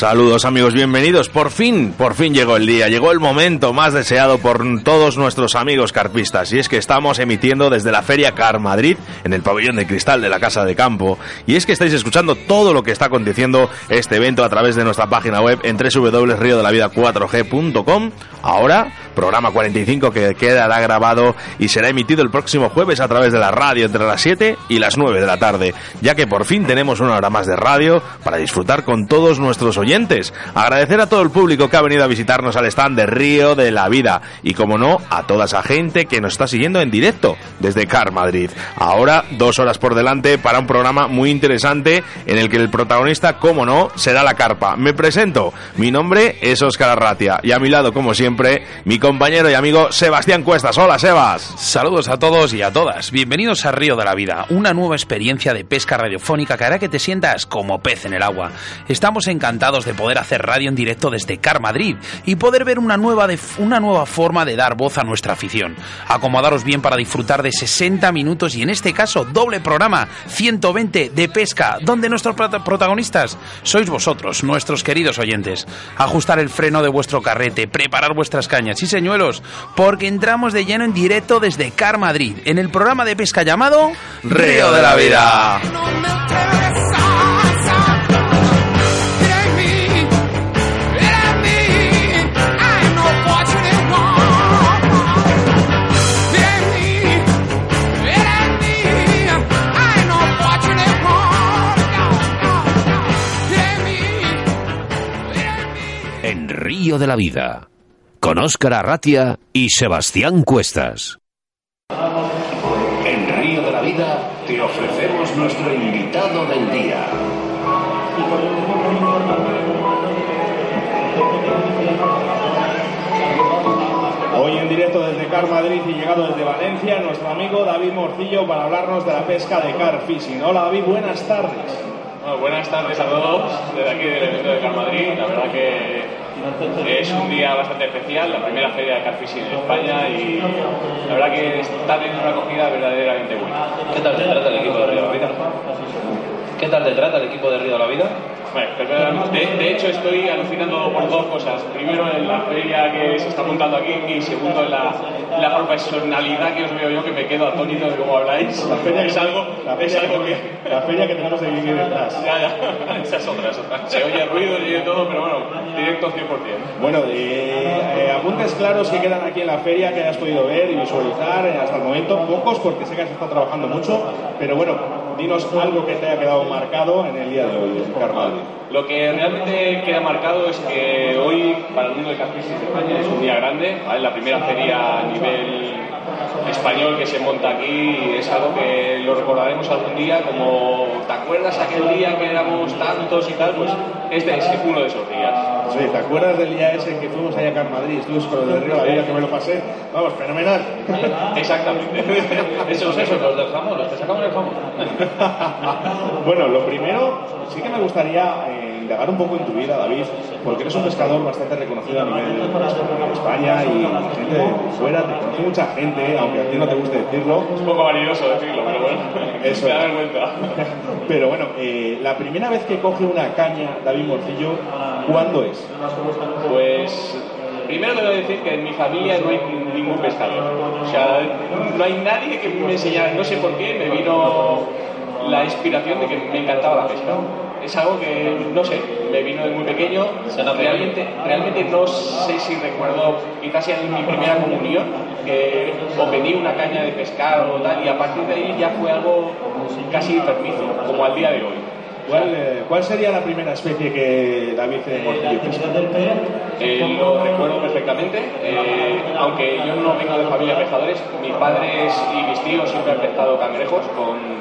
Saludos amigos, bienvenidos. Por fin, por fin llegó el día, llegó el momento más deseado por todos nuestros amigos carpistas. Y es que estamos emitiendo desde la Feria Car Madrid, en el pabellón de cristal de la Casa de Campo. Y es que estáis escuchando todo lo que está aconteciendo este evento a través de nuestra página web en www.riodelavida4g.com. Ahora, programa 45 que quedará grabado y será emitido el próximo jueves a través de la radio entre las 7 y las 9 de la tarde, ya que por fin tenemos una hora más de radio para disfrutar con todos nuestros oyentes Agradecer a todo el público que ha venido a visitarnos al stand de Río de la Vida y, como no, a toda esa gente que nos está siguiendo en directo desde Car Madrid. Ahora, dos horas por delante para un programa muy interesante en el que el protagonista, como no, será la carpa. Me presento, mi nombre es Óscar Arratia y a mi lado, como siempre, mi compañero y amigo Sebastián Cuestas. Hola, Sebas. Saludos a todos y a todas. Bienvenidos a Río de la Vida, una nueva experiencia de pesca radiofónica que hará que te sientas como pez en el agua. Estamos encantados de poder hacer radio en directo desde Car Madrid y poder ver una nueva, una nueva forma de dar voz a nuestra afición. Acomodaros bien para disfrutar de 60 minutos y en este caso doble programa 120 de pesca, donde nuestros protagonistas sois vosotros, nuestros queridos oyentes. Ajustar el freno de vuestro carrete, preparar vuestras cañas y señuelos, porque entramos de lleno en directo desde Car Madrid, en el programa de pesca llamado Río de la Vida. De la Vida, con Óscar Arratia y Sebastián Cuestas. En Río de la Vida te ofrecemos nuestro invitado del día. Hoy en directo desde Car Madrid y llegado desde Valencia, nuestro amigo David Morcillo para hablarnos de la pesca de car fishing. Hola David, buenas tardes. buenas tardes a todos desde aquí del evento de Car Madrid. La verdad que es un día bastante especial, la primera feria de carfishing en España y la verdad que está teniendo una acogida verdaderamente buena. ¿Qué tal el equipo de Río? ¿Qué tal te trata el equipo de Río de la Vida? Bueno, de, hecho estoy alucinando por dos cosas. Primero en la feria que se está montando aquí y segundo en la, la profesionalidad que os veo yo que me quedo atónito de cómo habláis. La feria es algo, la feria, que... La feria que tenemos aquí detrás. Ya, ya. Esa es otra, es otra. Se oye ruido y todo, pero bueno, directo 100%. Bueno, eh, eh, apuntes claros que quedan aquí en la feria que hayas podido ver y visualizar eh, hasta el momento. Pocos porque sé que has estado trabajando mucho, pero bueno, dinos algo que te haya quedado marcado en el día de hoy, Carvalho. Lo que realmente queda marcado es que hoy, para el mundo de Carfishing de España, es un día grande. Es la primera feria a nivel español que se monta aquí es algo que lo recordaremos algún día como ¿te acuerdas aquel día que éramos tantos y tal? Pues este es uno de esos días. Sí, ¿te acuerdas del día ese que fuimos allá a Madrid? Estuvimos con el de Río la Vida que me lo pasé. Vamos, fenomenal. Exactamente. Eso es eso, los del jamón, los que sacamos el jamón. bueno, lo primero, sí que me gustaría eh, indagar un poco en tu vida, David, porque eres un pescador bastante reconocido a nivel de España y gente de fuera, te conoce mucha gente, aunque a ti no te guste decirlo. Es un poco valioso decirlo, pero bueno, eso me da cuenta. Pero bueno, eh, la primera vez que coge una caña David Morcillo, ¿cuándo es? Pues primero te voy a decir que en mi familia no hay ningún pescador. O sea, no hay nadie que me enseñara, no sé por qué, me vino la inspiración de que me encantaba la pesca es algo que, no sé, me vino de muy pequeño. Realmente, realmente no sé si recuerdo, quizás sea en mi primera comunión, que o una caña de pescar o tal, y a partir de ahí ya fue algo casi enfermizo, como al día de hoy. ¿Cuál, eh, ¿Cuál, sería la primera especie que David Morcillo pescó? Eh, lo recuerdo perfectamente, eh, aunque yo no vengo de familia de pescadores, mis padres y mis tíos siempre han pescado cangrejos con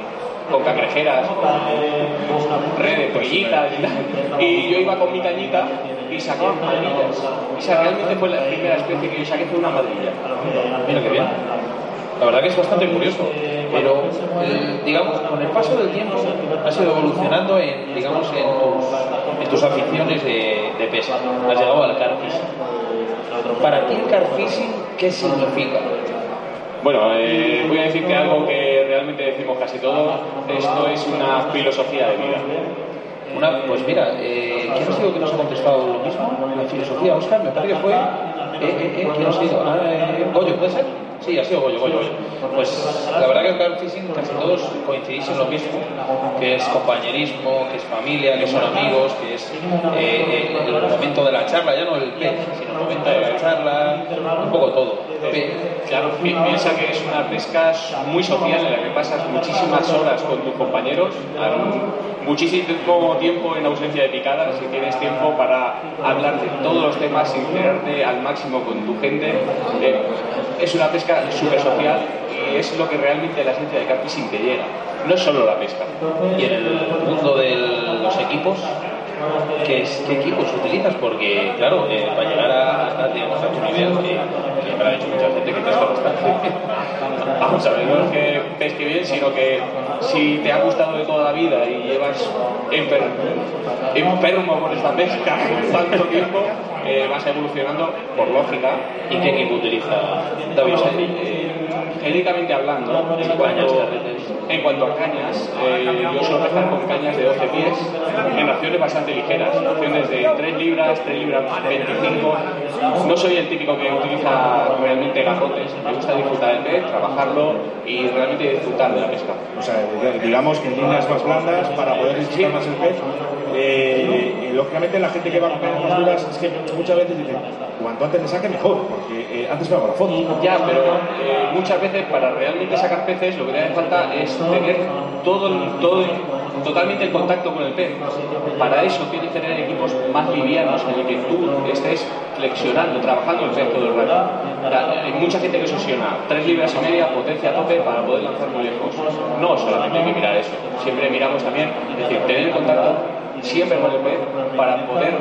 con cangrejeras, con redes, pollitas y tal. Y yo iba con mi cañita y sacaba madrillas. Realmente fue la primera especie que yo saqué fue una madrilla. Mira qué bien. La verdad que es bastante curioso, pero eh, digamos, con el paso del tiempo has ido evolucionando en, digamos, en tus en tus aficiones de, de. Has llegado al car fishing. Para ti el car fishing, ¿qué significa? Bueno, eh, voy a decirte algo que realmente decimos casi todos. Esto es una filosofía de vida. Una, pues mira, eh, ¿quién ha sido que nos ha contestado lo mismo? La filosofía, Oscar, me parece que fue. Eh, eh, eh, ¿Quién ha sido? Eh, Goyo, ¿puede ser? Sí, ha sido Goyo, Goyo, Goyo. Pues la verdad que el car fishing casi todos coincidís en lo mismo, que es compañerismo, que es familia, que son amigos, que es eh, el, el momento de la charla, ya no el pez, sino el momento de la charla, un poco todo. Claro, pi- piensa que es una pesca muy social en la que pasas muchísimas horas con tus compañeros, al- muchísimo tiempo en ausencia de picadas y tienes tiempo para hablar de todos los temas, sincerarte al máximo con tu gente. Eh, es una pesca súper social y es lo que realmente la esencia de carfishing te llega. No es solo la pesca. Y el mundo de los equipos, ¿qué, es- qué equipos utilizas? Porque, claro, para llegar a, a, digamos, a tu nivel, que me lo ha dicho mucha gente que te está bastante. Vamos a ver, no es que pesque bien, sino que si te ha gustado de toda la vida y llevas enfer- enfermo con esta pesca tanto tiempo, eh, vas evolucionando por lógica. ¿Y qué equipo utiliza David? Eh, genéricamente hablando, en cuanto, carretes. en cuanto a cañas, eh, yo suelo pescar con cañas de 12 pies en raciones bastante ligeras, raciones de 3 libras, 3 libras 25. No soy el típico que utiliza realmente garrotes, me gusta disfrutar el pez, trabajarlo y realmente disfrutar de la pesca. O sea, digamos que en líneas más blandas para poder disfrutar más el pez. Eh, y lógicamente la gente que va con cañas más duras es que muchas veces dice, cuanto antes le saque mejor, porque eh, antes me hago la foto. Ya, pero eh, muchas veces para realmente sacar peces lo que te hace falta es tener todo, todo totalmente el contacto con el pez. Para eso tienes que tener equipos más livianos en el que tú estés flexionando, trabajando el pez todo el rato. Hay mucha gente que se obsesiona, tres libras y media, potencia a tope para poder lanzar muy lejos. No solamente hay que mirar eso, siempre miramos también, es decir, tener el contacto siempre con el pez para poder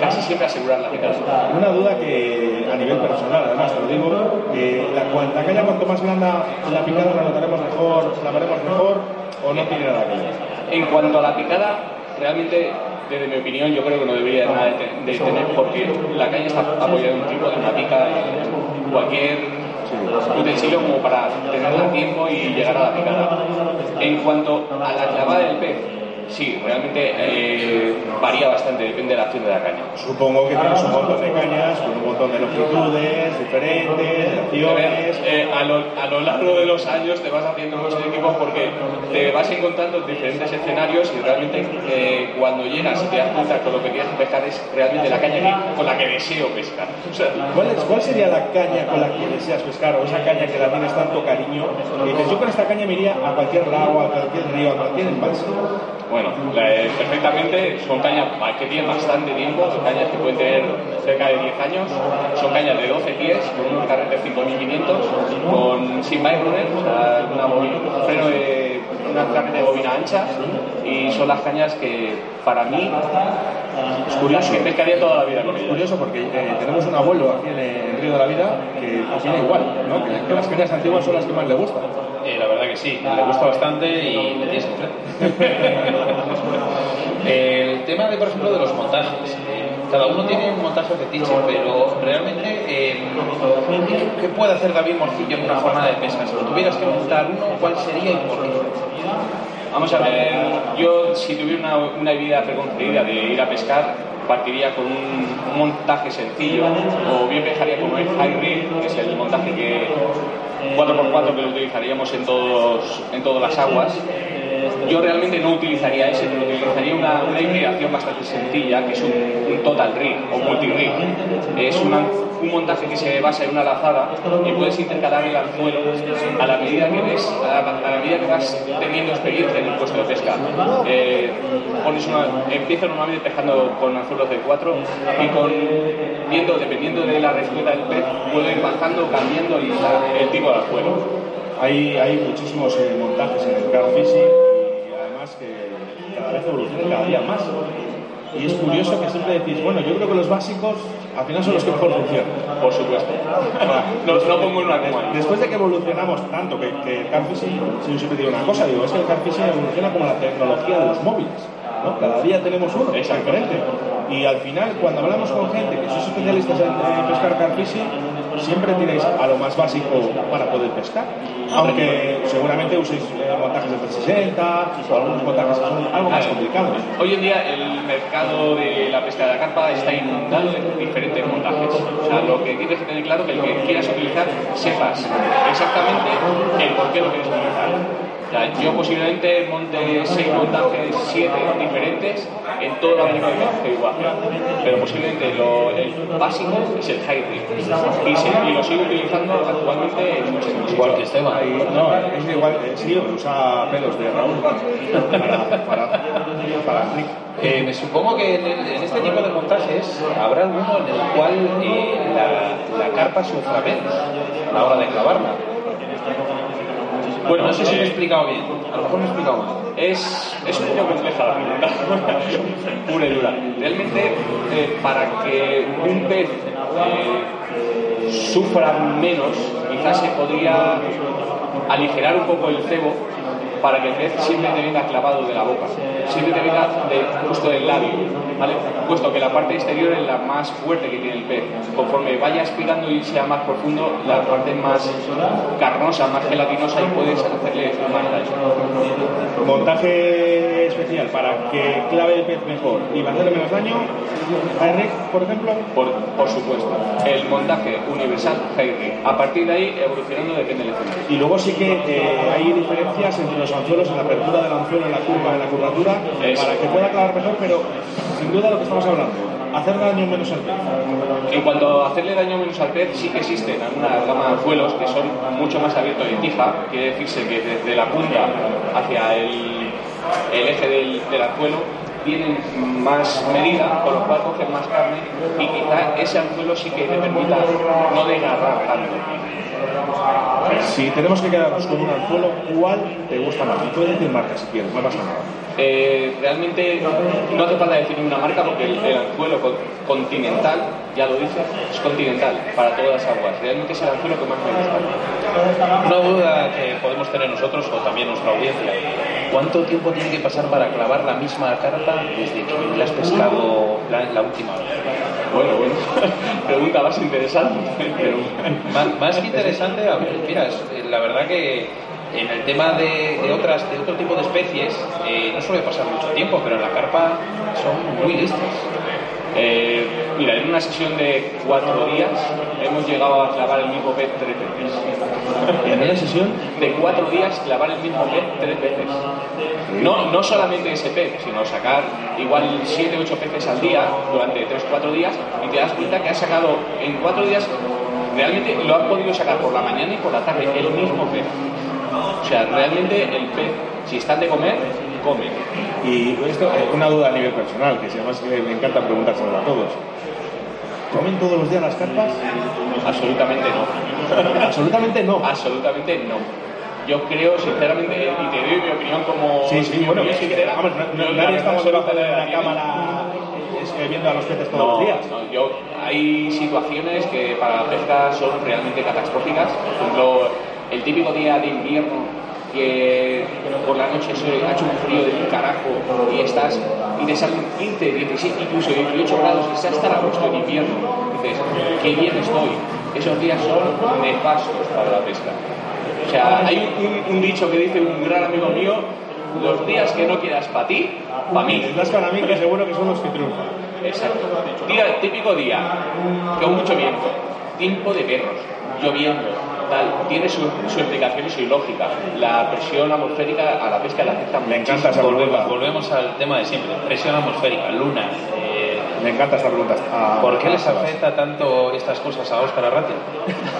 casi siempre asegurar la picada. Una duda que a nivel personal, además te lo digo, que la cuanta caña cuanto más blanda la picada la notaremos mejor, la veremos mejor o no tiene nada que ver. En cuanto a la picada, realmente, desde mi opinión, yo creo que no debería nada de, te- de tener porque la caña está apoyada en un trípode, en una pica, en cualquier utensilio como para tenerla a tiempo y llegar a la picada. En cuanto a la clavada del pez, sí, realmente eh, varía bastante, depende de la acción de la caña. Supongo que tienes un montón de cañas con un montón de longitudes diferentes, de acciones. Eh, a, lo, a lo largo de los años te vas haciendo muchos equipos porque te vas encontrando diferentes escenarios y realmente eh, cuando llegas y te das cuenta con lo que quieres pescar es realmente la caña que- con la que deseo pescar. O sea, ¿Cuál, es- ¿Cuál sería la caña con la que deseas pescar o esa caña que la tienes tanto cariño? Y dices, yo con esta caña me iría a cualquier lago, a cualquier río, a cualquier embalse. Bueno, eh, perfectamente, son cañas que tienen bastante tiempo, son cañas que pueden tener cerca de 10 años, son cañas de 12 pies, con unos carretes 5500, con sin runner, o sea, una un freno de una carrete de bobina ancha, y son las cañas que para mí es curioso que pescaría toda la vida con Es curioso porque eh, tenemos un abuelo aquí en el Río de la Vida que opina igual, ¿no? que las cañas antiguas son las que más le gustan. Eh, la verdad que sí, le gusta bastante y le tienes enfrente. El tema de, por ejemplo, de los montajes. eh, cada uno tiene un montaje fetiche, pero realmente, eh, ¿qué- ¿qué puede hacer David Morcillo en una jornada de pesca? Si tuvieras que montar uno, ¿cuál sería y por qué? Vamos a ver, yo si tuviera una, una vida preconcebida de ir a pescar, partiría con un montaje sencillo, o bien pescaría con el high rig, que es el montaje que 4x4 que lo utilizaríamos en, todos, en todas las aguas. Yo realmente no utilizaría ese, pero utilizaría una, una hibridación bastante sencilla, que es un, total rig o multi-rig. Es una- un montaje que se basa en una lazada y puedes intercalar el anzuelo a la medida que ves, a la, a la medida que vas teniendo experiencia en el puesto de pesca. Eh, empiezo normalmente pescando con anzuelos de 4 y con, viendo, dependiendo de la respuesta del pez, puedo ir bajando, cambiando el, el tipo de anzuelo. Hay, hay muchísimos eh, montajes en el car fishing y además que cada vez evolucionan cada día más. Y es curioso que siempre decís, bueno, yo creo que los básicos al final son los que mejor funcionan. Por supuesto. No, no pongo en una coma. Después de que evolucionamos tanto, que, que el car fishing, yo siempre digo una cosa, digo, es que el car fishing evoluciona como la tecnología de los móviles. ¿no? Cada día tenemos uno, es diferente. Y al final, cuando hablamos con gente que sois especialistas en, en pescar carfishing, siempre tiréis a lo más básico para poder pescar. Aunque seguramente uséis eh, montajes de 360 o algunos montajes que son algo más complicados. Hoy en día el mercado de la pesca de la carpa está inundado de diferentes montajes. O sea, lo que tienes que tener claro es que el que quieras utilizar sepas exactamente el por qué lo quieres utilizar. O sea, yo posiblemente monte seis montajes, siete diferentes en todo el abanico de montaje igual. Pero posiblemente lo, el básico es el high rig. Y, se- y lo sigo utilizando actualmente en muchísimos Igual que Esteban. Ahí- no, es igual, sí, usa pelos de Raúl para, para. Eh, me supongo que en, el- en este tipo de montajes habrá alguno en el cual eh, la, la carpa sufra menos a la hora de clavarla. Bueno, no sé si me he explicado bien. A lo mejor me he explicado mal. Es, es un poco compleja la pregunta, pura y dura. Realmente, eh, para que un pez eh, sufra menos, quizás se podría aligerar un poco el cebo para que el pez siempre te venga clavado de la boca, siempre te venga de, justo del labio, ¿vale? Puesto que la parte exterior es la más fuerte que tiene el pez. Conforme vaya aspirando y sea más profundo, la parte más carnosa, más gelatinosa y puedes hacerle más daño. Montaje especial para que clave el pez mejor y va a hacerle menos daño. Rick, por ejemplo, Por, por supuesto, el montaje universal high rig. A partir de ahí, evolucionando depende del escenario. Y luego sí que eh, hay diferencias entre los anzuelos en la apertura del anzuelo, en la curva, en la curvatura, Eso. para que pueda clavar mejor, pero sin duda lo que estamos hablando, hacer daño menos al pez. En cuanto a hacerle daño menos al pez, sí que existen una gama de anzuelos que son mucho más abiertos de tija, quiere decirse que desde la punta hacia el, el eje del, del anzuelo tienen más medida, con lo cual cogen más carne y quizá ese anzuelo sí que te permita no desgarrar tanto. Si tenemos que quedarnos con un anzuelo, ¿cuál te gusta más? Y puedes decir marca si quieres, no pasa nada. Eh, realmente no hace falta decir una marca porque el, el anzuelo con- continental, ya lo dice, es continental para todas las aguas. Realmente es el anzuelo que más me gusta. Una duda que podemos tener nosotros o también nuestra audiencia. ¿Cuánto tiempo tiene que pasar para clavar la misma carpa desde que la has pescado la, la última vez? Bueno, bueno, pregunta más interesante. Pero, Más, más que interesante, a ver, mira, eh, la verdad que en el tema de, de otras de otro tipo de especies eh, no suele pasar mucho tiempo, pero en la carpa son muy listas. Eh, mira, en una sesión de cuatro días hemos llegado a clavar el mismo pez tres veces. En una sesión, De cuatro días clavar el mismo pez tres veces. No, no solamente ese pez, sino sacar igual siete, ocho peces al día durante tres, cuatro días y te das cuenta que has sacado en cuatro días, realmente lo has podido sacar por la mañana y por la tarde, el mismo pez. O sea, realmente el pez, si están de comer, y esto, eh, una duda a nivel personal, que si además que me encanta preguntárselo a todos. ¿Comen todos los días las carpas? Absolutamente no. Absolutamente no. Absolutamente no. Yo creo, sinceramente, y te doy mi opinión como. Sí, sí, bueno, opinión sí, sincera, vamos, no- nadie estamos debajo de la la cámara viendo a los peces todos No, los días. no, yo, hay situaciones que para la pesca son realmente catastróficas. Por ejemplo, el típico día de invierno que por la noche se ha hecho un frío del carajo y estás y te salen 15, 16, incluso 18 grados y estás hasta agosto en invierno. Dices, qué bien estoy. Esos días son nefastos para la pesca. O sea, hay un, un- un dicho que dice un gran amigo mío, los días que no quieras para ti, para mí. Estás para mí que seguro que son los que triunfan. Exacto. Día, típico día, con mucho viento, tiempo de perros, lloviendo, tal. Tiene su, su explicación y su lógica. La presión atmosférica a la pesca le afecta Me encanta esa Volvemos, pregunta. volvemos al tema de siempre, presión atmosférica, luna. eh, Me encanta esta pregunta. a- ¿Por qué les afecta tanto estas cosas a Óscar Arratia?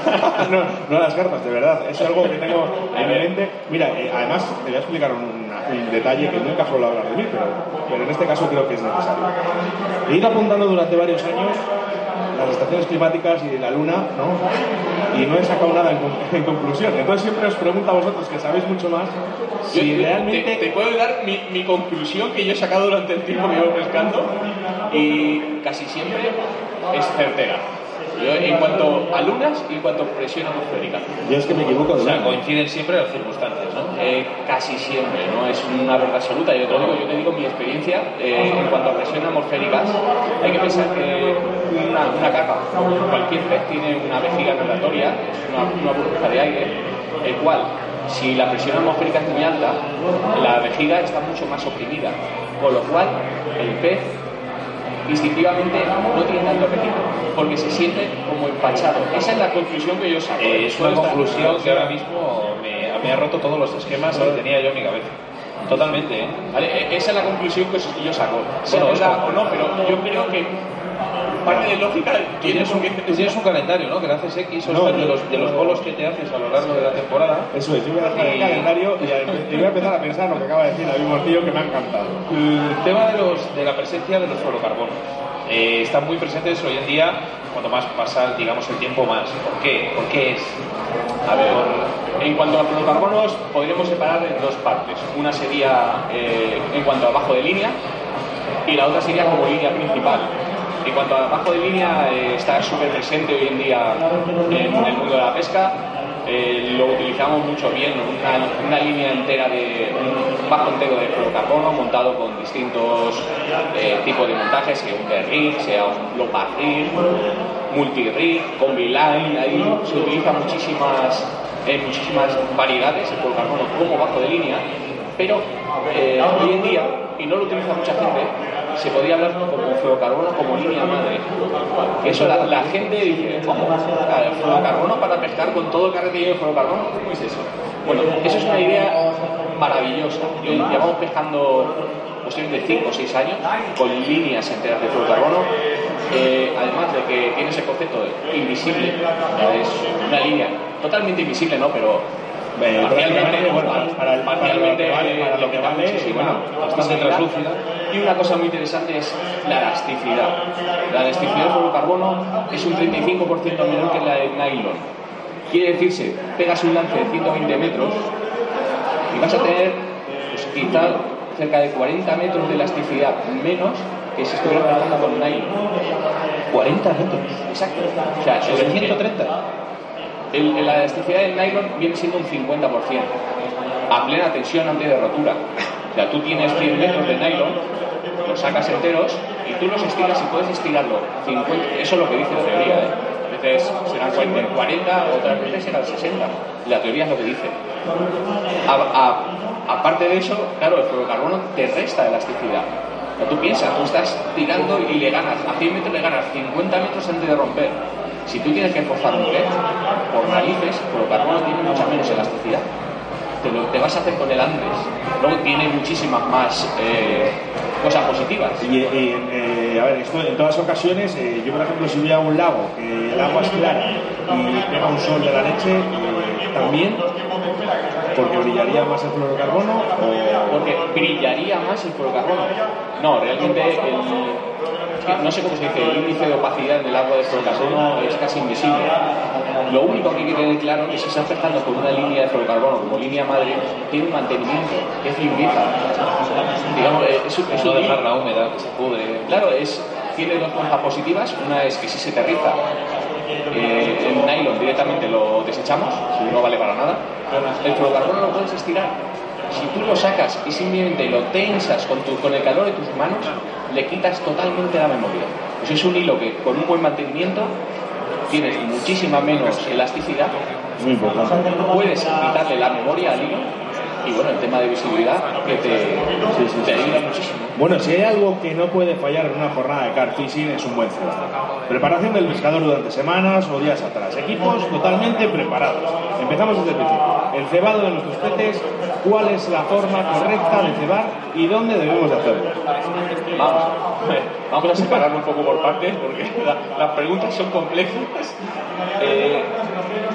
no, no a las cartas, de verdad. Es algo que tengo en mi mente. Mira, eh, además te voy a explicar un, un detalle que nunca suelo hablar de mí, pero, pero en este caso creo que es necesario. He ido apuntando durante varios años las estaciones climáticas y la luna, ¿no? Y no he sacado nada en, con- en conclusión. Entonces siempre os pregunto a vosotros, que sabéis mucho más, si yo- realmente... te, te puedo dar mi, mi conclusión que yo he sacado durante el tiempo que llevo pescando y casi siempre es certera. Yo, en cuanto a lunas y en cuanto a presión atmosférica. Yo es que me equivoco. O sea, coinciden siempre las circunstancias, ¿no? Eh, casi siempre, no es una verdad absoluta. Yo te lo digo, yo te digo mi experiencia eh, en cuanto a presión atmosféricas. Hay que pensar que una, una carpa, cualquier pez tiene una vejiga natatoria, una, una burbuja de aire, el cual, si la presión atmosférica es muy alta, la vejiga está mucho más oprimida, con lo cual el pez instintivamente no tiene tanto apetito, porque se siente como empachado. Esa es la conclusión que yo saco. Eh, es una conclusión que ahora mismo me, me ha roto todos los esquemas que tenía yo en mi cabeza. Totalmente, ¿eh? Vale, e- esa es la conclusión que yo saco. Sea Bueno, verdad o no, pero yo creo que parte de lógica tienes un, tienes un calendario, ¿no? Que le haces X, No, Oscar, de los, de los bolos que te haces a lo largo de la temporada. Eso es, yo voy a dejar el calendario y voy a empezar a pensar lo que acaba de decir David Morcillo que me ha encantado. El tema de, los, de la presencia de los fluorocarbonos. Eh, están muy presentes hoy en día, cuanto más pasa, digamos, el tiempo más. ¿Por qué? ¿Por qué es? A ver, en cuanto a fluorocarbonos, podríamos separar en dos partes. Una sería eh, en cuanto a bajo de línea y la otra sería como línea principal. En cuanto a bajo de línea, eh, está súper presente hoy en día en el mundo de la pesca. Eh, lo utilizamos mucho bien, una, línea entera de un bajo entero de fluorocarbono montado con distintos eh, tipos de montajes, sea un rig, sea un low rig, multi-rig, combi line, ahí se utiliza muchísimas, eh, muchísimas variedades el fluorocarbono como bajo de línea, pero eh, hoy en día, y no lo utiliza mucha gente, se podría hablar como fluorocarbono como línea madre. Eso la, gente dice, ¿cómo? ¿Fluorocarbono para pescar con todo el carretillo de fluorocarbono? ¿Cómo es eso? Bueno, eso es una idea maravillosa. Llevamos pescando posiblemente 5 o 6 años con líneas enteras de fluorocarbono. Eh, además de que tiene ese concepto de invisible, es una línea totalmente invisible, ¿no? Pero Eh, prácticamente, bueno, para- el- para lo que vale- para lo que vale, muchísima- bueno, bastante translúcida. Y una cosa muy interesante es la elasticidad. La elasticidad del fluorocarbono es un 35% menor que la de nylon. Quiere decirse, pegas un lance de 120 metros y vas a tener pues, quizá cerca de 40 metros de elasticidad menos que si estuvieras pescando con nylon. 40 metros. Exacto. O sea, Sobre es- 130. El- la elasticidad del nylon viene siendo un 50%, a plena tensión antes de rotura. O sea, tú tienes 100 metros de nylon, los sacas enteros y tú los estiras y puedes estirarlo 50. Eso es lo que dice la teoría. ¿eh? A veces serán 40, 40, otras veces serán 60. La teoría es lo que dice. Aparte de eso, claro, el fluorocarbono te resta elasticidad. O sea, tú piensas, tú estás tirando y le ganas, a 100 metros le ganas 50 metros antes de romper. Si tú tienes que forzar un pez, por narices, fluorocarbono tiene mucha menos elasticidad. Te, lo, te vas a hacer con el antes. Luego tiene muchísimas más eh, cosas positivas. Y, y, eh, a ver, esto en todas ocasiones, eh, yo por ejemplo, si voy a un lago, que el agua es clara y pega un sol de la leche, eh, también, porque brillaría más el fluorocarbono o... porque brillaría más el fluorocarbono. No, realmente el, que no sé cómo se dice, el índice de opacidad del agua de fluorocarbono es casi invisible. Lo único que hay que tener claro es que si estás pescando con una línea de fluorocarbono como línea madre, tiene un mantenimiento, es limpieza. Digamos, eh, es, es No dejarla húmeda, que se pudre. Claro, es, tiene dos cosas positivas. Una es que si se te riza eh, el nylon directamente lo desechamos, no vale para nada. El fluorocarbono lo puedes estirar. Si tú lo sacas y simplemente lo tensas con, tu, con el calor de tus manos, le quitas totalmente la memoria. Pues es un hilo que con un buen mantenimiento tienes muchísima menos elasticidad, Muy importante. puedes quitarle la memoria al hilo y bueno, el tema de visibilidad que te, te ayuda muchísimo. Bueno, si hay algo que no puede fallar en una jornada de car fishing es un buen cebado. Preparación del pescador durante semanas o días atrás. Equipos totalmente preparados. Empezamos desde el principio. El cebado de nuestros peces, cuál es la forma correcta de cebar y dónde debemos de hacerlo. Vamos, vamos a separarlo un poco por partes porque la- las preguntas son complejas. Eh,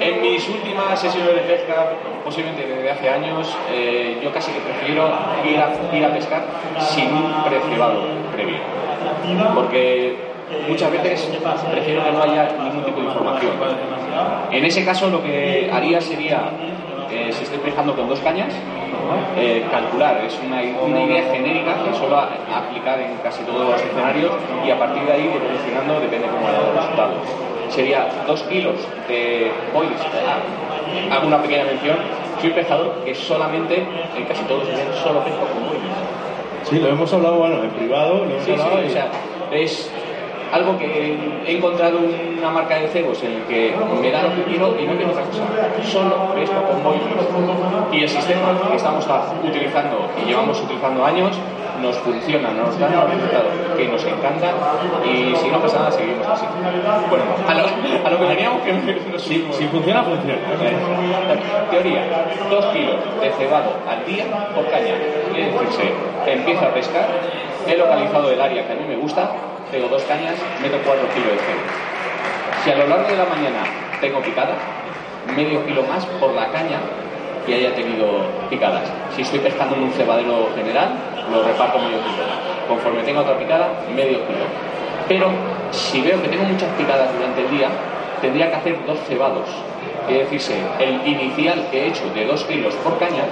en mis últimas sesiones de pesca, posiblemente desde hace años, eh, yo casi que prefiero ir a, ir a pescar sin un precebado previo. Porque muchas veces prefiero que no haya ningún tipo de información. En ese caso lo que haría sería, eh, si estoy pescando con dos cañas, eh, calcular. Es una, una idea genérica que suelo a- aplicar en casi todos los escenarios y a partir de ahí, evolucionando, depende cómo vayan los resultados. sería dos kilos de boils. Hago una pequeña mención. Soy pescador que solamente, en casi todos los días, solo pesco con boils. Sí, lo hemos hablado, bueno, en privado, lo hemos Sí, sí, y- o sea, es algo que he encontrado una marca de cebos en el que me da lo que quiero y no quiero otra cosa. Solo pesco con boils. Y el sistema que estamos utilizando y llevamos utilizando años nos funciona, nos da un resultado que nos encanta y si no pasa nada seguimos así. Bueno, a lo, a lo que veníamos que nos Si, si funciona, funciona. Teoría, dos kilos de cebado al día por caña. Es decir, se empieza a pescar, he localizado el área que a mí me gusta, tengo dos cañas, meto cuatro kilos de cebo. Si a lo largo de la mañana tengo picadas, medio kilo más por la caña que haya tenido picadas. Si estoy pescando en un cebadero general, lo reparto medio kilo. Conforme tenga otra picada, medio kilo. Pero si veo que tengo muchas picadas durante el día, tendría que hacer dos cebados. Es decirse, el inicial que he hecho de dos kilos por caña,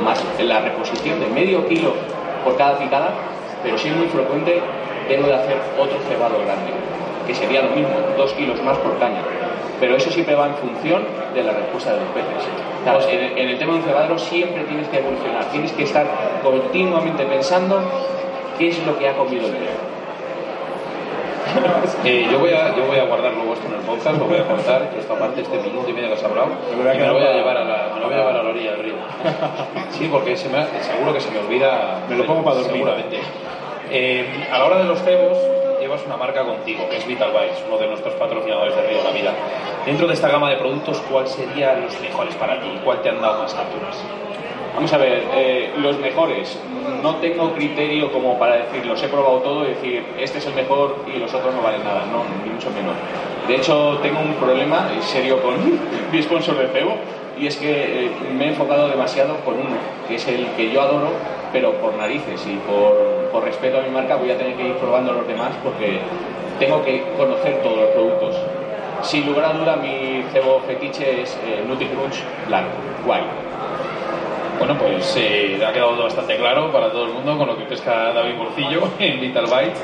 más la reposición de medio kilo por cada picada, pero si es muy frecuente, tengo de hacer otro cebado grande, que sería lo mismo, dos kilos más por caña. Pero eso siempre va en función de la respuesta de los peces. Pues en, el- en el tema de un cebadero siempre tienes que evolucionar, tienes que estar continuamente pensando qué es lo que ha comido el pez. Eh, yo, voy a, yo voy a guardar luego esto en el podcast, lo voy a contar, que esta parte, este minuto y medio que has hablado, y me lo voy a llevar a la, me lo voy a llevar a la orilla del río. Sí, porque se me, seguro que se me olvida. Me lo pongo para dormir. Seguramente. Eh, a la hora de los cebos, llevas una marca contigo, que es Vital Bites, uno de nuestros patrocinadores de Río de la Vida. Dentro de esta gama de productos, ¿cuáles serían los mejores para ti? ¿Cuál te han dado más capturas? Vamos a ver, eh, los mejores. No tengo criterio como para decir, los he probado todo y decir, este es el mejor y los otros no valen nada. Ni mucho menos. De hecho, tengo un problema serio con mi sponsor de cebo y es que eh, me he enfocado demasiado con uno, que es el que yo adoro, pero por narices y por, por respeto a mi marca voy a tener que ir probando los demás porque tengo que conocer todos los productos. Sin lugar a duda, mi cebo fetiche es eh, Nutty Crunch Black, White. Bueno, pues eh, ha quedado bastante claro para todo el mundo con lo que pesca David Morcillo en Vital Bites.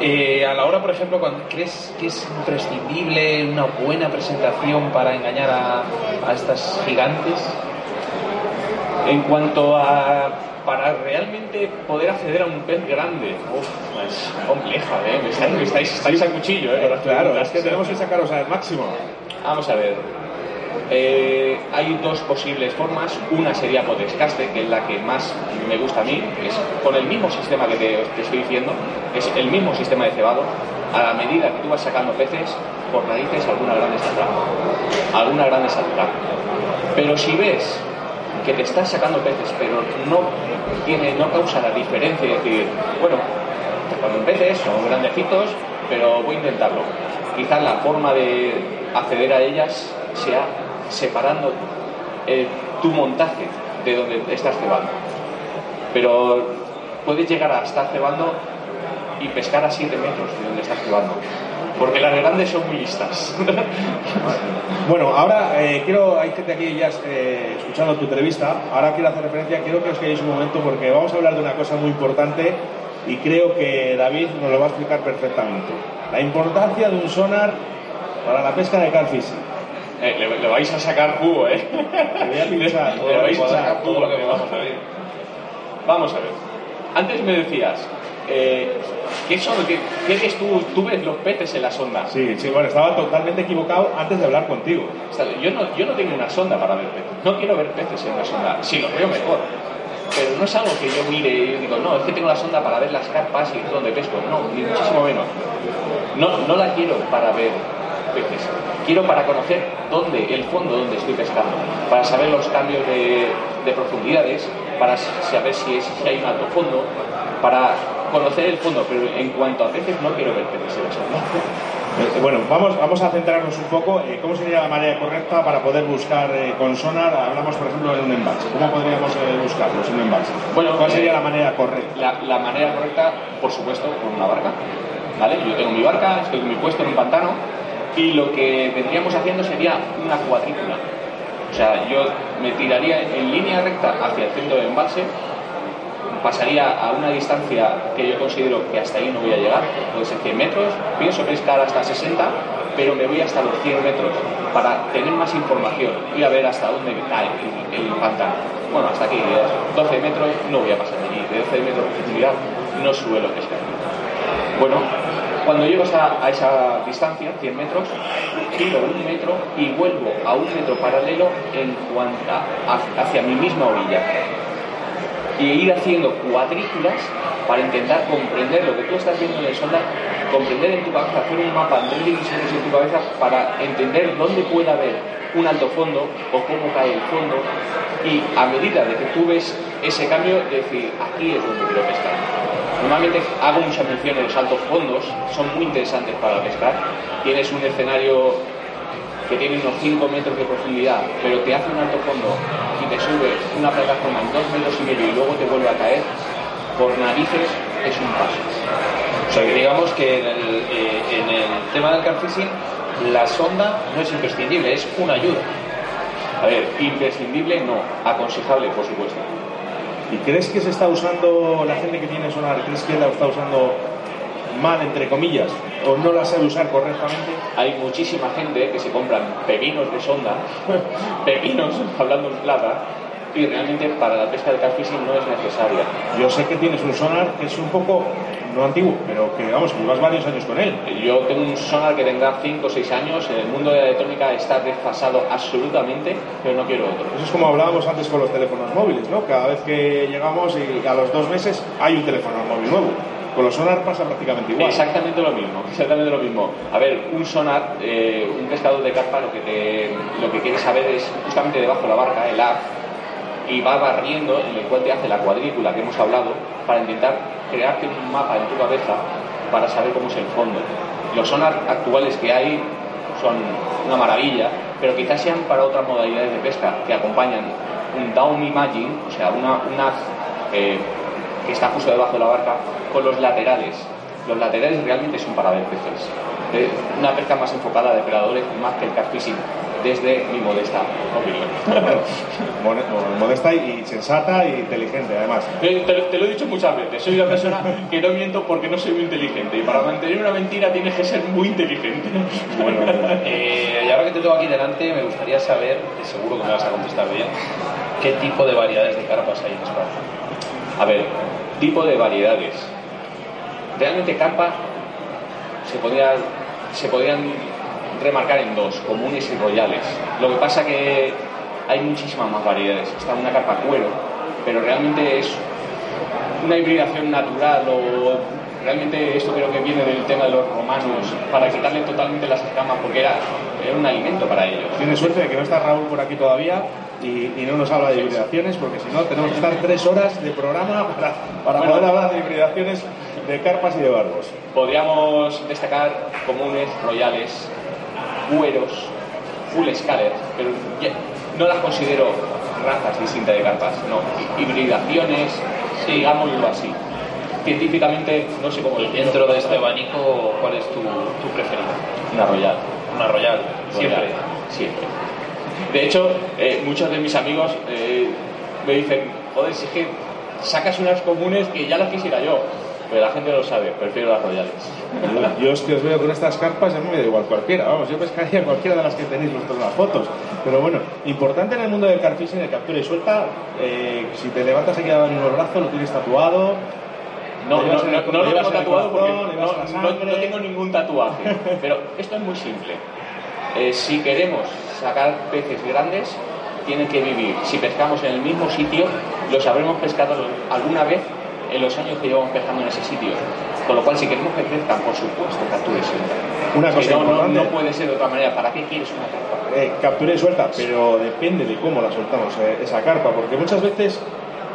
Eh, a la hora, por ejemplo, cuando ¿crees que es imprescindible una buena presentación para engañar a, a estas gigantes? En cuanto a para realmente poder acceder a un pez grande, uf, es compleja, ¿eh? Me estáis, me estáis, estáis a cuchillo, ¿eh? las Claro, es que tenemos que sacaros al máximo. Vamos a ver. Eh, hay dos posibles formas. Una sería Podescaste, que es la que más me gusta a mí, es con el mismo sistema que te, te estoy diciendo, es el mismo sistema de cebado. A la medida que tú vas sacando peces, por narices alguna grande saldrá. Alguna grande saldrá. Pero si ves que te estás sacando peces, pero no tiene, no causa la diferencia, es decir, bueno, cuando peces son grandecitos, pero voy a intentarlo. Quizás la forma de acceder a ellas sea separando tu montaje de donde estás cebando. Pero puedes llegar a estar cebando y pescar a 7 metros de donde estás cebando. Porque las grandes son muy listas. Bueno, ahora eh, quiero, hay gente aquí ya eh, escuchando tu entrevista, ahora quiero hacer referencia, quiero que os quedéis un momento porque vamos a hablar de una cosa muy importante y creo que David nos lo va a explicar perfectamente. La importancia de un sonar para la pesca de carfishing. Eh, le, le vais a sacar jugo, ¿eh? Te voy a pinchar, Le vais a sacar todo jugo. lo que vamos a ver. Vamos a ver. Antes me decías, eh, ¿qué, son, qué, qué ves tú? ¿Tú ves los peces en la sonda? Sí, sí, bueno, estaba totalmente equivocado antes de hablar contigo. Yo no, yo no tengo una sonda para ver peces. No quiero ver peces en una sonda. Si los veo mejor. Pero no es algo que yo mire y digo, no, es que tengo la sonda para ver las carpas y donde pesco. No, ni muchísimo menos. No, no la quiero para ver peces. Quiero para conocer dónde, el fondo donde estoy pescando. Para saber los cambios de, de profundidades, para saber si, es, si hay un alto fondo, para conocer el fondo. Pero en cuanto a peces, no quiero ver peces en la. Eh, Bueno, vamos, vamos a centrarnos un poco. eh, ¿Cómo sería la manera correcta para poder buscar eh, con sonar? Hablamos, por ejemplo, de un embalse. ¿Cómo podríamos eh, buscarlos en un embalse? Bueno, ¿Cuál eh, sería la manera correcta? La, la manera correcta, por supuesto, con una barca. ¿Vale? Yo tengo mi barca, estoy con mi puesto en un pantano y lo que vendríamos haciendo sería una cuadrícula. O sea, yo me tiraría en línea recta hacia el centro del embalse, pasaría a una distancia que yo considero que hasta ahí no voy a llegar, puede ser 100 metros, pienso pescar hasta 60 pero me voy hasta los 100 metros para tener más información. Voy a ver hasta dónde cae el, pantano. Bueno, hasta aquí, 12 metros no voy a pasar de allí, de 12 metros de profundidad no suelo pescar. Bueno, cuando llego a, esa distancia, 100 metros, giro un metro y vuelvo a un metro paralelo en cuanto hacia mi misma orilla. Y ir haciendo cuadrículas para intentar comprender lo que tú estás viendo en el sonar, comprender en tu cabeza, hacer un mapa en tres divisiones en tu cabeza para entender dónde puede haber un alto fondo o cómo cae el fondo y a medida de que tú ves ese cambio, decir, aquí es donde quiero pescar. Normalmente hago mucha mención en los altos fondos, son muy interesantes para pescar. Tienes un escenario que tiene unos 5 metros de profundidad, pero te hace un alto fondo y te sube una plataforma en 2 metros y medio y luego te vuelve a caer, por narices es un paso. O sea que digamos que en el, eh, tema del carfishing la sonda no es imprescindible, es una ayuda. A ver, imprescindible no, aconsejable por supuesto. ¿Y crees que se está usando, la gente que tiene sonar, crees que la está usando mal, entre comillas, o no la sabe usar correctamente? Hay muchísima gente que se compran pepinos de sonda, pepinos, hablando en plata, y realmente para la pesca de catfishing no es necesaria. Yo sé que tienes un sonar que es un poco, no antiguo, pero que vamos, que llevas varios años con él. Yo tengo un sonar que tendrá 5 o 6 años, el mundo de la electrónica está desfasado absolutamente, pero no quiero otro. Eso es como hablábamos antes con los teléfonos móviles, ¿no? Cada vez que llegamos y a los dos meses hay un teléfono móvil nuevo. Con los sonar pasa prácticamente igual. Exactamente lo mismo, exactamente lo mismo. A ver, un sonar, eh, un pescador de carpa lo que, lo que quiere saber es justamente debajo de la barca, el ar, y va barriendo en el cual te hace la cuadrícula que hemos hablado para intentar crearte un mapa en tu cabeza para saber cómo es el fondo. Los sonar actuales que hay son una maravilla, pero quizás sean para otras modalidades de pesca que acompañan un down imaging, o sea, una, una eh, que está justo debajo de la barca, con los laterales. Los laterales realmente son para ver peces. una pesca más enfocada a depredadores más que el catfishing desde mi modesta opinión. modesta y sensata y inteligente, además. Te, lo he dicho muchas veces, soy una persona que no miento porque no soy muy inteligente y para mantener una mentira tienes que ser muy inteligente. Bueno, eh, y ahora que te tengo aquí delante, me gustaría saber, que seguro que me vas a contestar bien, ¿qué tipo de variedades de carpas hay en España? A ver, tipo de variedades. Realmente carpa se podía se podían remarcar en dos, comunes y royales. Lo que pasa que hay muchísimas más variedades. Está una carpa cuero, pero realmente es una hibridación natural o realmente esto creo que viene del tema de los romanos para quitarle totalmente las escamas porque era, un alimento para ellos. Tiene suerte de que no está Raúl por aquí todavía y, no nos habla de hibridaciones porque si no tenemos que estar tres horas de programa para, para poder hablar de hibridaciones de carpas y de barbos. Podríamos destacar comunes, royales, cueros, full scaler, pero no las considero razas distintas de carpas, no, hibridaciones, digámoslo así. Científicamente no sé cómo Dentro de este abanico, ¿cuál es tu, tu preferida? Una royal. Una royal, siempre. Siempre. De hecho, eh, muchos de mis amigos eh, me dicen, joder, si es que sacas unas comunes que ya las quisiera yo pero la gente lo sabe, prefiero las royales. Yo, es que os veo con estas carpas, a mí me da igual cualquiera, vamos, yo pescaría cualquiera de las que tenéis vosotros en las fotos. Pero bueno, importante en el mundo del carfishing, el captura y suelta, eh, si te levantas aquí a el brazo, lo tienes tatuado, no, no, no, lo tengo tatuado porque no, tengo ningún tatuaje. Pero esto es muy simple. Eh, si queremos sacar peces grandes, tienen que vivir. Si pescamos en el mismo sitio, los habremos pescado alguna vez en los años que llevamos pescando en ese sitio. Con lo cual, si queremos que crezcan, por supuesto, capture y suelta. Una cosa no, no, puede ser de otra manera. ¿Para qué quieres una carpa? Eh, captura y suelta, pero depende de cómo la soltamos, eh, esa carpa, porque muchas veces,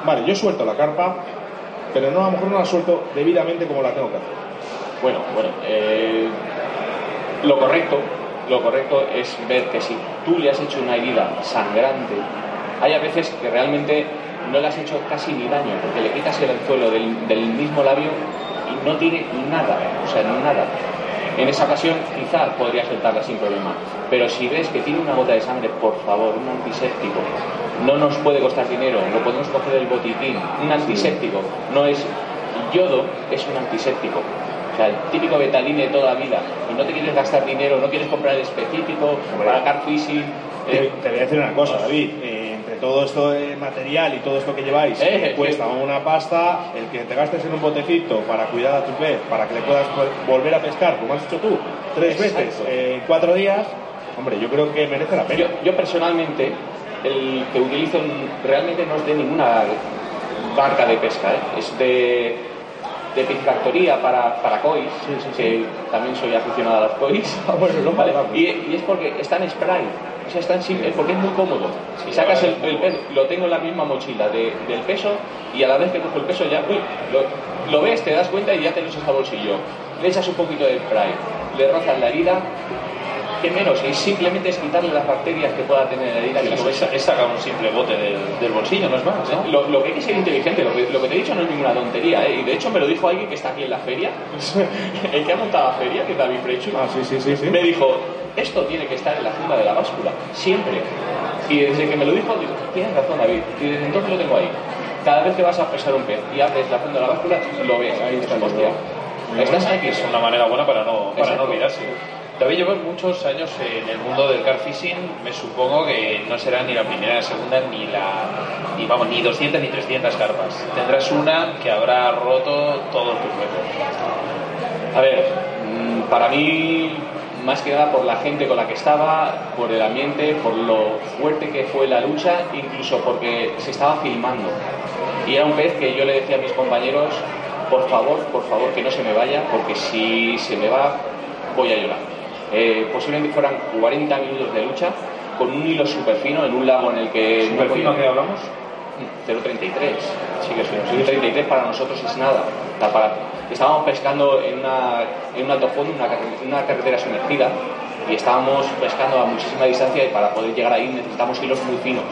vale, yo suelto la carpa, pero no, a lo mejor no la suelto debidamente como la tengo que hacer. Bueno, bueno, eh, lo correcto, lo correcto es ver que si tú le has hecho una herida sangrante, hay a veces que realmente no le has hecho casi ni daño, porque le quitas el anzuelo del, del mismo labio y no tiene nada, o sea, nada. En esa ocasión quizá podría soltarla sin problema, pero si ves que tiene una gota de sangre, por favor, un antiséptico. No nos puede costar dinero, lo podemos coger del botiquín. Un antiséptico no es yodo, es un antiséptico. sea, el típico betaline de toda la vida, y no te quieres gastar dinero, no quieres comprar el específico para car fishing. Te, eh, te voy a decir una cosa, David. eh, todo esto de material y todo esto que lleváis, Eh, cuesta una pasta, el que te gastes en un botecito para cuidar a tu pez, para que le puedas vol- volver a pescar, como has hecho tú, tres Exacto. veces en cuatro días, hombre, yo creo que merece la pena. Yo, yo personalmente, el que utilizo realmente no es de ninguna barca de pesca, ¿eh? es de, de piscifactoría para, para cois, que también soy aficionado a las cois. Ah, bueno, no ¿vale? y, y es porque está en spray, o sea, es tan simple, porque es muy cómodo. Si sacas el, el pez, lo tengo en la misma mochila de- del peso y a la vez que cojo el peso ya, uy, lo, lo ves, te das cuenta y ya te lo echas al bolsillo. Le echas un poquito de spray, le rozas la herida que menos, y simplemente es quitarle las bacterias que pueda tener la herida. que Es, sacar un simple bote del, del bolsillo, no es más, ¿no? lo, lo que hay que ser inteligente, lo que, lo que te he dicho no es ninguna tontería, ¿eh? y de hecho me lo dijo alguien que está aquí en la feria, el que ha montado la feria, que es David Frechu, Ah, sí, sí, sí, sí. me dijo, esto tiene que estar en la funda de la báscula, siempre. Y desde que me lo dijo, digo, tienes razón David, y desde entonces lo tengo ahí. Cada vez que vas a pesar un pez y abres la funda de la báscula, lo ves, ahí está, hostia. Estás aquí, Es una manera buena para no, para Exacto. no olvidarse. David, llevas muchos años en el mundo del car fishing. Me supongo que no será ni la primera, la segunda, ni la. Ni, vamos, ni 200 ni 300 carpas. Tendrás una que habrá roto todos tus récords. A ver, mm, para mí, más que nada por la gente con la que estaba, por el ambiente, por lo fuerte que fue la lucha, incluso porque se estaba filmando. Y era un pez que yo le decía a mis compañeros, por favor, por favor, que no se me vaya, porque si se me va, voy a llorar. Eh, posiblemente fueran 40 minutos de lucha con un hilo súper fino en un lago en el que... no ¿Super fino podía- que hablamos? 0,33. Sí que es fino. 0,33 para nosotros es nada. Para- estábamos pescando en, una, en un alto fondo, una, una carretera sumergida, y estábamos pescando a muchísima distancia y para poder llegar ahí necesitamos hilos muy finos.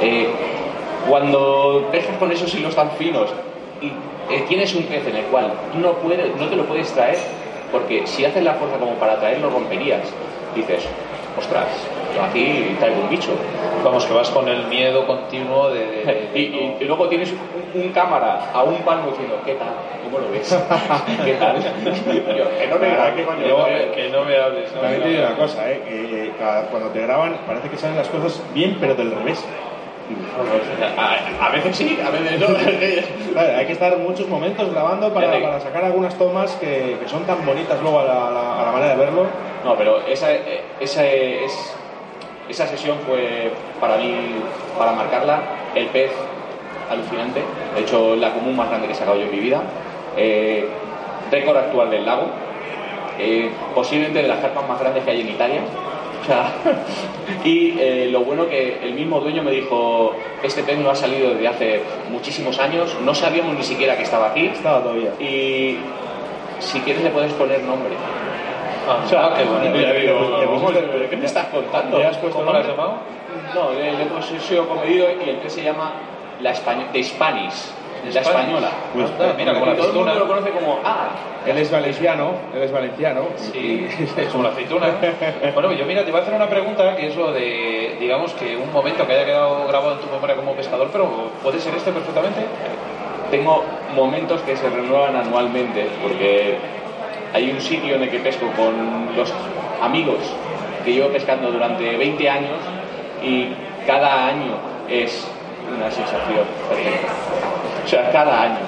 Eh, cuando pescas con esos hilos tan finos y eh, tienes un pez en el cual no, puedes, no te lo puedes traer, porque si haces la fuerza como para traerlo romperías, dices, ostras, yo aquí traigo un bicho. Vamos, que vas con el miedo continuo de. de- de- Y, y- y luego tienes un, un cámara a un palmo diciendo, ¿qué tal? ¿Cómo lo ves? ¿Qué tal? Yo, que no me ¿qué coño? que no me- que no me hables. no También me te digo una cosa, eh, que, eh, cuando te graban parece que salen las cosas bien, pero del revés. A, a veces sí, a veces no. Hay que estar muchos momentos grabando para, sacar algunas tomas que, que son tan bonitas luego a la, a la- a la manera de verlo. No, pero esa, esa, es, esa sesión fue para mí, para marcarla, el pez alucinante. De hecho, la común más grande que he sacado yo en mi vida. Eh, récord actual del lago. Eh, posiblemente de las carpas más grandes que hay en Italia. O sea, y eh, lo bueno que el mismo dueño me dijo, este pez no ha salido desde hace muchísimos años, no sabíamos ni siquiera que estaba aquí. Estaba todavía. Y si quieres le puedes poner nombre. Ah, O sea, qué bonito. te pusiste- ¿pero ¿qué me estás contando? ¿Le has puesto ¿Cómo lo has llamado? No, le, le he puesto comedido y el que se llama la España, de Spanish, la española. Pues, mira, como la todo el mundo aceituna. lo conoce como ah, Él es valenciano, él es valenciano. Sí, es como la aceituna. Bueno, yo mira, te voy a hacer una pregunta que es lo de, digamos, que un momento que haya quedado grabado en tu memoria como pescador, pero puede ser este perfectamente. tengo momentos que se renuevan anualmente porque hay un sitio en el que pesco con los amigos que llevo pescando durante 20 años y cada año es una sensación perfecta. O sea, cada año.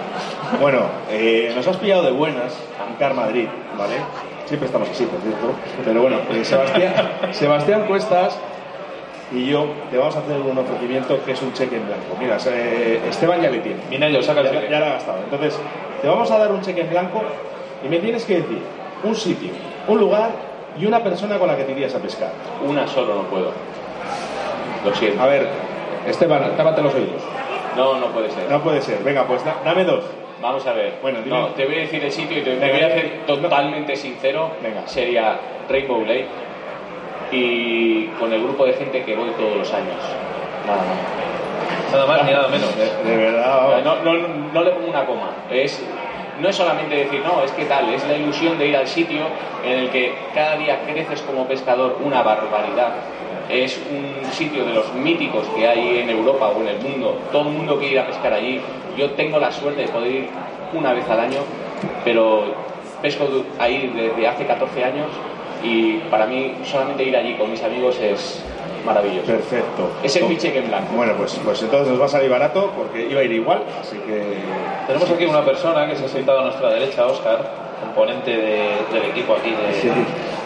Bueno, eh, nos has pillado de buenas en Car Madrid, ¿vale? Siempre estamos así, por cierto. Pero bueno, eh, Sebastián, Sebastián Cuestas y yo te vamos a hacer un ofrecimiento que es un cheque en blanco. Mira, eh, Esteban ya le tiene. Mira, yo saca el Ya, ya lo ha gastado. Entonces, te vamos a dar un cheque en blanco y me tienes que decir un sitio, un lugar y una persona con la que te irías a pescar. Una solo no puedo. Lo siento. A ver, Esteban, tápate los oídos. No, no puede ser. No puede ser. Venga, pues da- dame dos. Vamos a ver. Bueno, dime. no, te voy a decir el sitio y te, te Venga, voy a dime. hacer totalmente sincero. Venga. Sería Rainbow Lake y con el grupo de gente que voy todos los años. Nada más. Nada más ni nada menos. De verdad, vamos. No, no, no le pongo una coma. Es, no es solamente decir, no, es que tal, es la ilusión de ir al sitio en el que cada día creces como pescador una barbaridad. Es un sitio de los míticos que hay en Europa o en el mundo. Todo el mundo quiere ir a pescar allí. Yo tengo la suerte de poder ir una vez al año, pero pesco ahí desde hace 14 años y para mí solamente ir allí con mis amigos es maravilloso. Perfecto. Es el mi cheque en blanco. Bueno, pues, pues entonces nos va a salir barato porque iba a ir igual, así que... Tenemos aquí una persona que se ha sentado a nuestra derecha, Oscar, componente de- del equipo aquí de, Sí.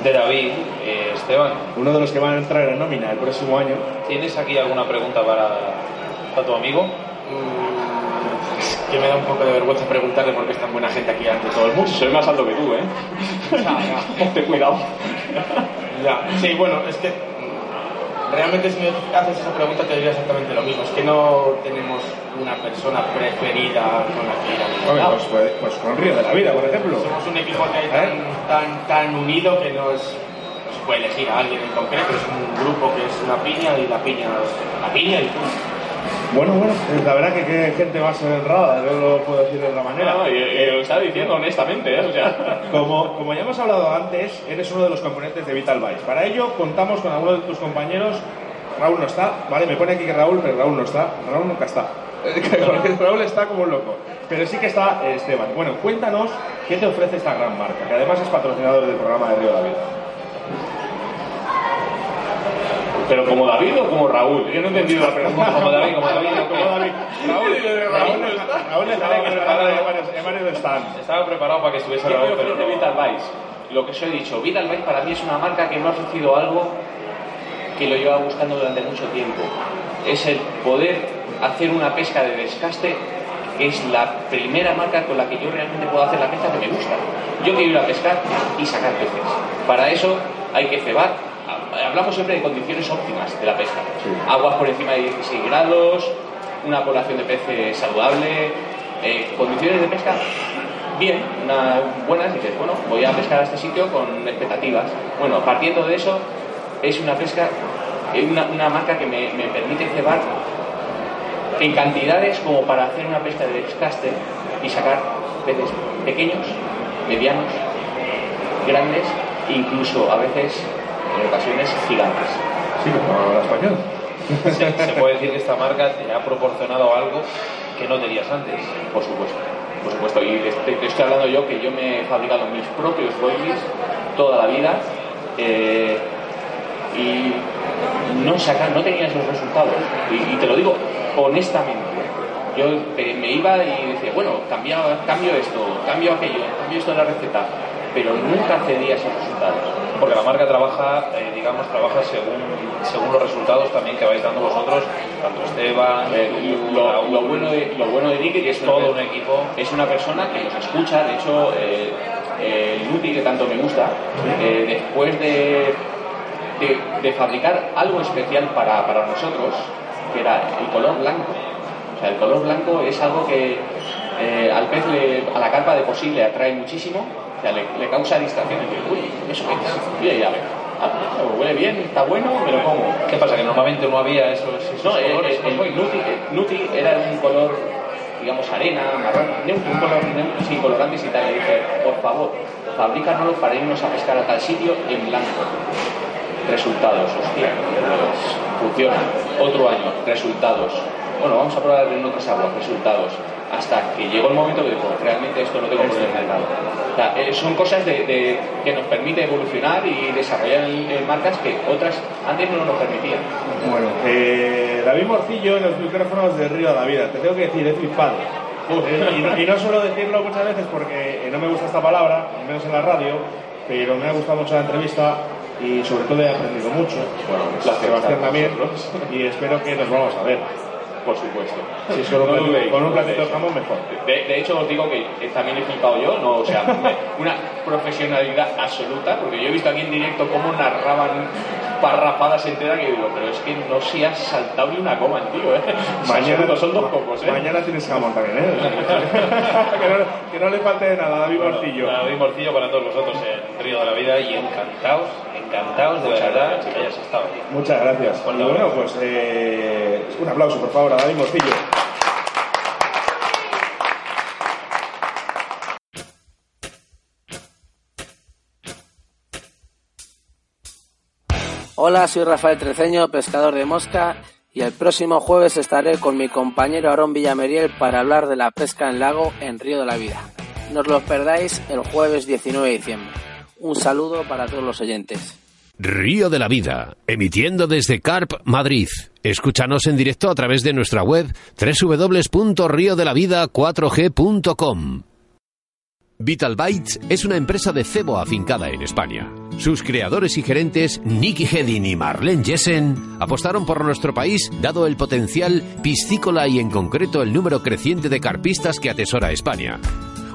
de David. Eh, Esteban, Uno de los que van a entrar en nómina el próximo año. ¿tienes aquí alguna pregunta para, para tu amigo? Es que me da un poco de vergüenza preguntarle por qué es tan buena gente aquí ante todo el mundo. Soy más alto que tú, ¿eh? Ya, ya. Ten cuidado. Ya, sí, bueno, es que mm, realmente si me haces esa pregunta te diría exactamente lo mismo. Es que no tenemos una persona preferida con la que ir a pues, pues, pues con Río de la Vida, por ejemplo. Somos un equipo que hay tan, tan, tan unido que no, es, no se puede elegir a alguien en concreto. Es un grupo que es una piña y la piña es la piña y punto. Bueno, bueno, pues la verdad que qué gente más honrada, no lo puedo decir de otra manera. No, y, y lo está diciendo honestamente, ¿eh? O sea, Como, como ya hemos hablado antes, eres uno de los componentes de Vital Vice. Para ello contamos con algunos de tus compañeros. Raúl no está, ¿vale? Me pone aquí que Raúl, pero Raúl no está. Raúl nunca está. Raúl está como un loco. Pero sí que está eh, Esteban. Bueno, cuéntanos qué te ofrece esta gran marca, que además es patrocinador del programa de Río Vida. pero como David o como Raúl. Yo no he entendido la pregunta. Como David, como David. Como David. Raúl, Raúl, Raúl está preparado en varios, en varios stands. Estaba preparado para que estuviese ¿Qué me Raúl, pero no. Vital Vice? Lo que os he dicho, Vital Vice para mí es una marca que me ha ofrecido algo que lo lleva buscando durante mucho tiempo. Es el poder hacer una pesca de descaste, que es la primera marca con la que yo realmente puedo hacer la pesca que me gusta. Yo quiero ir a pescar y sacar peces. Para eso hay que cebar. Hablamos siempre de condiciones óptimas de la pesca. Aguas por encima de 16 grados, una población de peces saludable, eh, condiciones de pesca bien, una, buenas, dices, bueno, voy a pescar a este sitio con expectativas. Bueno, partiendo de eso, es una pesca, es una, una marca que me, me permite cebar en cantidades como para hacer una pesca de descaste y sacar peces pequeños, medianos, grandes, incluso a veces, en ocasiones, gigantes. Sí, como habla español. Se, se puede decir que esta marca te ha proporcionado algo que no tenías antes. Por supuesto, por supuesto. Y te, te estoy hablando yo que yo me he fabricado mis propios boilies toda la vida eh, y no saca, no tenía esos resultados. Y, y te lo digo honestamente. Yo eh, me iba y decía, bueno, cambio, cambio esto, cambio aquello, cambio esto de la receta, pero nunca cedía esos resultados. Porque la marca trabaja, eh, digamos, trabaja según, según los resultados también que vais dando vosotros, tanto Esteban, Eh, tú, lo, Raúl, lo bueno de, lo bueno de Nick es que es una todo un equipo. es una persona que nos escucha, de hecho, el Nuti que tanto me gusta, después de, de, de fabricar algo especial para, para nosotros, que era el color blanco. O sea, el color blanco es algo que eh, al pez, le- a la carpa de por sí le atrae muchísimo, o sea, le, le causa dice, uy, ¿eso qué es? Mira, ya ve. Ah, pues, huele bien, está bueno, me lo como. ¿Qué pasa? Que normalmente no había esos, esos No, el, colores. el- ¿no? el Nuti, Nuti era un color, digamos, arena, marrón, neutro, un color neutro, sin colorantes y tal. Le dije, por favor, fabrícanoslo para irnos a pescar a tal sitio en blanco. Resultados, hostia, pues, funciona. Otro año, resultados. Bueno, vamos a probar en otras aguas, resultados. Hasta que llegó el momento que dijo, realmente esto no tengo por el mercado. O sea, eh, son cosas de, de- que nos permite evolucionar y desarrollar en marcas que otras antes no nos permitían. Bueno, eh, David Morcillo en los micrófonos de Río de la Vida. Te tengo que decir, es mi padre. Eh, y, no, y no suelo decirlo muchas veces porque eh, no me gusta esta palabra, al menos en la radio, pero me ha gustado mucho la entrevista y sobre todo he aprendido mucho. Bueno, un placer Sebastián también. Y espero que nos vamos a ver. Por supuesto. Si No con, dudéis, con un no platito de jamón mejor. De, de hecho, os digo que también he flipado yo, no, o sea, una profesionalidad absoluta, porque yo he visto aquí en directo cómo narraban parrafadas enteras que digo, pero es que no se ha saltado ni una coma tío, ¿eh? Absoluto, son dos cocos, ¿eh? Mañana tienes jamón también, ¿eh? que, no, que no le falte de nada, David Bueno, Morcillo. David Morcillo para todos vosotros en Río de la Vida y encantados, encantados de Muchas verdad gracias, que hayas estado. Muchas gracias. Y bueno, pues eh, un aplauso, por favor, a David Morcillo. Hola, soy Rafael Treceño, pescador de mosca, y el próximo jueves estaré con mi compañero Aarón Villameriel para hablar de la pesca en lago en Río de la Vida. No os lo perdáis el jueves 19 de diciembre. Un saludo para todos los oyentes. Río de la Vida, emitiendo desde Carp, Madrid. Escúchanos en directo a través de nuestra web www.riodelavida4g.com. Vital Bytes es una empresa de cebo afincada en España. Sus creadores y gerentes, Nicky Hedin y Marlene Jessen, apostaron por nuestro país dado el potencial piscícola y en concreto el número creciente de carpistas que atesora España.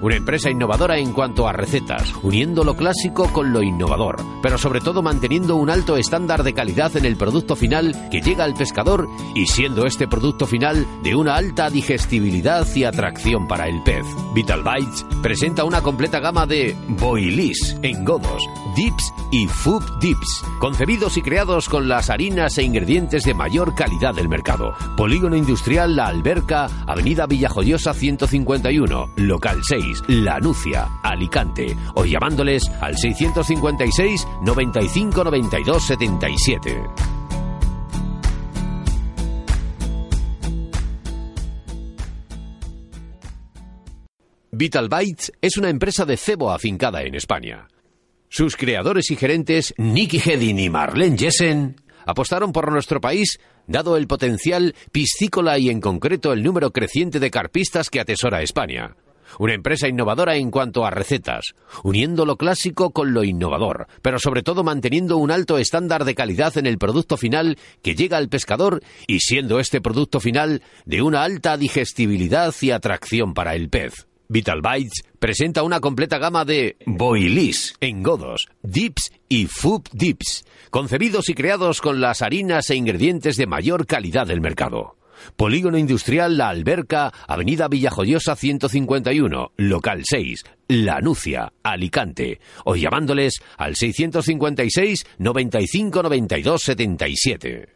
Una empresa innovadora en cuanto a recetas, uniendo lo clásico con lo innovador, pero sobre todo manteniendo un alto estándar de calidad en el producto final que llega al pescador y siendo este producto final de una alta digestibilidad y atracción para el pez. Vital Bites presenta una completa gama de boilies, engodos, dips y food dips, concebidos y creados con las harinas e ingredientes de mayor calidad del mercado. Polígono Industrial La Alberca, Avenida Villajoyosa 151, local 6. La Nucia, Alicante, o llamándoles al 656 95 92 77. Vital Bytes es una empresa de cebo afincada en España. Sus creadores y gerentes, Nicky Hedin y Marlene Jessen, apostaron por nuestro país dado el potencial piscícola y en concreto el número creciente de carpistas que atesora España. Una empresa innovadora en cuanto a recetas, uniendo lo clásico con lo innovador, pero sobre todo manteniendo un alto estándar de calidad en el producto final que llega al pescador y siendo este producto final de una alta digestibilidad y atracción para el pez. Vital Bites presenta una completa gama de boilies, engodos, dips y food dips, concebidos y creados con las harinas e ingredientes de mayor calidad del mercado. Polígono Industrial La Alberca, Avenida Villajoyosa 151, local 6, La Nucia, Alicante, o llamándoles al 656 95 92 77.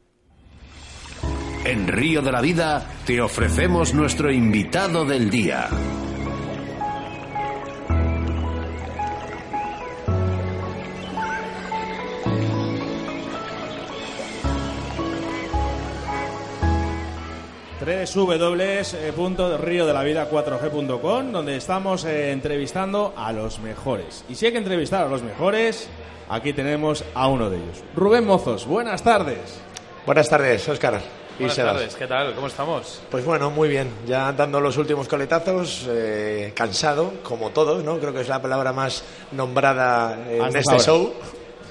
En Río de la Vida te ofrecemos nuestro invitado del día. www.riodelavida4g.com donde estamos eh, entrevistando a los mejores. Y si hay que entrevistar a los mejores, aquí tenemos a uno de ellos. Rubén Mozos, buenas tardes. Buenas tardes, Óscar. Buenas Sebas. tardes, ¿qué tal? ¿Cómo estamos? Pues bueno, muy bien. Ya dando los últimos coletazos, eh, cansado, como todos, ¿no? Creo que es la palabra más nombrada en Hasta este ahora. show.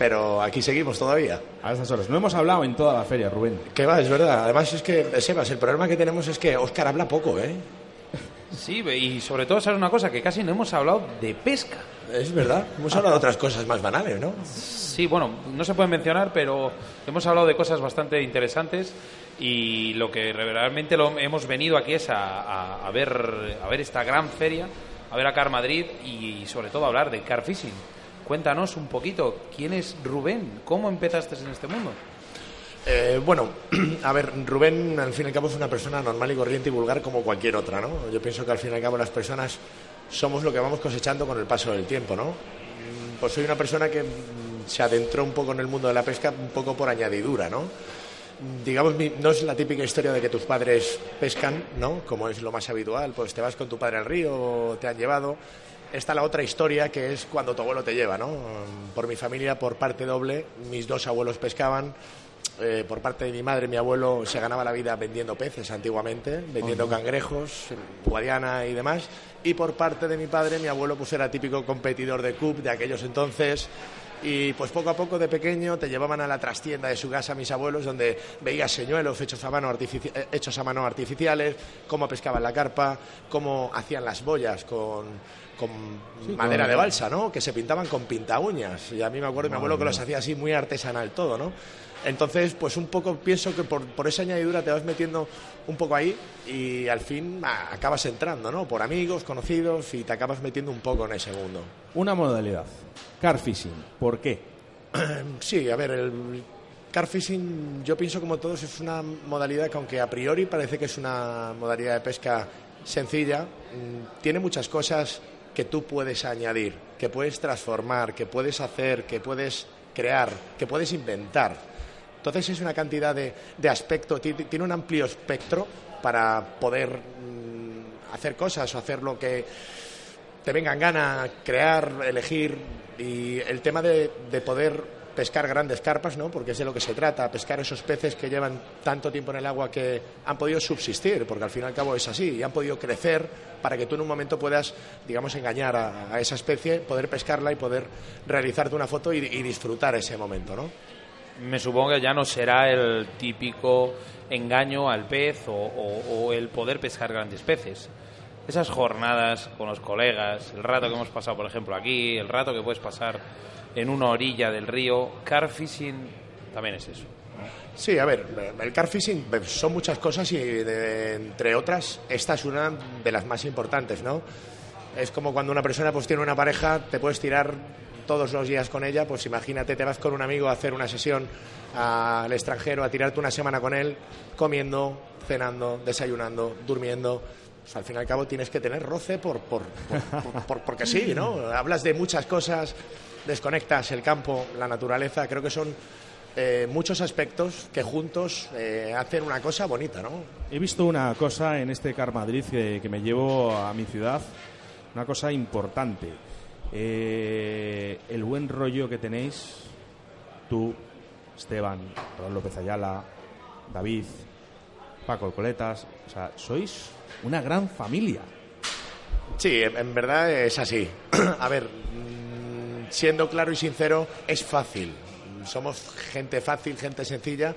Pero aquí seguimos todavía. A estas horas. No hemos hablado en toda la feria, Rubén. Que va, es verdad. Además es que, Sebas, el problema que tenemos es que Óscar habla poco, ¿eh? Sí, y sobre todo, ¿sabes una cosa? Que casi no hemos hablado de pesca. Es verdad. Hemos hablado de otras cosas más banales, ¿no? Sí, bueno, no se pueden mencionar, pero hemos hablado de cosas bastante interesantes y lo que realmente lo hemos venido aquí es a, a- a ver, a ver esta gran feria, a ver a Car Madrid y sobre todo a hablar de car fishing. Cuéntanos un poquito, ¿quién es Rubén? ¿Cómo empezaste en este mundo? Eh, bueno, a ver, Rubén al fin y al cabo es una persona normal y corriente y vulgar como cualquier otra, ¿no? Yo pienso que al fin y al cabo las personas somos lo que vamos cosechando con el paso del tiempo, ¿no? Mm, Pues soy una persona que mm, se adentró un poco en el mundo de la pesca un poco por añadidura, ¿no? Mm, Digamos, no es la típica historia de que tus padres pescan, ¿no? Como es lo más habitual, pues te vas con tu padre al río, te han llevado. Está la otra historia que es cuando tu abuelo te lleva, ¿no? Por mi familia, por parte doble, mis dos abuelos pescaban, eh, por parte de mi madre, mi abuelo se ganaba la vida vendiendo peces antiguamente, vendiendo Ajá. cangrejos, guadiana y demás. Y por parte de mi padre, mi abuelo pues era típico competidor de CUP de aquellos entonces. Y pues poco a poco de pequeño te llevaban a la trastienda de su casa mis abuelos, donde veías señuelos hechos a mano, eh, hechos a mano artificiales, cómo pescaban la carpa, cómo hacían las boyas con, con Sí, madera de balsa, ¿no? Que se pintaban con pinta uñas. Y a mí me acuerdo mi abuelo que los hacía así muy artesanal todo, ¿no? Entonces, pues un poco pienso que por, por esa añadidura te vas metiendo un poco ahí y al fin ah, acabas entrando, ¿no? Por amigos, conocidos y te acabas metiendo un poco en ese mundo. Una modalidad. Car fishing. ¿Por qué? Sí, a ver, el car fishing yo pienso como todos es una modalidad que aunque a priori parece que es una modalidad de pesca sencilla, mm, tiene muchas cosas que tú puedes añadir, que puedes transformar, que puedes hacer, que puedes crear, que puedes inventar. Entonces es una cantidad de, de aspectos, ti- tiene un amplio espectro para poder mm, hacer cosas o hacer lo que te vengan gana crear, elegir y el tema de, de poder pescar grandes carpas, ¿no? Porque es de lo que se trata, pescar esos peces que llevan tanto tiempo en el agua que han podido subsistir, porque al fin y al cabo es así, y han podido crecer para que tú en un momento puedas, digamos, engañar a, a esa especie, poder pescarla y poder realizarte una foto y, y disfrutar ese momento, ¿no? Me supongo que ya no será el típico engaño al pez o, o- o el poder pescar grandes peces. Esas jornadas con los colegas, el rato que hemos pasado, por ejemplo, aquí, el rato que puedes pasar en una orilla del río, car fishing también es eso. Sí, a ver, el car fishing eh, son muchas cosas y de- entre otras esta es una de las más importantes, ¿no? Es como cuando una persona pues tiene una pareja, te puedes tirar todos los días con ella, pues imagínate, te vas con un amigo a hacer una sesión al extranjero, a tirarte una semana con él, comiendo, cenando, desayunando, durmiendo. Pues, al fin y al cabo tienes que tener roce por, por, por- por- por- porque sí, ¿no? Hablas de muchas cosas, desconectas el campo, la naturaleza, creo que son eh, muchos aspectos que juntos eh, hacen una cosa bonita, ¿no? He visto una cosa en este Car Madrid que, que me llevo a mi ciudad, una cosa importante. Eh, el buen rollo que tenéis, tú, Esteban, Raúl López Ayala, David, Paco Coletas, o sea, sois una gran familia. Sí, en verdad es así. A ver, siendo claro y sincero, es fácil. Somos gente fácil, gente sencilla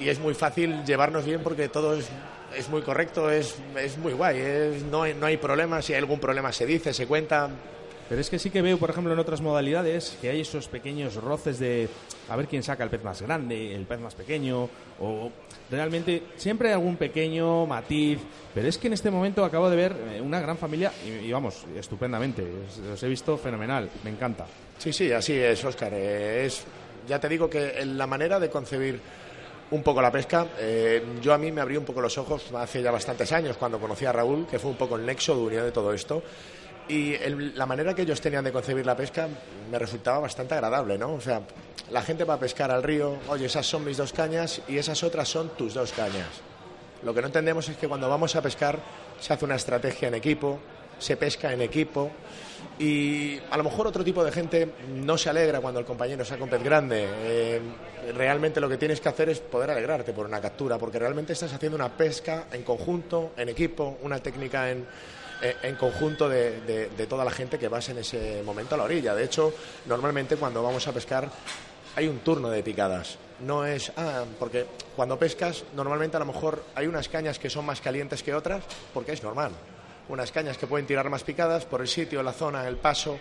y es muy fácil llevarnos bien porque todo es, muy correcto, es, muy guay. no, hay, no hay si hay algún problema se dice, se cuenta. Pero es que sí que veo, por ejemplo, en otras modalidades que hay esos pequeños roces de a ver quién saca el pez más grande, el pez más pequeño, o realmente siempre hay algún pequeño matiz. Pero es que en este momento acabo de ver eh, una gran familia y, vamos, estupendamente. Os, os he visto fenomenal, me encanta. Sí, sí, así es, Óscar. Eh, es, ya te digo que en la manera de concebir un poco la pesca, eh, yo a mí me abrí un poco los ojos hace ya bastantes años cuando conocí a Raúl, que fue un poco el nexo de unión de todo esto. Y el- la manera que ellos tenían de concebir la pesca me resultaba bastante agradable, ¿no? O sea, la gente va a pescar al río, oye, esas son mis dos cañas y esas otras son tus dos cañas. Lo que no entendemos es que cuando vamos a pescar se hace una estrategia en equipo, se pesca en equipo y a lo mejor otro tipo de gente no se alegra cuando el compañero saca un pez grande. Eh, realmente lo que tienes que hacer es poder alegrarte por una captura, porque realmente estás haciendo una pesca en conjunto, en equipo, una técnica en, eh, conjunto de- de toda la gente que vas en ese momento a la orilla. De hecho, normalmente cuando vamos a pescar hay un turno de picadas. No es, ah, porque cuando pescas, normalmente a lo mejor hay unas cañas que son más calientes que otras, porque es normal. Unas cañas que pueden tirar más picadas por el sitio, la zona, el paso,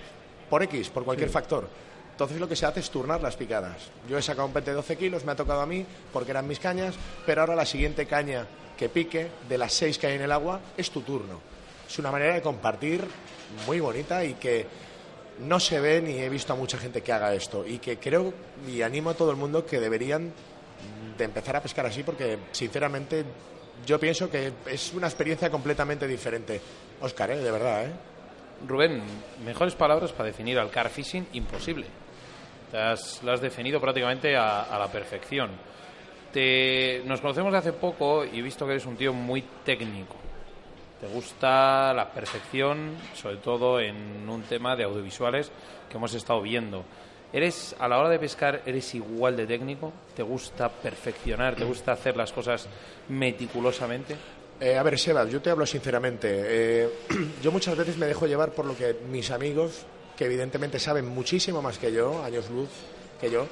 por X, por cualquier Sí. factor. Entonces lo que se hace es turnar las picadas. Yo he sacado un pez de 12 kilos, me ha tocado a mí porque eran mis cañas, pero ahora la siguiente caña que pique de las seis que hay en el agua es tu turno. Es una manera de compartir muy bonita y que no se ve ni he visto a mucha gente que haga esto y que creo y animo a todo el mundo que deberían de empezar a pescar así porque sinceramente yo pienso que es una experiencia completamente diferente. Oscar, ¿eh? de verdad, ¿eh? Rubén, mejores palabras para definir al car fishing, imposible. Te has- lo has definido prácticamente a, a la perfección. Te, nos conocemos de hace poco y he visto que eres un tío muy técnico. Te gusta la perfección, sobre todo en un tema de audiovisuales que hemos estado viendo. ¿Eres, a la hora de pescar, eres igual de técnico? ¿Te gusta perfeccionar? ¿Te gusta hacer las cosas meticulosamente? Eh, a ver, Sebas, yo te hablo sinceramente. Eh, yo muchas veces me dejo llevar por lo que mis amigos, que evidentemente saben muchísimo más que yo, años luz que yo,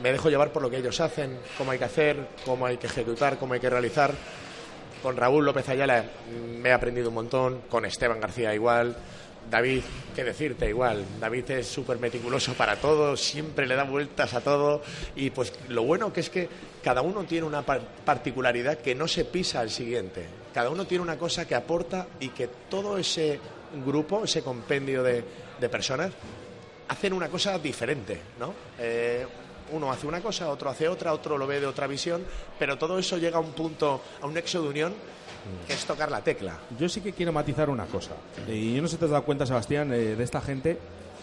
me dejo llevar por lo que ellos hacen, cómo hay que hacer, cómo hay que ejecutar, cómo hay que realizar. Con Raúl López Ayala me he aprendido un montón, con Esteban García igual, David, qué decirte igual, David es súper meticuloso para todo, siempre le da vueltas a todo y pues lo bueno que es que cada uno tiene una par- particularidad que no se pisa al siguiente, cada uno tiene una cosa que aporta y que todo ese grupo, ese compendio de, de personas, hacen una cosa diferente, ¿no? Eh, uno hace una cosa, otro hace otra, otro lo ve de otra visión, pero todo eso llega a un punto, a un nexo de unión que es tocar la tecla. Yo sí que quiero matizar una cosa. Y yo no sé si te has dado cuenta, Sebastián, eh, de esta gente.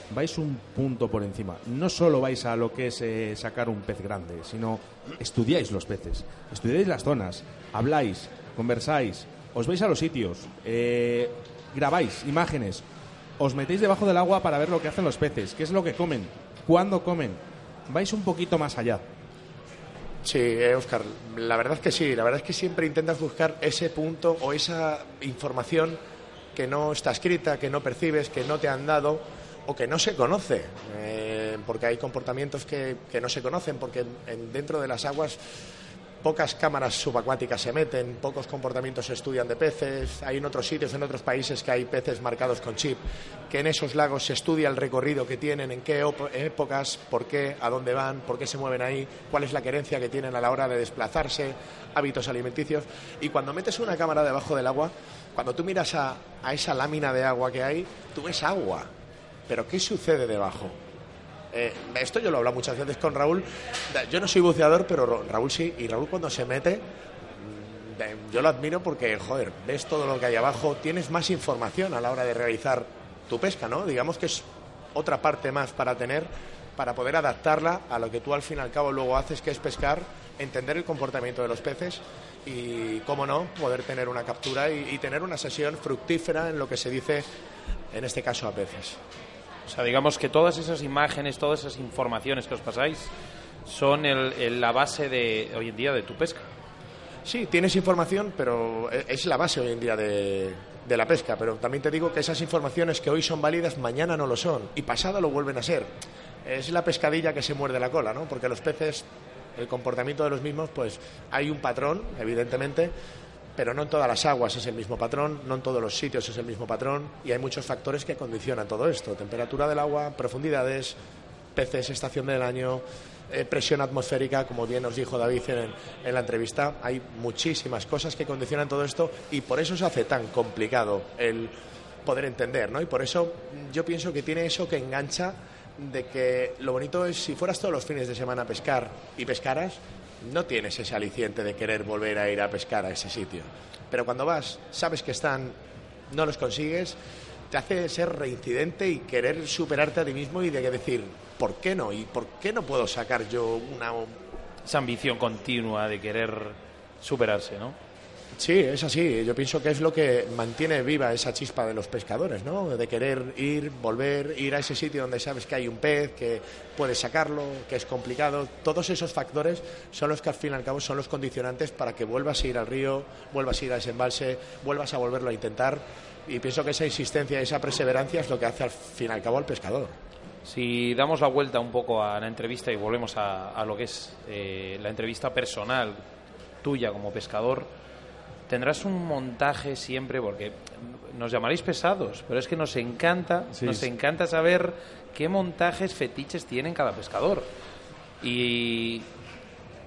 Vais un punto por encima. No solo vais a lo que es eh, sacar un pez grande, sino estudiáis los peces, estudiáis las zonas, habláis, conversáis, os vais a los sitios, eh, grabáis imágenes. os metéis debajo del agua para ver lo que hacen los peces, qué es lo que comen, cuándo comen. Vais un poquito más allá. Sí, eh, Oscar, la verdad es que sí, la verdad es que siempre intentas buscar ese punto o esa información que no está escrita, que no percibes, que no te han dado o que no se conoce, eh, porque hay comportamientos que, que no se conocen, porque en- dentro de las aguas pocas cámaras subacuáticas se meten, pocos comportamientos se estudian de peces, hay en otros sitios, en otros países que hay peces marcados con chip, que en esos lagos se estudia el recorrido que tienen, en qué épocas, por qué, a dónde van, por qué se mueven ahí, cuál es la querencia que tienen a la hora de desplazarse, hábitos alimenticios. Y cuando metes una cámara debajo del agua, cuando tú miras a, a esa lámina de agua que hay, tú ves agua. Pero ¿qué sucede debajo? Eh, esto yo lo he hablado muchas veces con Raúl. Yo no soy buceador, pero Ra- Raúl sí. Y Raúl cuando se mete, mm, yo lo admiro porque, joder, ves todo lo que hay abajo, tienes más información a la hora de realizar tu pesca, ¿no? Digamos que es otra parte más para tener, para poder adaptarla a lo que tú al fin y al cabo luego haces, que es pescar, entender el comportamiento de los peces y, cómo no, poder tener una captura y tener una sesión fructífera en lo que se dice, en este caso, a peces. O sea, digamos que todas esas imágenes, todas esas informaciones que os pasáis son la base de hoy en día de tu pesca. Sí, tienes información, pero e- es la base hoy en día de, de la pesca. Pero también te digo que esas informaciones que hoy son válidas, mañana no lo son. Y pasado lo vuelven a ser. Es la pescadilla que se muerde la cola, ¿no? Porque los peces, el comportamiento de los mismos, pues hay un patrón, evidentemente, pero no en todas las aguas es el mismo patrón, no en todos los sitios es el mismo patrón. Y hay muchos factores que condicionan todo esto. Temperatura del agua, profundidades, peces, estación del año, eh, presión atmosférica, como bien nos dijo David en, en la entrevista. Hay muchísimas cosas que condicionan todo esto y por eso se hace tan complicado el poder entender, ¿no? Y por eso yo pienso que tiene eso que engancha de que lo bonito es si fueras todos los fines de semana a pescar y pescaras, no tienes ese aliciente de querer volver a ir a pescar a ese sitio. Pero cuando vas, sabes que están, no los consigues, te hace ser reincidente y querer superarte a ti mismo y de decir, ¿por qué no? ¿Y por qué no puedo sacar yo una... Esa ambición continua de querer superarse, ¿no? Sí, es así. Yo pienso que es lo que mantiene viva esa chispa de los pescadores, ¿no? De querer ir, volver, ir a ese sitio donde sabes que hay un pez, que puedes sacarlo, que es complicado. Todos esos factores son los que al fin y al cabo son los condicionantes para que vuelvas a ir al río, vuelvas a ir a ese embalse, vuelvas a volverlo a intentar. Y pienso que esa insistencia, esa perseverancia es lo que hace al fin y al cabo al pescador. Si damos la vuelta un poco a la entrevista y volvemos a, a lo que es eh, la entrevista personal tuya como pescador, tendrás un montaje siempre, porque nos llamaréis pesados, pero es que nos encanta, Sí, nos sí. encanta saber qué montajes fetiches tienen cada pescador. Y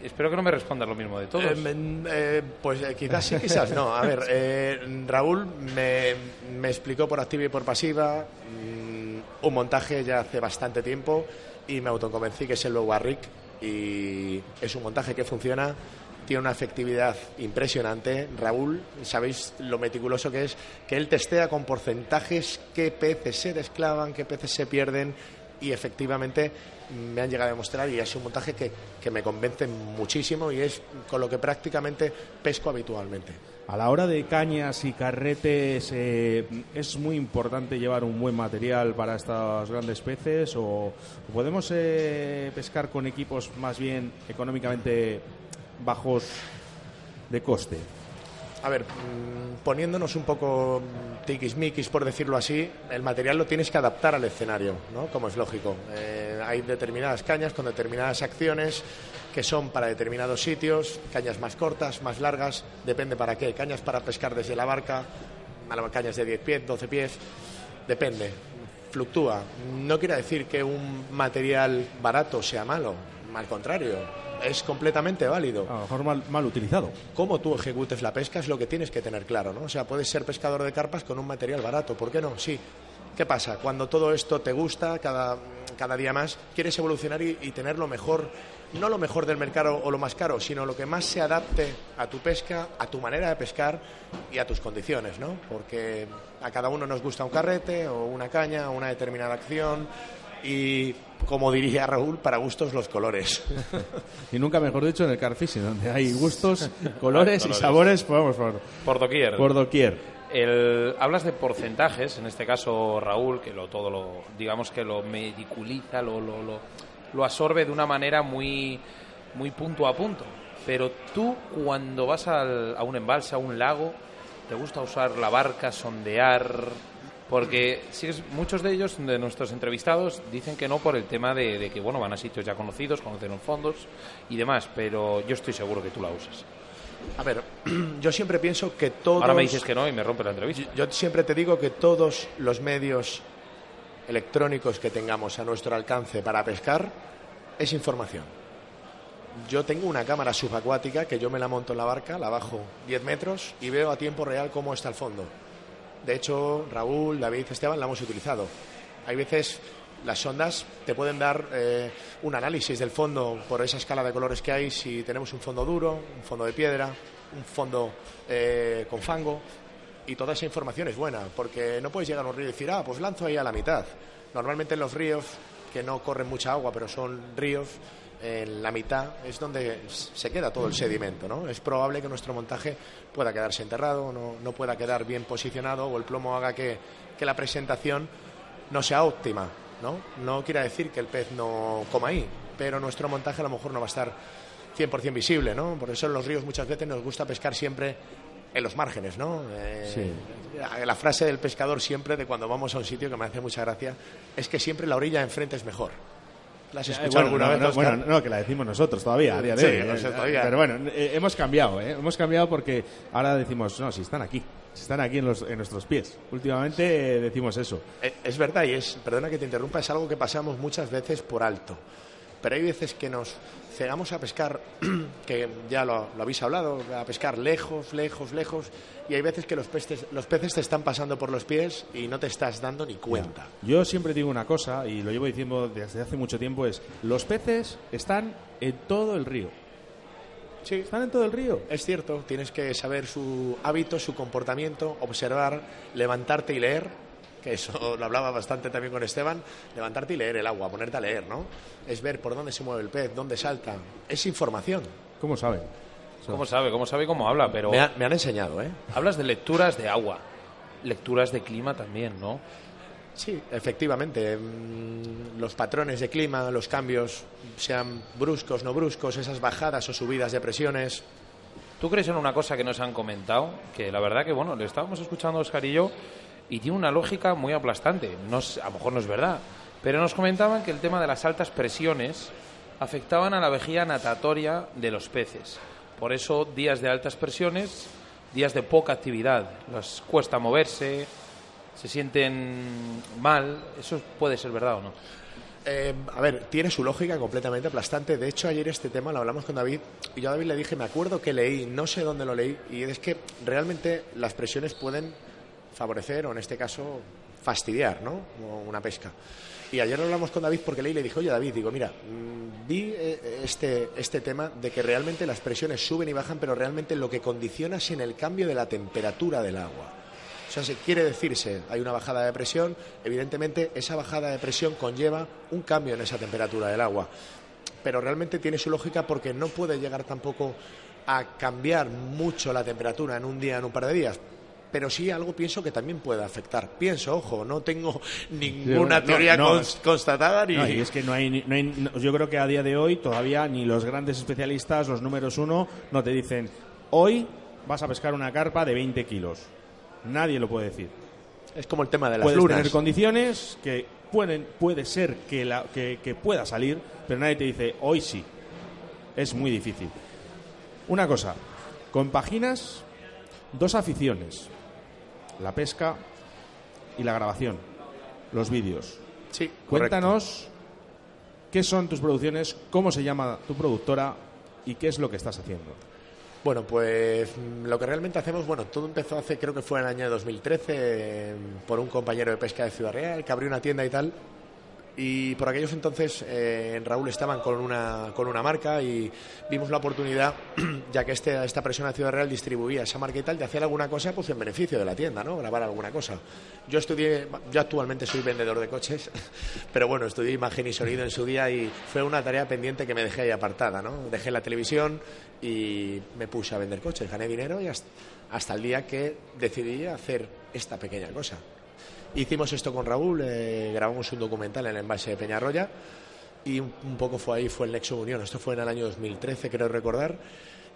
espero que no me respondas lo mismo de todos. Eh, eh, pues eh, quizás sí, quizás no. A ver, eh, Raúl me, me explicó por activa y por pasiva mm, un montaje ya hace bastante tiempo y me autoconvencí que es el Low y es un montaje que funciona. Tiene una efectividad impresionante. Raúl, sabéis lo meticuloso que es, que él testea con porcentajes qué peces se desclavan, qué peces se pierden y efectivamente me han llegado a demostrar y es un montaje que, que me convence muchísimo y es con lo que prácticamente pesco habitualmente. A la hora de cañas y carretes, eh, ¿es muy importante llevar un buen material para estos grandes peces o podemos eh, pescar con equipos más bien económicamente bajos de coste? A ver, mm, poniéndonos un poco tiquismiquis, por decirlo así, el material lo tienes que adaptar al escenario, ¿no? Como es lógico. Eh, hay determinadas cañas con determinadas acciones que son para determinados sitios, cañas más cortas, más largas, depende para qué. Cañas para pescar desde la barca, cañas de 10 pies, 12 pies, depende, fluctúa. No quiere decir que un material barato sea malo, al contrario, es completamente válido. A lo mejor mal, mal utilizado. Cómo tú ejecutes la pesca es lo que tienes que tener claro, ¿no? O sea, puedes ser pescador de carpas con un material barato, ¿por qué no? Sí. ¿Qué pasa? Cuando todo esto te gusta, cada, cada día más, quieres evolucionar y, y tener lo mejor, no lo mejor del mercado o lo más caro, sino lo que más se adapte a tu pesca, a tu manera de pescar y a tus condiciones, ¿no? Porque a cada uno nos gusta un carrete o una caña o una determinada acción y, como diría Raúl, para gustos los colores. Y nunca mejor dicho en el car fishing, donde hay gustos, colores y sabores, pues vamos por, Por doquier. por doquier. El, hablas de porcentajes, en este caso Raúl, que lo, todo lo, digamos que lo mediculiza, lo, lo, lo, lo absorbe de una manera muy, muy punto a punto. Pero tú, cuando vas al- a un embalse, a un lago, ¿te gusta usar la barca, sondear? Porque muchos de ellos, de nuestros entrevistados, dicen que no por el tema de, de que bueno van a sitios ya conocidos, conocen los fondos y demás, pero yo estoy seguro que tú la usas. A ver, yo siempre pienso que todos... Ahora me dices que no y me rompe la entrevista. Yo siempre te digo que todos los medios electrónicos que tengamos a nuestro alcance para pescar es información. Yo tengo una cámara subacuática que yo me la monto en la barca, la bajo 10 metros y veo a tiempo real cómo está el fondo. De hecho, Raúl, David, Esteban la hemos utilizado. Hay veces las sondas te pueden dar eh, un análisis del fondo por esa escala de colores que hay, si tenemos un fondo duro, un fondo de piedra, un fondo eh, con fango, y toda esa información es buena, porque no puedes llegar a un río y decir, ah, pues lanzo ahí a la mitad. Normalmente en los ríos, que no corren mucha agua, pero son ríos, en la mitad es donde se queda todo el sedimento, ¿no? Es probable que nuestro montaje pueda quedarse enterrado, no, no pueda quedar bien posicionado o el plomo haga que, que la presentación no sea óptima, ¿no? No quiere decir que el pez no coma ahí, pero nuestro montaje a lo mejor no va a estar 100% visible, ¿no? Por eso en los ríos muchas veces nos gusta pescar siempre en los márgenes, ¿no? Eh, Sí. La frase del pescador siempre de cuando vamos a un sitio que me hace mucha gracia es que siempre la orilla enfrente es mejor. ¿La has Eh, escuchado bueno, alguna no, vez? no, bueno, no, que la decimos nosotros todavía, a día de Sí, hoy. no eh, sé, todavía. Pero bueno, eh, hemos cambiado, ¿eh? Hemos cambiado porque ahora decimos, no, si están aquí, si están aquí en, los, en nuestros pies. Últimamente eh, decimos eso. Eh, Es verdad y es, perdona que te interrumpa, es algo que pasamos muchas veces por alto. Pero hay veces que nos cegamos a pescar, que ya lo, lo habéis hablado, a pescar lejos, lejos, lejos, y hay veces que los peces, los peces te están pasando por los pies y no te estás dando ni cuenta. Yo siempre digo una cosa, y lo llevo diciendo desde hace mucho tiempo, es los peces están en todo el río. Sí. Están en todo el río. Es cierto, tienes que saber su hábito, su comportamiento, observar, levantarte y leer, que eso lo hablaba bastante también con Esteban, levantarte y leer el agua, ponerte a leer, ¿no? Es ver por dónde se mueve el pez, dónde salta. Es información. ¿Cómo saben? ¿Cómo sabe? ¿Cómo sabe? ¿Cómo habla? Pero Me, ha- me han enseñado, ¿eh? hablas de lecturas de agua, lecturas de clima también, ¿no? Sí, efectivamente. mm, Los patrones de clima, los cambios, sean bruscos, no bruscos, esas bajadas o subidas de presiones. ¿Tú crees en una cosa que nos han comentado? Que la verdad que, bueno, le estábamos escuchando a Oscar y yo y tiene una lógica muy aplastante. No a lo mejor no es verdad, pero nos comentaban que el tema de las altas presiones afectaban a la vejiga natatoria de los peces. Por eso, días de altas presiones, días de poca actividad. Les cuesta moverse, se sienten mal. ¿Eso puede ser verdad o no? Eh, a ver, tiene su lógica completamente aplastante. De hecho, ayer este tema lo hablamos con David y yo a David le dije, me acuerdo que leí, no sé dónde lo leí, y es que realmente las presiones pueden favorecer o en este caso fastidiar, ¿no? Una pesca. Y ayer hablamos con David porque leí y le dije, oye David, digo, mira, mm, vi eh, este, este tema de que realmente las presiones suben y bajan, pero realmente lo que condiciona es en el cambio de la temperatura del agua. O sea, se quiere decirse, hay una bajada de presión, evidentemente esa bajada de presión conlleva un cambio en esa temperatura del agua. Pero realmente tiene su lógica porque no puede llegar tampoco a cambiar mucho la temperatura en un día, en un par de días. Pero sí algo pienso que también puede afectar. Pienso, ojo, no tengo ninguna no, teoría no. constatada ni... Y es que no hay, hay- yo creo que a día de hoy todavía ni los grandes especialistas, los números uno, no te dicen hoy vas a pescar una carpa de 20 kilos. Nadie lo puede decir. Es como el tema de las Puedes lunas. tener condiciones que pueden, puede ser que, la, que, que pueda salir, pero nadie te dice hoy sí. Es muy difícil. Una cosa, compaginas dos aficiones, la pesca y la grabación, los vídeos. Sí, correcto. Cuéntanos qué son tus producciones, cómo se llama tu productora y qué es lo que estás haciendo. Bueno, pues mm, lo que realmente hacemos, bueno, todo empezó hace, creo que fue en el año 2013, eh, por un compañero de pesca de Ciudad Real, que abrió una tienda y tal. Y por aquellos entonces eh, Raúl estaban con una, con una marca y vimos la oportunidad, ya que este, esta persona de Ciudad Real distribuía esa marca y tal, de hacer alguna cosa pues en beneficio de la tienda, ¿no? Grabar alguna cosa. Yo estudié, yo actualmente soy vendedor de coches, pero bueno, estudié imagen y sonido en su día y fue una tarea pendiente que me dejé ahí apartada, ¿no? Dejé la televisión y me puse a vender coches, gané dinero y hasta, hasta el día que decidí hacer esta pequeña cosa. Hicimos esto con Raúl, eh, grabamos un documental en el envase de Peñarroya y un, un poco fue ahí, fue el Nexo Unión. Esto fue en el año 2013, creo recordar.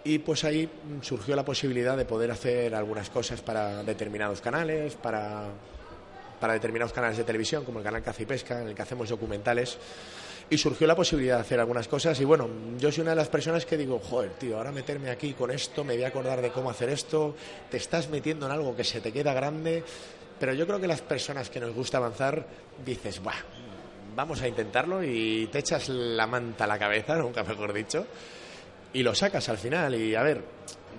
Y pues ahí mm, surgió la posibilidad de poder hacer algunas cosas para determinados canales, para, para determinados canales de televisión, como el canal Caza y Pesca, en el que hacemos documentales. Y surgió la posibilidad de hacer algunas cosas. Y bueno, yo soy una de las personas que digo, joder, tío, ahora meterme aquí con esto, me voy a acordar de cómo hacer esto, te estás metiendo en algo que se te queda grande. Pero yo creo que las personas que nos gusta avanzar dices, Buah, vamos a intentarlo y te echas la manta a la cabeza, nunca mejor dicho, y lo sacas al final. Y a ver,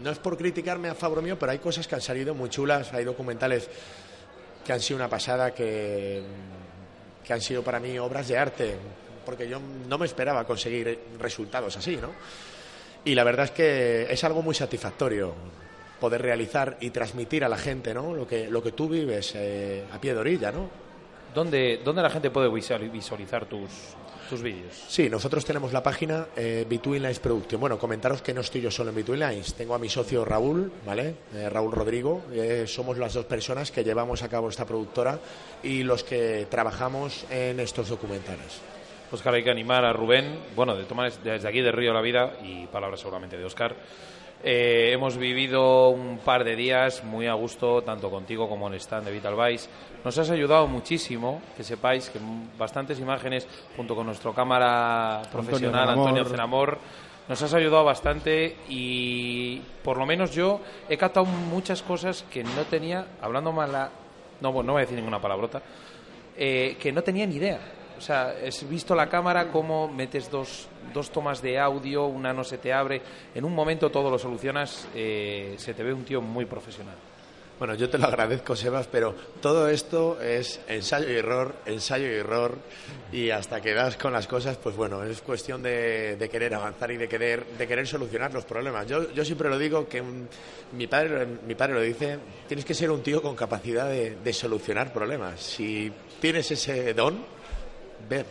no es por criticarme a favor mío, pero hay cosas que han salido muy chulas, hay documentales que han sido una pasada, que, que han sido para mí obras de arte, porque yo no me esperaba conseguir resultados así, ¿no? Y la verdad es que es algo muy satisfactorio poder realizar y transmitir a la gente ¿no? lo, que, lo que tú vives eh, a pie de orilla. ¿no? ¿Dónde, ¿Dónde la gente puede visual- visualizar tus, tus vídeos? Sí, nosotros tenemos la página eh, Between Lines Production. Bueno, comentaros que no estoy yo solo en Between Lines. Tengo a mi socio Raúl, ¿vale? Eh, Raúl Rodrigo. Eh, somos las dos personas que llevamos a cabo esta productora y los que trabajamos en estos documentales. Oscar, hay que animar a Rubén, bueno, de tomar desde aquí de Río la Vida y palabras seguramente de Oscar. Eh, hemos vivido un par de días muy a gusto, tanto contigo como en el stand de Vital Vice. Nos has ayudado muchísimo, que sepáis que bastantes imágenes, junto con nuestro cámara profesional. Antonio Cenamor, nos has ayudado bastante y por lo menos yo he captado muchas cosas que no tenía, hablando mala, no, bueno, no voy a decir ninguna palabrota, eh, que no tenía ni idea. O sea, he visto la cámara cómo metes dos, dos tomas de audio, una no se te abre, en un momento todo lo solucionas, eh, se te ve un tío muy profesional. Bueno, yo te lo agradezco, Sebas, pero todo esto es ensayo y error, ensayo y error, y hasta que das con las cosas, pues bueno, es cuestión de, de querer avanzar y de querer, de querer solucionar los problemas. Yo, yo siempre lo digo que mi, padre, mi padre lo dice, tienes que ser un tío con capacidad de, de solucionar problemas. Si tienes ese don,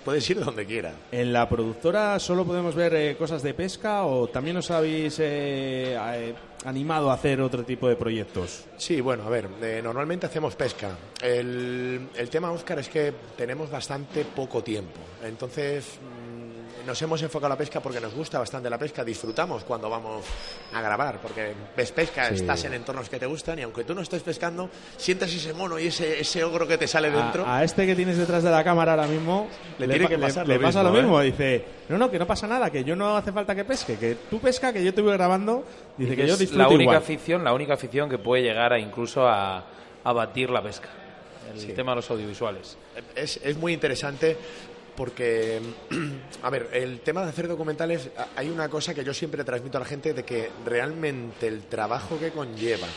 puedes ir donde quieras. ¿En la productora solo podemos ver eh, cosas de pesca o también os habéis eh, eh, animado a hacer otro tipo de proyectos? Sí, bueno, a ver, eh, normalmente hacemos pesca. El, el tema, Óscar, es que tenemos bastante poco tiempo. Entonces, nos hemos enfocado a la pesca porque nos gusta bastante la pesca. Disfrutamos cuando vamos a grabar, porque ves pesca, Sí. estás en entornos que te gustan y aunque tú no estés pescando, sientes ese mono y ese, ese ogro que te sale dentro. A, a este que tienes detrás de la cámara ahora mismo Le tiene pa- que pasar le lo pasa mismo, lo mismo. ¿eh? Dice, no, no, que no pasa nada, que yo no hace falta que pesque, que tú pesca, que yo te voy grabando. Dice Y que yo es disfruto la única igual. afición, la única afición que puede llegar a incluso a, a batir la pesca. El Sí. tema de los audiovisuales. Es, es muy interesante porque, a ver, el tema de hacer documentales, hay una cosa que yo siempre transmito a la gente de que realmente el trabajo que conlleva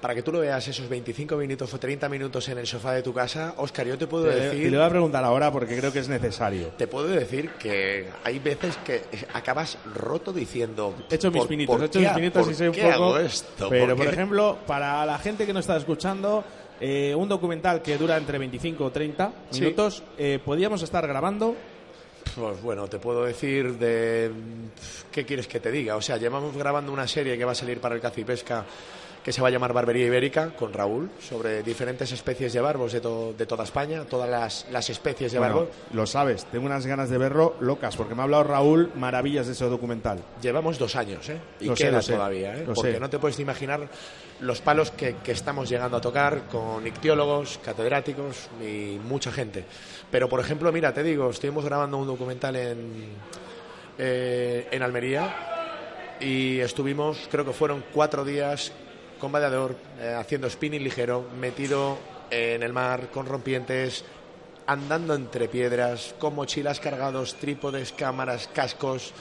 para que tú lo veas esos 25 minutos o 30 minutos en el sofá de tu casa, Oscar, yo te puedo Te, te decir... lo voy a preguntar ahora porque creo que es necesario. Te puedo decir que hay veces que acabas roto diciendo... He hecho mis "¿Por- pinitos, he hecho mis pinitos y sé un poco. hago esto? Pero, ¿Por por qué?". ejemplo, para la gente que no está escuchando, eh, un documental que dura entre 25 o 30 Sí. minutos, eh, podíamos estar grabando. Pues bueno, te puedo decir de... ¿Qué quieres que te diga? O sea, llevamos grabando una serie que va a salir para el caza y pesca que se va a llamar Barbería Ibérica con Raúl sobre diferentes especies de barbos de, to- de toda España, todas las, las especies de Bueno, barbos. lo sabes, tengo unas ganas de verlo locas, porque me ha hablado Raúl maravillas de ese documental. Llevamos dos años, ¿eh? Y Lo queda sé, todavía, ¿eh? Porque sé. no te puedes imaginar los palos que, que estamos llegando a tocar con ictiólogos, catedráticos y mucha gente. Pero, por ejemplo, mira, te digo, estuvimos grabando un documental en, eh, en Almería y estuvimos, creo que fueron cuatro días con vadeador, eh, haciendo spinning ligero, metido en el mar con rompientes, andando entre piedras, con mochilas cargados, trípodes, cámaras, cascos.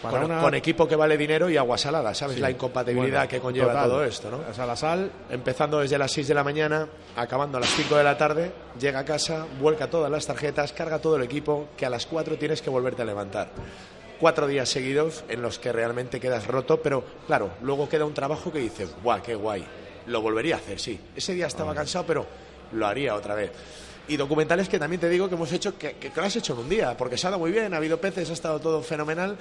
Para con, una- con equipo que vale dinero y agua salada, ¿sabes? Sí. La incompatibilidad Bueno, que conlleva total. todo esto, ¿no? O sea, la sal Empezando desde las 6 de la mañana, acabando a las 5 de la tarde, llega a casa, vuelca todas las tarjetas, carga todo el equipo, que a las 4 tienes que volverte a levantar. Cuatro días seguidos en los que realmente quedas roto, pero claro, luego queda un trabajo que dices, ¡guau, qué guay! Lo volvería a hacer, sí. Ese día estaba cansado, pero lo haría otra vez. Y documentales que también te digo que hemos hecho, que, que lo has hecho en un día, porque se ha dado muy bien, ha habido peces, ha estado todo fenomenal.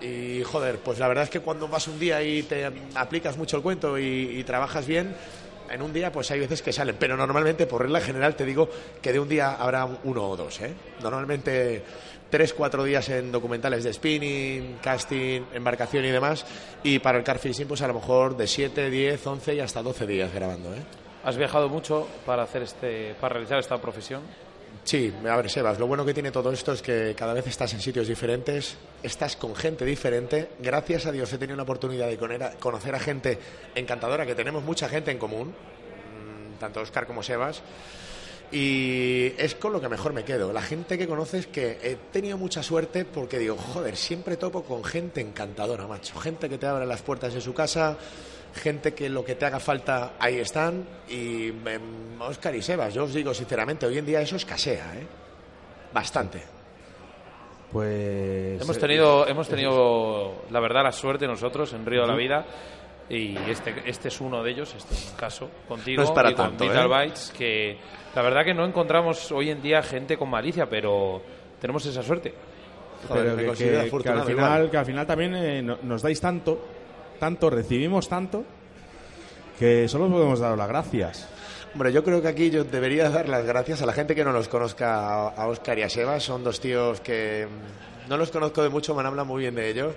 Y joder, pues la verdad es que cuando vas un día y te aplicas mucho el cuento y, y trabajas bien, en un día pues hay veces que salen, pero normalmente por regla general te digo que de un día habrá uno o dos, ¿eh? Normalmente tres, cuatro días en documentales de spinning, casting, embarcación y demás, y para el car fishing pues a lo mejor de 7, 10, 11 y hasta 12 días grabando, ¿eh? ¿Has viajado mucho para hacer este, para realizar esta profesión? Sí, a ver, Sebas, lo bueno que tiene todo esto es que cada vez estás en sitios diferentes, estás con gente diferente. Gracias a Dios he tenido la oportunidad de conocer a gente encantadora, que tenemos mucha gente en común, mm, tanto Oscar como Sebas. Y es con lo que mejor me quedo. La gente que conoces que he tenido mucha suerte porque digo, joder, siempre topo con gente encantadora, macho. Gente que te abre las puertas de su casa, gente que lo que te haga falta ahí están. Y em, Oscar y Sebas, yo os digo sinceramente, hoy en día eso escasea, ¿eh? Bastante. Pues. Hemos eh, tenido, hemos tenido, la verdad, la suerte nosotros en Río de la. Vida. Y este, este es uno de ellos, este es un caso contigo No es para y con tanto, Vital ¿eh? Bites, que la verdad que no encontramos hoy en día gente con malicia, pero tenemos esa suerte. pero que, que- que al final, que al final también eh, no- nos dais tanto, tanto, recibimos tanto, que solo os podemos dar las gracias. Hombre, yo creo que aquí yo debería dar las gracias a la gente que no los conozca, a Oscar y a Sebas. Son dos tíos que mm, no los conozco de mucho, me han hablado muy bien de ellos.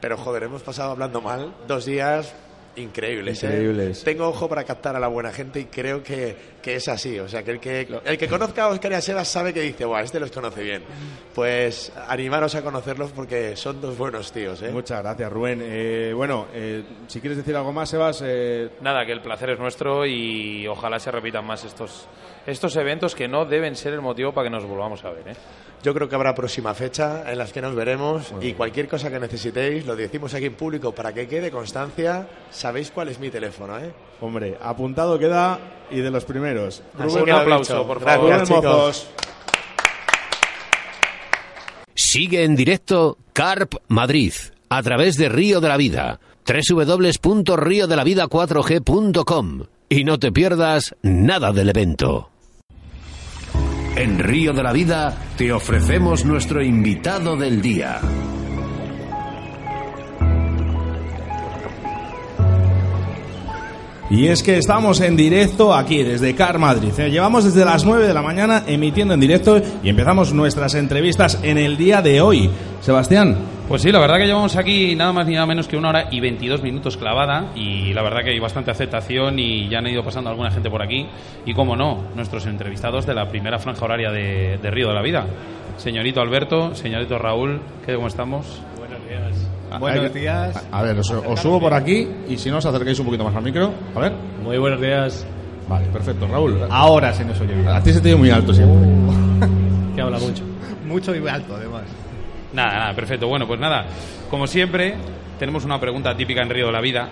Pero joder, hemos pasado hablando mal dos días increíbles. ¿eh? Increíbles. Tengo ojo para captar a la buena gente y creo que, que es así. O sea, que el que, el que conozca a Oscar y a Sebas sabe que dice, Buah, este los conoce bien. Pues animaros a conocerlos porque son dos buenos tíos. ¿eh? Muchas gracias, Rubén. Eh, bueno, eh, si quieres decir algo más, Sebas. eh, Nada, que el placer es nuestro y ojalá se repitan más estos, estos eventos que no deben ser el motivo para que nos volvamos a ver. ¿eh? Yo creo que habrá próxima fecha en las que nos veremos y cualquier cosa que necesitéis lo decimos aquí en público para que quede constancia. Sabéis cuál es mi teléfono, ¿eh? Hombre, apuntado queda y de los primeros. Rubén, un aplauso, por Gracias, favor. Rubén chicos. Mozos. Sigue en directo Carp Madrid a través de Río de la Vida, www.riodelavida4g.com y no te pierdas nada del evento. En Río de la Vida te ofrecemos nuestro invitado del día. Y es que estamos en directo aquí desde Car Madrid. Eh, Llevamos desde las 9 de la mañana emitiendo en directo y empezamos nuestras entrevistas en el día de hoy. Sebastián. Pues sí, la verdad que llevamos aquí nada más ni nada menos que una hora y 22 minutos clavada y la verdad que hay bastante aceptación y ya han ido pasando alguna gente por aquí y como no, nuestros entrevistados de la primera franja horaria de, de Río de la Vida. Señorito Alberto, señorito Raúl, ¿qué cómo estamos? Buenos días. Buenos que- días. A ver, os, os subo por aquí y si no os acercáis un poquito más al micro. A ver. Muy buenos días. Vale, perfecto. Raúl. Ahora se nos oye bien. A ti se te oye muy alto siempre. Que habla mucho. Mucho y muy alto, además. Nada, nada, perfecto. Bueno, pues nada, como siempre, tenemos una pregunta típica en Río de la Vida.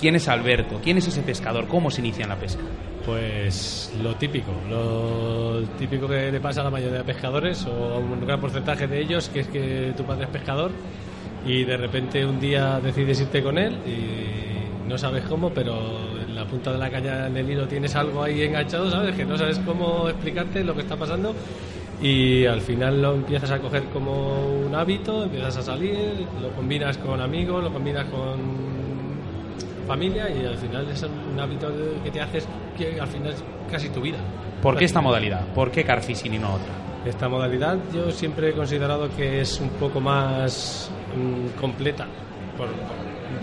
¿Quién es Alberto? ¿Quién es ese pescador? ¿Cómo se inicia en la pesca? Pues lo típico, lo típico que le pasa a la mayoría de pescadores o a un gran porcentaje de ellos, que es que tu padre es pescador y de repente un día decides irte con él y no sabes cómo, pero en la punta de la caña en el hilo tienes algo ahí enganchado, ¿sabes? Que no sabes cómo explicarte lo que está pasando y al final lo empiezas a coger como un hábito, empiezas a salir, lo combinas con amigos, lo combinas con familia y al final es un hábito que te haces que al final es casi tu vida. ¿Por qué esta modalidad? ¿Por qué carfishing y no otra? Esta modalidad yo siempre he considerado que es un poco más mm, completa, por-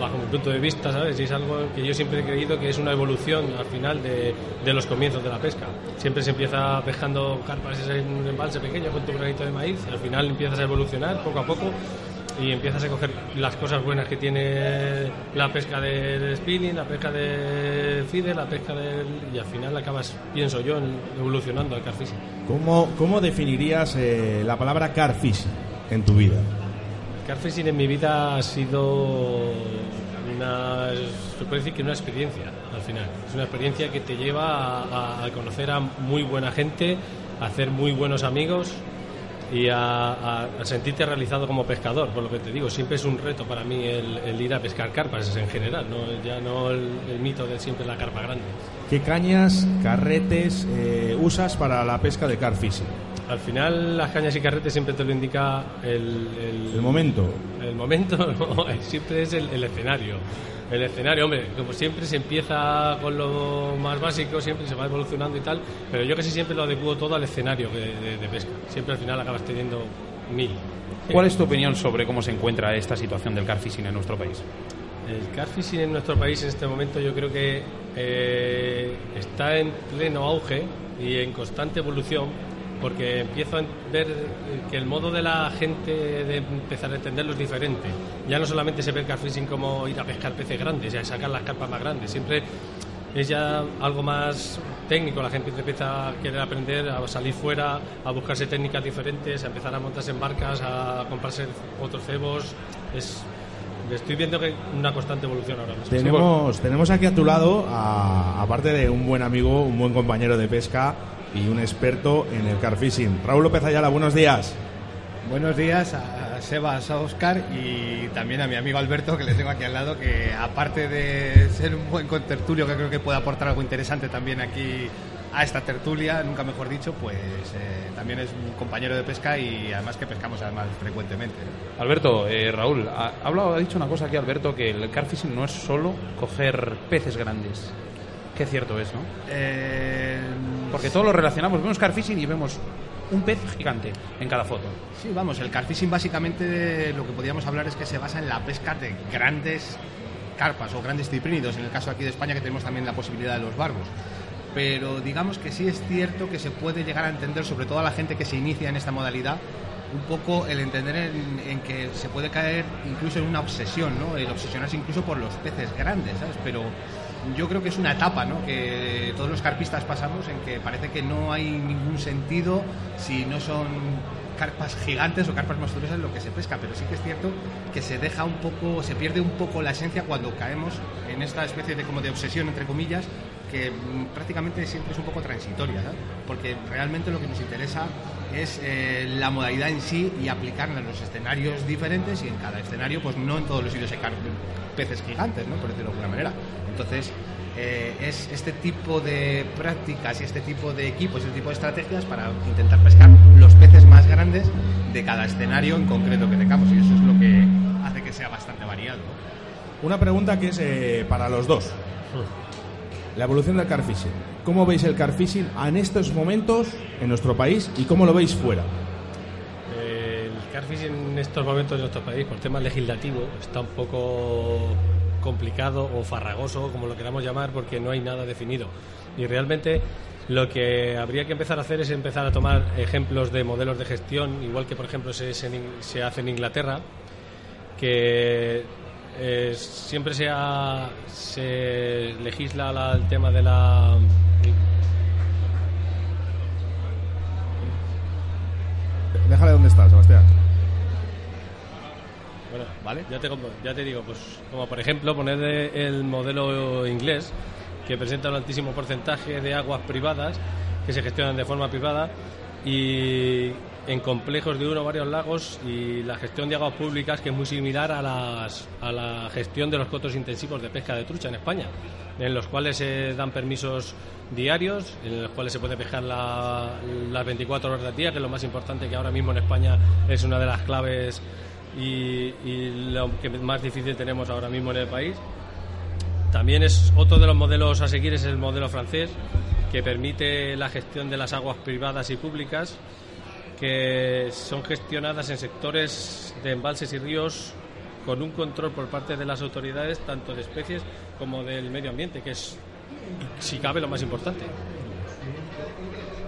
bajo mi punto de vista, ¿sabes? Y es algo que yo siempre he creído que es una evolución al final de, de los comienzos de la pesca. Siempre se empieza pescando carpas en un embalse pequeño con tu granito de maíz, al final empiezas a evolucionar poco a poco y empiezas a coger las cosas buenas que tiene la pesca del spinning, la pesca de feeder, la pesca del... y al final acabas, pienso yo, evolucionando al carfishing. ¿Cómo, cómo definirías eh, la palabra carfish en tu vida? Carfishing en mi vida ha sido una, experiencia al final. Es una experiencia que te lleva a, conocer a muy buena gente, a hacer muy buenos amigos y a, sentirte realizado como pescador, por lo que te digo, siempre es un reto para mí el, ir a pescar carpas en general, ¿no? ya no el, el mito de siempre la carpa grande. ¿Qué cañas, carretes eh, usas para la pesca de carfishing? Al final las cañas y carretes siempre te lo indica el, El momento. El momento no, siempre es el, el escenario. El escenario, hombre, como siempre se empieza con lo más básico, siempre se va evolucionando y tal, pero yo casi siempre lo adecuo todo al escenario de, de- de pesca. Siempre al final acabas teniendo mil. ¿Cuál es tu opinión sobre cómo se encuentra esta situación del carfishing en nuestro país? El carfishing en nuestro país en este momento yo creo que eh, está en pleno auge y en constante evolución porque empiezo a ver que el modo de la gente de empezar a entenderlo es diferente. Ya no solamente se ve el carfishing como ir a pescar peces grandes y a sacar las carpas más grandes, siempre es ya algo más técnico, la gente empieza a querer aprender a salir fuera, a buscarse técnicas diferentes, a empezar a montarse en barcas, a comprarse otros cebos. Es, estoy viendo que una constante evolución ahora mismo. Tenemos, tenemos aquí a tu lado, aparte de un buen amigo, un buen compañero de pesca y un experto en el carfishing. Raúl López Ayala, buenos días. Buenos días a Sebas, a Oscar y también a mi amigo Alberto que le tengo aquí al lado, que aparte de ser un buen contertulio que creo que puede aportar algo interesante también aquí a esta tertulia, nunca mejor dicho, pues eh, también es un compañero de pesca y además que pescamos además frecuentemente. Alberto, eh, Raúl, ha, ha hablado, ha dicho una cosa aquí, Alberto, que el carfishing no es solo coger peces grandes. Qué cierto es, ¿no? Eh, Porque todos lo relacionamos, vemos carfishing y vemos un pez gigante en cada foto. Sí, vamos, el carfishing básicamente lo que podríamos hablar es que se basa en la pesca de grandes carpas o grandes ciprínidos, en el caso aquí de España que tenemos también la posibilidad de los barbos. Pero digamos que sí es cierto que se puede llegar a entender, sobre todo a la gente que se inicia en esta modalidad, un poco el entender en, en que se puede caer incluso en una obsesión, ¿no? El obsesionarse incluso por los peces grandes, ¿sabes? Pero yo creo que es una etapa, ¿no? Que todos los carpistas pasamos en que parece que no hay ningún sentido si no son carpas gigantes o carpas monstruosas lo que se pesca, pero sí que es cierto que se deja un poco, se pierde un poco la esencia cuando caemos en esta especie de como de obsesión entre comillas que mm, prácticamente siempre es un poco transitoria, ¿sabes? porque realmente lo que nos interesa es eh, la modalidad en sí y aplicarla en los escenarios diferentes y en cada escenario, pues no en todos los sitios hay car- peces gigantes, ¿no? por decirlo de alguna manera. Entonces, eh, es este tipo de prácticas y este tipo de equipos y este tipo de estrategias para intentar pescar los peces más grandes de cada escenario en concreto que tengamos y eso es lo que hace que sea bastante variado. Una pregunta que es eh, para los dos. La evolución del carfishing. ¿Cómo veis el carfishing en estos momentos en nuestro país y cómo lo veis fuera? El carfishing en estos momentos en nuestro país, por tema legislativo, está un poco complicado o farragoso, como lo queramos llamar, porque no hay nada definido. Y realmente lo que habría que empezar a hacer es empezar a tomar ejemplos de modelos de gestión, igual que por ejemplo se, se- hace en Inglaterra, que eh, siempre se, ha- se legisla la- el tema de la Déjale donde está, Sebastián. Bueno, ¿vale? Ya te, ya te digo, pues como por ejemplo poner el modelo inglés que presenta un altísimo porcentaje de aguas privadas que se gestionan de forma privada y en complejos de uno o varios lagos y la gestión de aguas públicas que es muy similar a, las, a la gestión de los cotos intensivos de pesca de trucha en España, en los cuales se dan permisos diarios, en los cuales se puede pescar la- las 24 horas del día, que es lo más importante que ahora mismo en España es una de las claves y, lo que más difícil tenemos ahora mismo en el país. También es otro de los modelos a seguir es el modelo francés que permite la gestión de las aguas privadas y públicas que son gestionadas en sectores de embalses y ríos con un control por parte de las autoridades tanto de especies como del medio ambiente, que es, si cabe, lo más importante.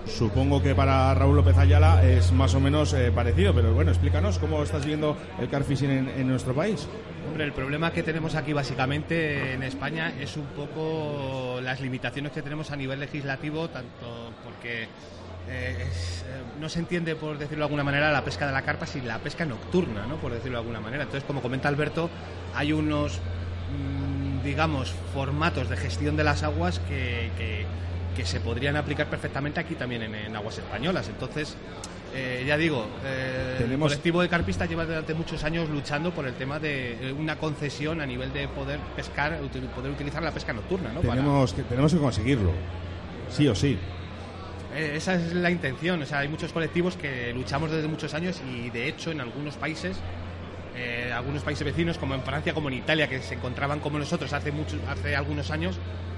Supongo que para Raúl López Ayala es más o menos eh, parecido, pero bueno, explícanos cómo estás viendo el car fishing en, nuestro país. Hombre, el problema que tenemos aquí básicamente en España es un poco las limitaciones que tenemos a nivel legislativo, tanto porque eh, eh, no se entiende, por decirlo de alguna manera, la pesca de la carpa sin la pesca nocturna, ¿no? por decirlo de alguna manera. Entonces, como comenta Alberto, hay unos, mm, digamos, formatos de gestión de las aguas que- que se podrían aplicar perfectamente aquí también en, en aguas españolas. Entonces, eh, ya digo, eh, el colectivo de carpistas lleva durante muchos años luchando por el tema de eh, una concesión a nivel de poder pescar, poder utilizar la pesca nocturna, ¿no? Para- Tenemos, que, tenemos que conseguirlo, sí o sí. Eh, esa es la intención. O sea, hay muchos colectivos que luchamos desde muchos años y de hecho en algunos países, eh, algunos países vecinos como en Francia, como en Italia, que se encontraban como nosotros hace muchos, hace algunos años,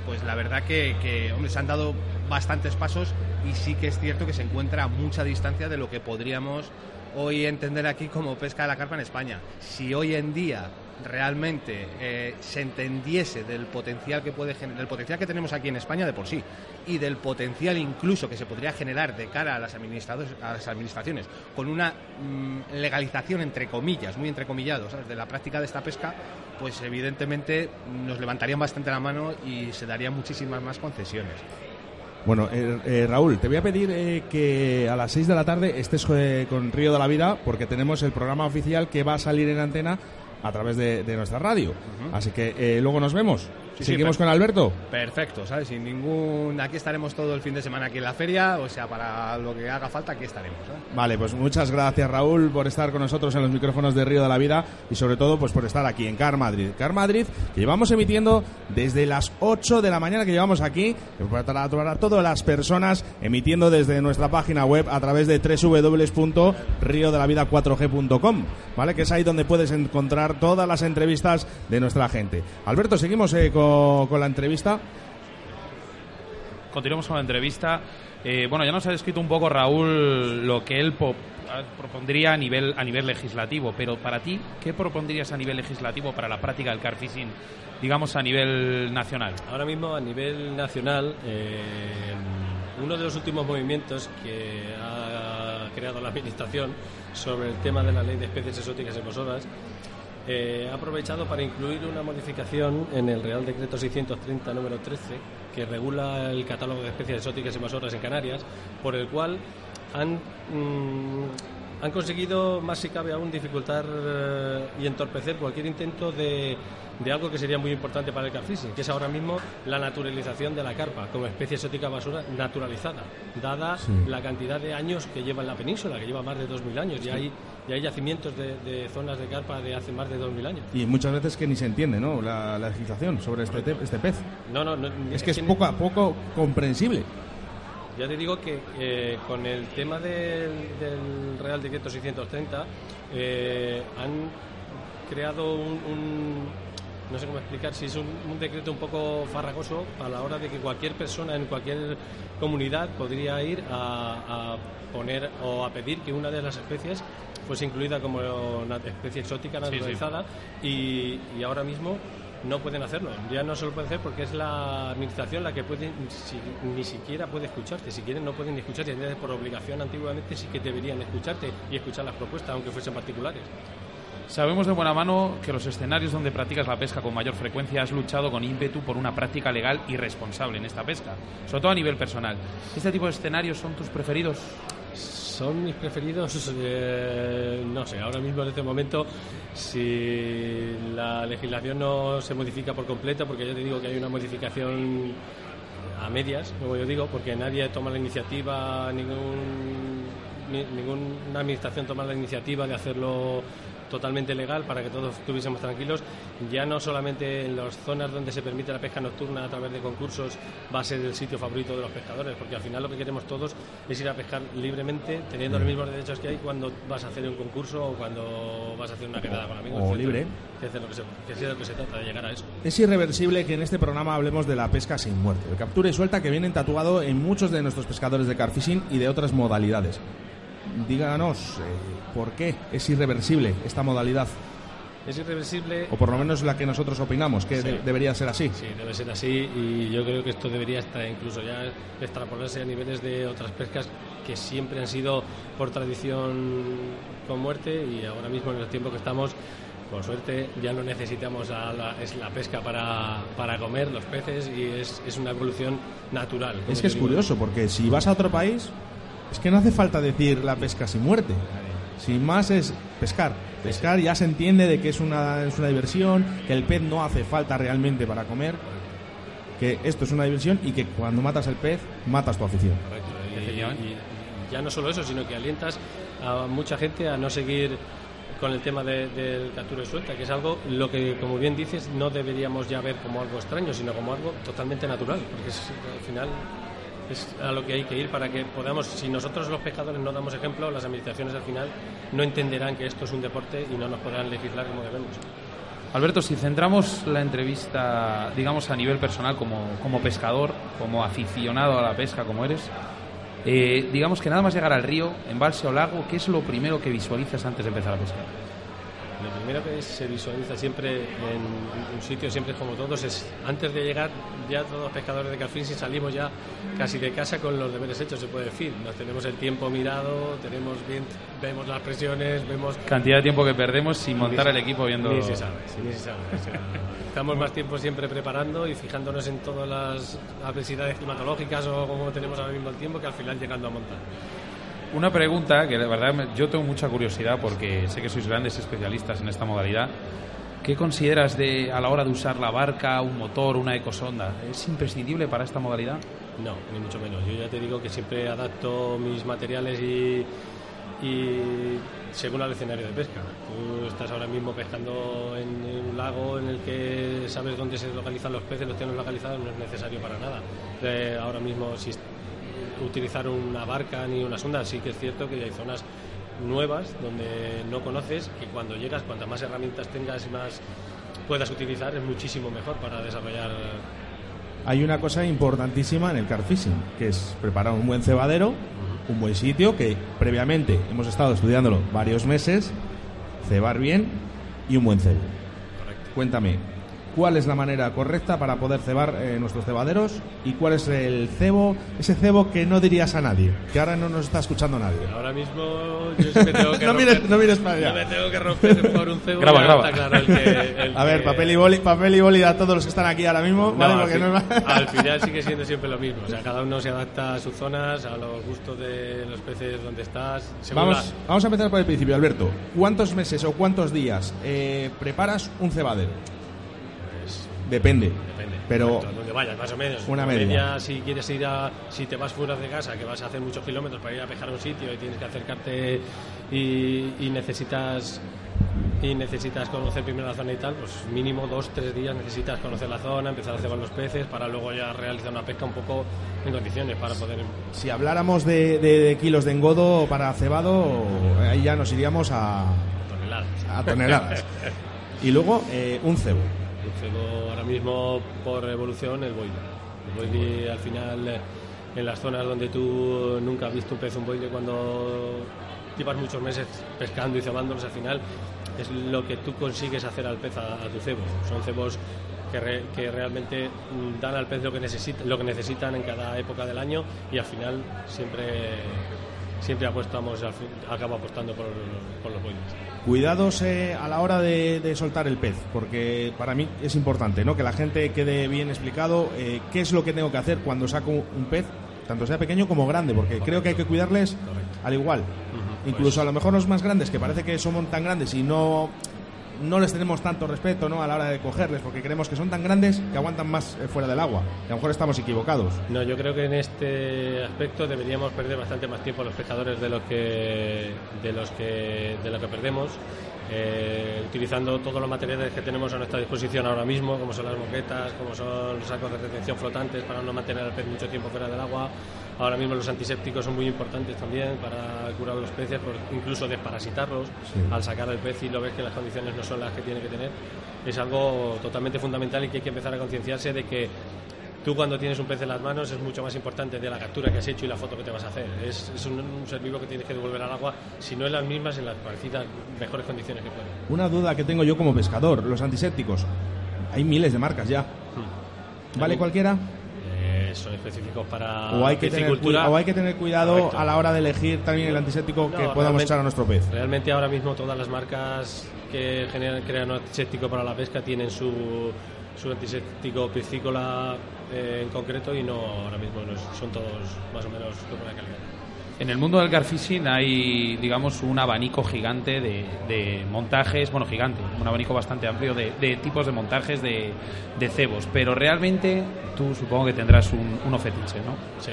pues la verdad que, que, hombre, se han dado bastantes pasos y sí que es cierto que se encuentra a mucha distancia de lo que podríamos hoy entender aquí como pesca de la carpa en España. Si hoy en día realmente eh, se entendiese del potencial que puede del potencial que tenemos aquí en España de por sí y del potencial incluso que se podría generar de cara a las, a las administraciones con una mm, legalización entre comillas, muy entrecomillado, ¿sabes? de la práctica de esta pesca, pues evidentemente nos levantarían bastante la mano y se darían muchísimas más concesiones. Bueno, eh, eh, Raúl, te voy a pedir eh, que a las 6 de la tarde estés eh, con Río de la Vida porque tenemos el programa oficial que va a salir en antena a través de, de nuestra radio. Así que eh, luego nos vemos. Sí, Seguimos con Alberto. Perfecto, ¿sabes? Sin ningún... Aquí estaremos todo el fin de semana aquí en la feria, o sea, para lo que haga falta aquí estaremos. ¿eh? Vale, pues muchas gracias Raúl por estar con nosotros en los micrófonos de Río de la Vida y sobre todo pues por estar aquí en Car Madrid. Car Madrid que llevamos emitiendo desde las 8 de la mañana que llevamos aquí para, para todas las personas emitiendo desde nuestra página web a través de www.riodelavida4g.com, ¿vale? Que es ahí donde puedes encontrar todas las entrevistas de nuestra gente. Alberto, seguimos eh, con, con la entrevista. Continuamos con la entrevista. Eh, bueno, ya nos ha descrito un poco Raúl lo que él propondría a nivel, a nivel legislativo, pero para ti, ¿qué propondrías a nivel legislativo para la práctica del car fishing, digamos a nivel nacional? Ahora mismo a nivel nacional, eh, uno de los últimos movimientos que ha creado la Administración sobre el tema de la ley de especies exóticas invasoras eh, ha aprovechado para incluir una modificación en el Real Decreto 630 número 13 que regula el catálogo de especies exóticas invasoras en Canarias, por el cual han mm, han conseguido, más si cabe aún, dificultar eh, y entorpecer cualquier intento de, de algo que sería muy importante para el carfishing, que es ahora mismo la naturalización de la carpa como especie exótica basura naturalizada, dada Sí. la cantidad de años que lleva en la península, que lleva más de 2.000 años, y hay, y hay yacimientos de, de zonas de carpa de hace más de 2.000 años. Y muchas veces que ni se entiende, ¿no? La, la legislación sobre este, te- este pez. No, no, no, Es que es poco a poco comprensible. Ya te digo que eh, con el tema del, del Real Decreto 630 eh, han creado un, un- no sé cómo explicar, si es un, un decreto un poco farragoso a la hora de que cualquier persona en cualquier comunidad podría ir a, a poner o a pedir que una de las especies fuese incluida como una especie exótica Sí, sí. naturalizada y, y ahora mismo no pueden hacerlo. Ya no se lo pueden hacer porque es la administración la que puede, si- ni siquiera puede escucharte. Si quieren, no pueden ni escucharte. Entonces, por obligación, antiguamente sí que deberían escucharte y escuchar las propuestas, aunque fuesen particulares. Sabemos de buena mano que los escenarios donde practicas la pesca con mayor frecuencia has luchado con ímpetu por una práctica legal y responsable en esta pesca, sobre todo a nivel personal. ¿Este tipo de escenarios son tus preferidos? Son mis preferidos, eh, no sé, ahora mismo en este momento, si la legislación no se modifica por completo, porque yo te digo que hay una modificación a medias, como yo digo, porque nadie toma la iniciativa, ningún, ni- ninguna administración toma la iniciativa de hacerlo totalmente legal para que todos estuviésemos tranquilos. Ya no solamente en las zonas donde se permite la pesca nocturna a través de concursos va a ser el sitio favorito de los pescadores, porque al final lo que queremos todos es ir a pescar libremente, teniendo los mismos derechos que hay cuando vas a hacer un concurso o cuando vas a hacer una quedada con amigos. o etcétera. libre. Que es de lo que se, que de lo que se trata, de llegar a eso. Es irreversible que en este programa hablemos de la pesca sin muerte, el captura y suelta que vienen tatuado en muchos de nuestros pescadores de carfishing y de otras modalidades. Díganos, eh, ¿por qué es irreversible esta modalidad? es irreversible. O por lo menos la que nosotros opinamos, que Sí. de- debería ser así. Sí, debe ser así y yo creo que esto debería estar incluso ya extrapolarse a niveles de otras pescas que siempre han sido por tradición con muerte y ahora mismo en el tiempo que estamos, por suerte, ya no necesitamos a la, es la pesca para, para comer los peces y es, es una evolución natural. Es que es digo. curioso, porque si vas a otro país, es que no hace falta decir la pesca sin muerte. Sin más es pescar. Pescar ya se entiende de que es una, es una diversión, que el pez no hace falta realmente para comer, que esto es una diversión y que cuando matas el pez, matas tu afición. Correcto. Y, y- y ya no solo eso, sino que alientas a mucha gente a no seguir con el tema de- del captura y suelta, que es algo lo que, como bien dices, no deberíamos ya ver como algo extraño, sino como algo totalmente natural, porque es, al final es a lo que hay que ir para que podamos, si nosotros los pescadores no damos ejemplo, las administraciones al final no entenderán que esto es un deporte y no nos podrán legislar como debemos. Alberto, si centramos la entrevista, digamos, a nivel personal, como, como pescador, como aficionado a la pesca, como eres, eh, digamos que nada más llegar al río, embalse o lago, ¿qué es lo primero que visualizas antes de empezar a pescar? Lo primero que se visualiza siempre en un sitio, siempre como todos, es antes de llegar, ya todos los pescadores de Calfín, salimos ya casi de casa con los deberes hechos, se puede decir. Nos tenemos el tiempo mirado, tenemos bien, vemos las presiones, vemos. Cantidad de tiempo que perdemos sin montar el equipo viendo... Ni se sabe, ni se sabe. o sea, estamos más tiempo siempre preparando y fijándonos en todas las adversidades climatológicas o como tenemos ahora mismo el tiempo que al final llegando a montar. Una pregunta que de verdad yo tengo mucha curiosidad porque sé que sois grandes especialistas en esta modalidad. ¿Qué consideras de a la hora de usar la barca, un motor, una ecosonda? ¿Es imprescindible para esta modalidad? No, ni mucho menos. Yo ya te digo que siempre adapto mis materiales y, y según al escenario de pesca. Tú estás ahora mismo pescando en un lago en el que sabes dónde se localizan los peces, los tienes localizados, no es necesario para nada. Eh, ahora mismo, si utilizar una barca ni una sonda, sí que es cierto que hay zonas nuevas donde no conoces y cuando llegas, cuantas más herramientas tengas y más puedas utilizar, es muchísimo mejor para desarrollar. Hay una cosa importantísima en el car fishing, que es preparar un buen cebadero, un buen sitio, que previamente hemos estado estudiándolo varios meses, cebar bien y un buen cebo. Cuéntame, ¿cuál es la manera correcta para poder cebar eh, nuestros cebaderos y cuál es el cebo, ese cebo que no dirías a nadie, que ahora no nos está escuchando nadie? Ahora mismo yo sí me tengo que No romper, mires- no mires para allá. Yo me tengo que romper por un cebo. Graba, graba. está claro el que- el a ver, que- papel y boli, papel y boli a todos los que están aquí ahora mismo, No, ¿vale? al, fin- no es- al final sigue siendo siempre lo mismo. O sea, cada uno se adapta a sus zonas, a los gustos de los peces donde estás. Vamos, vamos a empezar por el principio, Alberto. ¿Cuántos meses o cuántos días eh, preparas un cebadero? Depende. Depende. Pero donde vayas, más o menos. Una media. si quieres ir a. Si te vas fuera de casa, que vas a hacer muchos kilómetros para ir a pescar a un sitio y tienes que acercarte y, y necesitas. Y necesitas conocer primero la zona y tal, pues mínimo dos, tres días necesitas conocer la zona, empezar a cebar los peces para luego ya realizar una pesca un poco en condiciones para poder. si habláramos de, de- de kilos de engodo para cebado, ahí ya nos iríamos a, Toneladas. a toneladas. y luego eh, un cebo. Cebo ahora mismo por evolución el boile. El boile al final eh, en las zonas donde tú nunca has visto un pez un boile cuando llevas muchos meses pescando y cebándolos al final es lo que tú consigues hacer al pez a, a tu cebo. Son cebos que, re- que realmente dan al pez lo que, necesita, lo que necesitan en cada época del año y al final siempre siempre apostamos, al fin- acabo apostando por, los- por los boiles. Cuidados eh, a la hora de, de soltar el pez, porque para mí es importante ¿no? que la gente quede bien explicado eh, qué es lo que tengo que hacer cuando saco un pez, tanto sea pequeño como grande, porque creo que hay que cuidarles al igual. Incluso a lo mejor los más grandes, que parece que somos tan grandes y no, no les tenemos tanto respeto ¿no? a la hora de cogerles, porque creemos que son tan grandes que aguantan más eh, fuera del agua. A lo mejor estamos equivocados. No, yo creo que en este aspecto deberíamos perder bastante más tiempo los pescadores de los que de los que de lo que perdemos. eh, utilizando todos los materiales que tenemos a nuestra disposición ahora mismo, como son las moquetas, como son los sacos de retención flotantes para no mantener al pez mucho tiempo fuera del agua. Ahora mismo los antisépticos son muy importantes también para curar los peces, incluso desparasitarlos Sí. al sacar el pez y lo ves que las condiciones no son las que tiene que tener. Es algo totalmente fundamental y que hay que empezar a concienciarse de que tú cuando tienes un pez en las manos es mucho más importante de la captura que has hecho y la foto que te vas a hacer. Es, es un, un ser vivo que tienes que devolver al agua, si no en las mismas, en las parecidas mejores condiciones que puedas. Una duda que tengo yo como pescador, los antisépticos. Hay miles de marcas ya. ¿Vale Hay- cualquiera? Son específicos para O hay, que tener, piscicultura. o hay que tener cuidado Correcto. a la hora de elegir también el antiséptico No, que podamos echar a nuestro pez. Realmente ahora mismo todas las marcas que generan, crean un antiséptico para la pesca tienen su, su antiséptico piscícola eh, en concreto y no ahora mismo no son todos más o menos de buena calidad. En el mundo del carfishing hay, digamos, un abanico gigante de, de montajes, bueno, gigante, un abanico bastante amplio de, de tipos de montajes de, cebos, pero realmente tú supongo que tendrás un, uno fetiche, ¿no? Sí,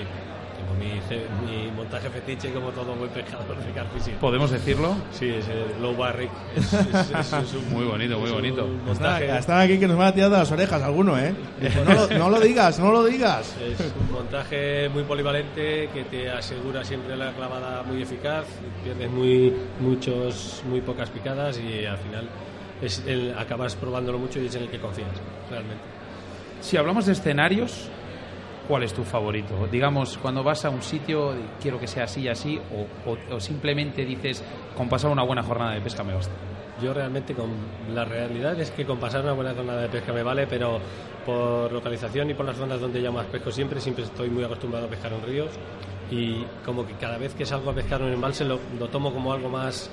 mi, mi montaje fetiche como todo buen pescador de carfishing. ¿Podemos decirlo? Sí, es el low barrick. Es, es- es- es un- Muy bonito, muy bonito. montaje- Están aquí que nos van a tirar de las orejas alguno, ¿eh? No, lo, no lo digas, no lo digas. Es un montaje muy polivalente que te asegura siempre la clavada muy eficaz, pierdes muy muchos muy pocas picadas y al final es el- acabas probándolo mucho y es en el que confías realmente. Si hablamos de escenarios, ¿cuál es tu favorito? Digamos, cuando vas a un sitio, quiero que sea así y así, o, simplemente dices, con pasar una buena jornada de pesca me basta. Yo realmente con la realidad es que con pasar una buena zona de pesca me vale, pero por localización y por las zonas donde yo más pesco siempre, siempre estoy muy acostumbrado a pescar en ríos y como que cada vez que salgo a pescar en un embalse lo, lo tomo como algo más,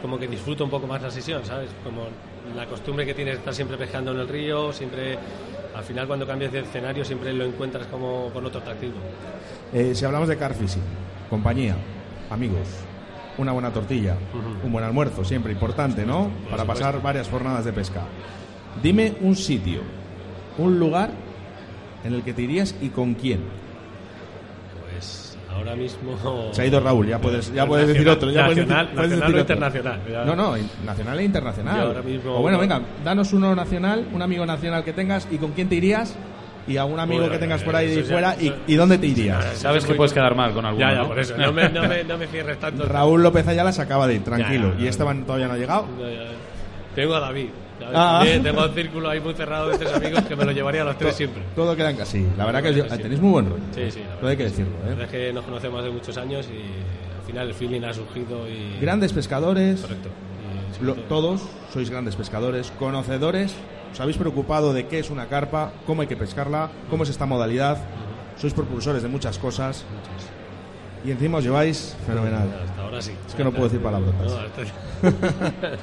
como que disfruto un poco más la sesión, ¿sabes? Como la costumbre que tienes de estar siempre pescando en el río, siempre, al final cuando cambias de escenario siempre lo encuentras como con otro atractivo. Eh, si hablamos de carfishing, compañía, amigos, una buena tortilla, un buen almuerzo, siempre importante, ¿no? Para supuesto. pasar varias jornadas de pesca. Dime un sitio, un lugar en el que te irías y con quién. Pues ahora mismo... Se ha ido Raúl, ya puedes, ya puedes decir otro. Ya puedes nacional, decir- puedes nacional decir o internacional. Ya. No, no, nacional e internacional. Ahora mismo- o bueno, venga, danos uno nacional, un amigo nacional que tengas y con quién te irías y algún amigo Bueno, que tengas por ahí de eso ya- fuera y, eso- y dónde te irías. Sabes que es puedes quedar mal con alguno, Ya, ya, ¿no? por eso. No me, no me, no me cierres tanto. Raúl López Ayala se acaba de ir, tranquilo. Ya, ya, y. Esteban todavía no ha llegado. Ya, ya. Tengo a David. ¿Sabes? Ah. También Tengo un círculo ahí muy cerrado de tres amigos que me lo llevaría a los tres siempre. Todo queda en casa. Sí, la verdad que Sí, sí. tenéis muy buen rollo. Sí, sí, la Todo hay que decirlo. La ¿eh? verdad es que nos conocemos hace muchos años y al final el feeling ha surgido y... Grandes pescadores. Correcto. Y Lo- todo- todos sois grandes pescadores, conocedores. Os habéis preocupado de qué es una carpa, cómo hay que pescarla, cómo es esta modalidad. Sois propulsores de muchas cosas. Y encima os lleváis fenomenal. Hasta ahora sí. Es que no puedo decir palabrotas. No, hasta-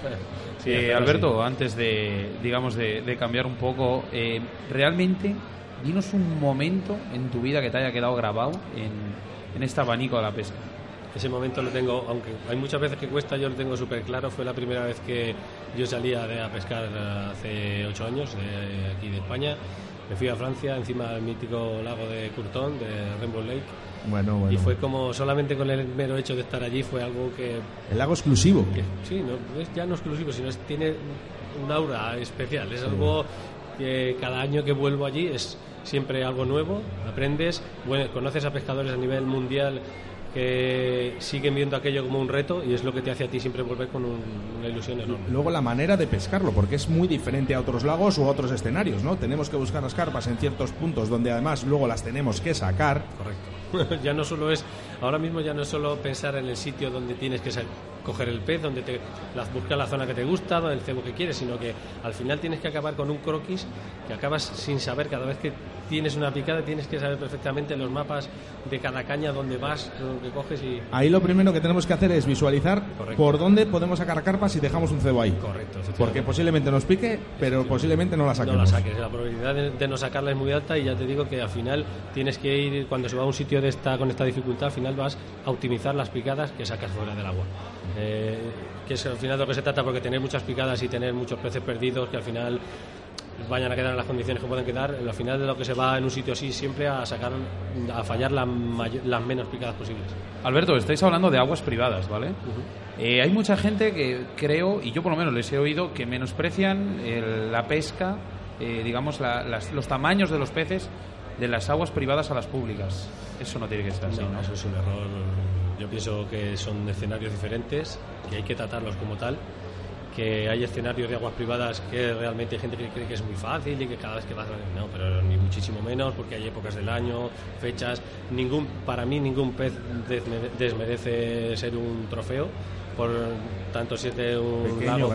Sí, hasta ahora Alberto, sí. antes de, digamos, de, de cambiar un poco, eh, realmente, dinos un momento en tu vida que te haya quedado grabado en, en este abanico de la pesca. Ese momento lo tengo, aunque hay muchas veces que cuesta, yo lo tengo súper claro. Fue la primera vez que yo salía de, a pescar hace ocho años, de aquí de España. Me fui a Francia, encima del mítico lago de Courton, de Rainbow Lake. Bueno, bueno. Y fue como solamente con el mero hecho de estar allí fue algo que, El lago exclusivo. que sí, no, es ya no exclusivo, sino es, tiene un aura especial. Es algo que cada año que vuelvo allí es siempre algo nuevo, aprendes, bueno, conoces a pescadores a nivel mundial que siguen viendo aquello como un reto y es lo que te hace a ti siempre volver con un- una ilusión enorme. Luego la manera de pescarlo, porque es muy diferente a otros lagos u otros escenarios, ¿no? Tenemos que buscar las carpas en ciertos puntos donde además luego las tenemos que sacar. Correcto. ya no solo es, ahora mismo ya no es solo pensar en el sitio donde tienes que coger el pez, donde te las buscas la zona que te gusta, el cebo que quieres, sino que al final tienes que acabar con un croquis que acabas sin saber cada vez que tienes una picada tienes que saber perfectamente los mapas de cada caña donde vas, lo que coges y Ahí lo primero que tenemos que hacer es visualizar Correcto. por dónde podemos sacar carpas si dejamos un cebo ahí. Correcto. Porque posiblemente nos pique, pero posiblemente no la no saquemos. la saques. La probabilidad de, de no sacarla es muy alta y ya te digo que al final tienes que ir, cuando se va a un sitio de esta, con esta dificultad, al final vas a optimizar las picadas que sacas fuera del agua. Eh, que es al final de lo que se trata, porque tener muchas picadas y tener muchos peces perdidos que al final vayan a quedar en las condiciones que pueden quedar, al final de lo que se va en un sitio así siempre a sacar, a fallar la mayo- las menos picadas posibles. Alberto, estáis hablando de aguas privadas, ¿vale? Eh, hay mucha gente que creo, y yo por lo menos les he oído, que menosprecian el- la pesca, eh, digamos, la- las- los tamaños de los peces de las aguas privadas a las públicas. Eso no tiene que ser así, No, ¿no? eso es un error. Yo pienso que son escenarios diferentes, que hay que tratarlos como tal que hay escenarios de aguas privadas que realmente hay gente que cree que es muy fácil y que cada vez que vas no, pero ni muchísimo menos porque hay épocas del año, fechas, ningún para mí ningún pez desmerece ser un trofeo por tanto si es de un lago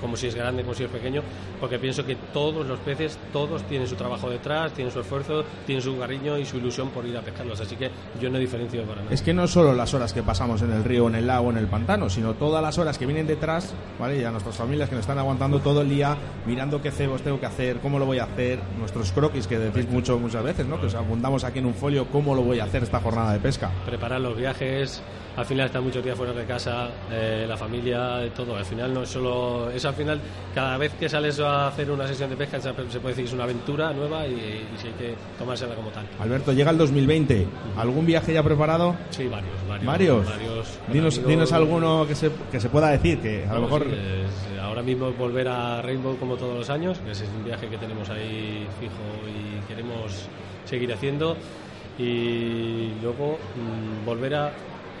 como si es grande como si es pequeño porque pienso que todos los peces todos tienen su trabajo detrás tienen su esfuerzo tienen su cariño y su ilusión por ir a pescarlos. Así que yo no diferencio para nada. Es que no solo las horas que pasamos en el río en el lago en el pantano sino todas las horas que vienen detrás vale y a nuestras familias que nos están aguantando todo el día mirando qué cebos tengo que hacer cómo lo voy a hacer nuestros croquis que decís mucho muchas veces no que os abundamos aquí en un folio cómo lo voy a hacer esta jornada de pesca preparar los viajes al final está muchos días fuera de casa, eh, la familia, todo. Al final no es solo. Es al final, cada vez que sales a hacer una sesión de pesca, se puede decir que es una aventura nueva y, y hay que tomársela como tal. Alberto, llega el 2020. ¿Algún viaje ya preparado? Sí, varios. ¿Varios? dinos, dinos alguno que se, que se pueda decir, que a lo mejor. ahora mismo volver a Rainbow como todos los años, que ese es un viaje que tenemos ahí fijo y queremos seguir haciendo. Y luego mm, volver a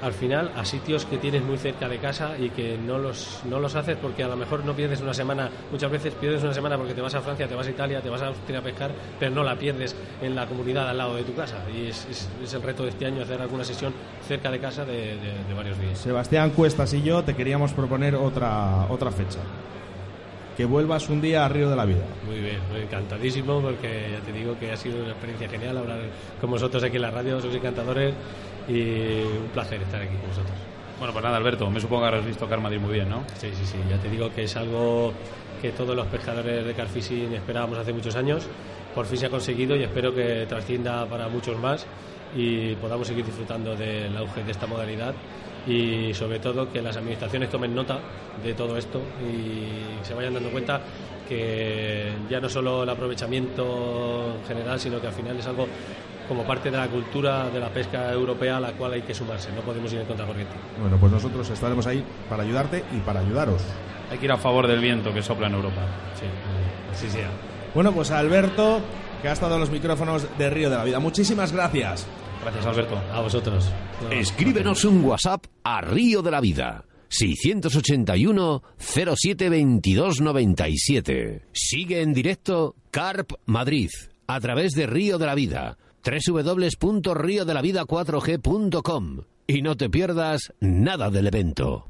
al final a sitios que tienes muy cerca de casa y que no los, no los haces porque a lo mejor no pierdes una semana, muchas veces pierdes una semana porque te vas a Francia, te vas a Italia, te vas a Austria a pescar, pero no la pierdes en la comunidad al lado de tu casa. Y es, el reto de este año hacer alguna sesión cerca de casa de, varios días. Sebastián Cuestas y yo te queríamos proponer otra, otra fecha que vuelvas un día a Río de la Vida. Muy bien, muy encantadísimo porque ya te digo que ha sido una experiencia genial hablar con vosotros aquí en la radio, sois encantadores y un placer estar aquí con vosotros. Bueno, pues nada, Alberto, me supongo que habrás visto Car muy bien, ¿no? Sí, sí, sí, ya te digo que es algo que todos los pescadores de Carfishing esperábamos hace muchos años. Por fin se ha conseguido y espero que trascienda para muchos más y podamos seguir disfrutando del auge de esta modalidad y sobre todo que las administraciones tomen nota de todo esto y se vayan dando cuenta que ya no solo el aprovechamiento general, sino que al final es algo como parte de la cultura de la pesca europea a la cual hay que sumarse, no podemos ir en contracorriente. Bueno, pues nosotros estaremos ahí para ayudarte y para ayudaros. Hay que ir a favor del viento que sopla en Europa. Sí, así sea. Bueno, pues Alberto, que ha estado en los micrófonos de Río de la Vida. Muchísimas gracias. Gracias, Alberto. A vosotros. Escríbenos un WhatsApp a Río de la Vida. 681 07 22 97. Sigue en directo Carp Madrid a través de Río de la Vida www.riodelavida4g.com y no te pierdas nada del evento.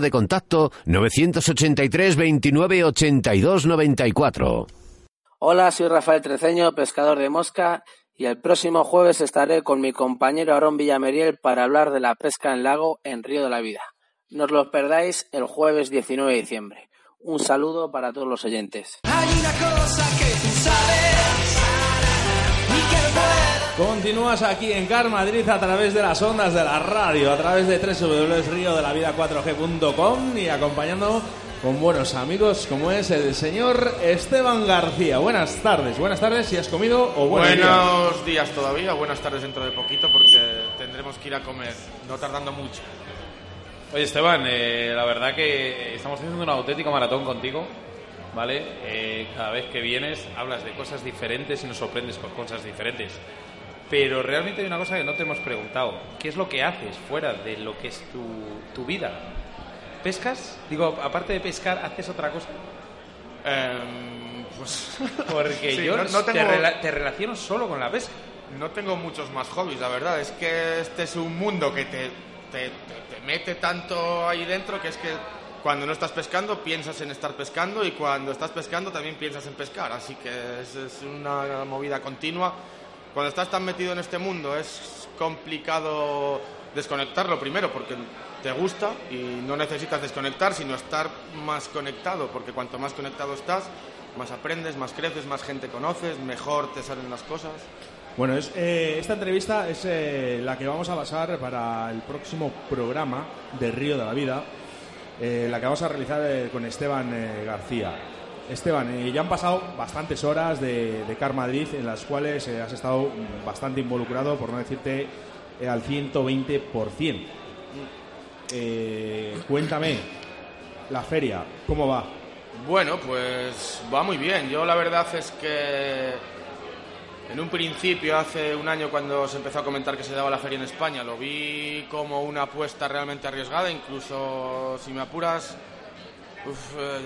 de contacto 983 29 82 94. Hola, soy Rafael Treceño, pescador de mosca, y el próximo jueves estaré con mi compañero Aarón Villameriel para hablar de la pesca en lago en Río de la Vida. No os lo perdáis el jueves 19 de diciembre. Un saludo para todos los oyentes. Hay una cosa que tú sabes Continúas aquí en Car Madrid a través de las ondas de la radio, a través de www.riodelavida4g.com y acompañando con buenos amigos como es el señor Esteban García. Buenas tardes, buenas tardes si has comido o buenos, días. todavía, buenas tardes dentro de poquito porque tendremos que ir a comer, no tardando mucho. Oye Esteban, eh, la verdad que estamos haciendo un auténtico maratón contigo. ¿Vale? Eh, cada vez que vienes hablas de cosas diferentes y nos sorprendes con cosas diferentes. Pero realmente hay una cosa que no te hemos preguntado. ¿Qué es lo que haces fuera de lo que es tu, tu vida? ¿Pescas? Digo, aparte de pescar, ¿haces otra cosa? Em, pues... Porque yo no, te, relaciono solo con la pesca. No tengo muchos más hobbies, la verdad. Es que este es un mundo que te, te, te mete tanto ahí dentro que es que cuando no estás pescando piensas en estar pescando y cuando estás pescando también piensas en pescar. Así que es, es una movida continua cuando estás tan metido en este mundo es complicado desconectarlo primero porque te gusta y no necesitas desconectar, sino estar más conectado, porque cuanto más conectado estás, más aprendes, más creces, más gente conoces, mejor te salen las cosas. Bueno, es, eh, esta entrevista es eh, la que vamos a basar para el próximo programa de Río de la Vida. eh, la que vamos a realizar eh, con Esteban García. Esteban, eh, ya han pasado bastantes horas de, Car Madrid en las cuales eh, has estado bastante involucrado, por no decirte eh, al 120%. Eh, cuéntame, la feria, ¿cómo va? Bueno, pues va muy bien. Yo la verdad es que en un principio, hace un año cuando se empezó a comentar que se daba la feria en España, lo vi como una apuesta realmente arriesgada, incluso si me apuras, uf, eh,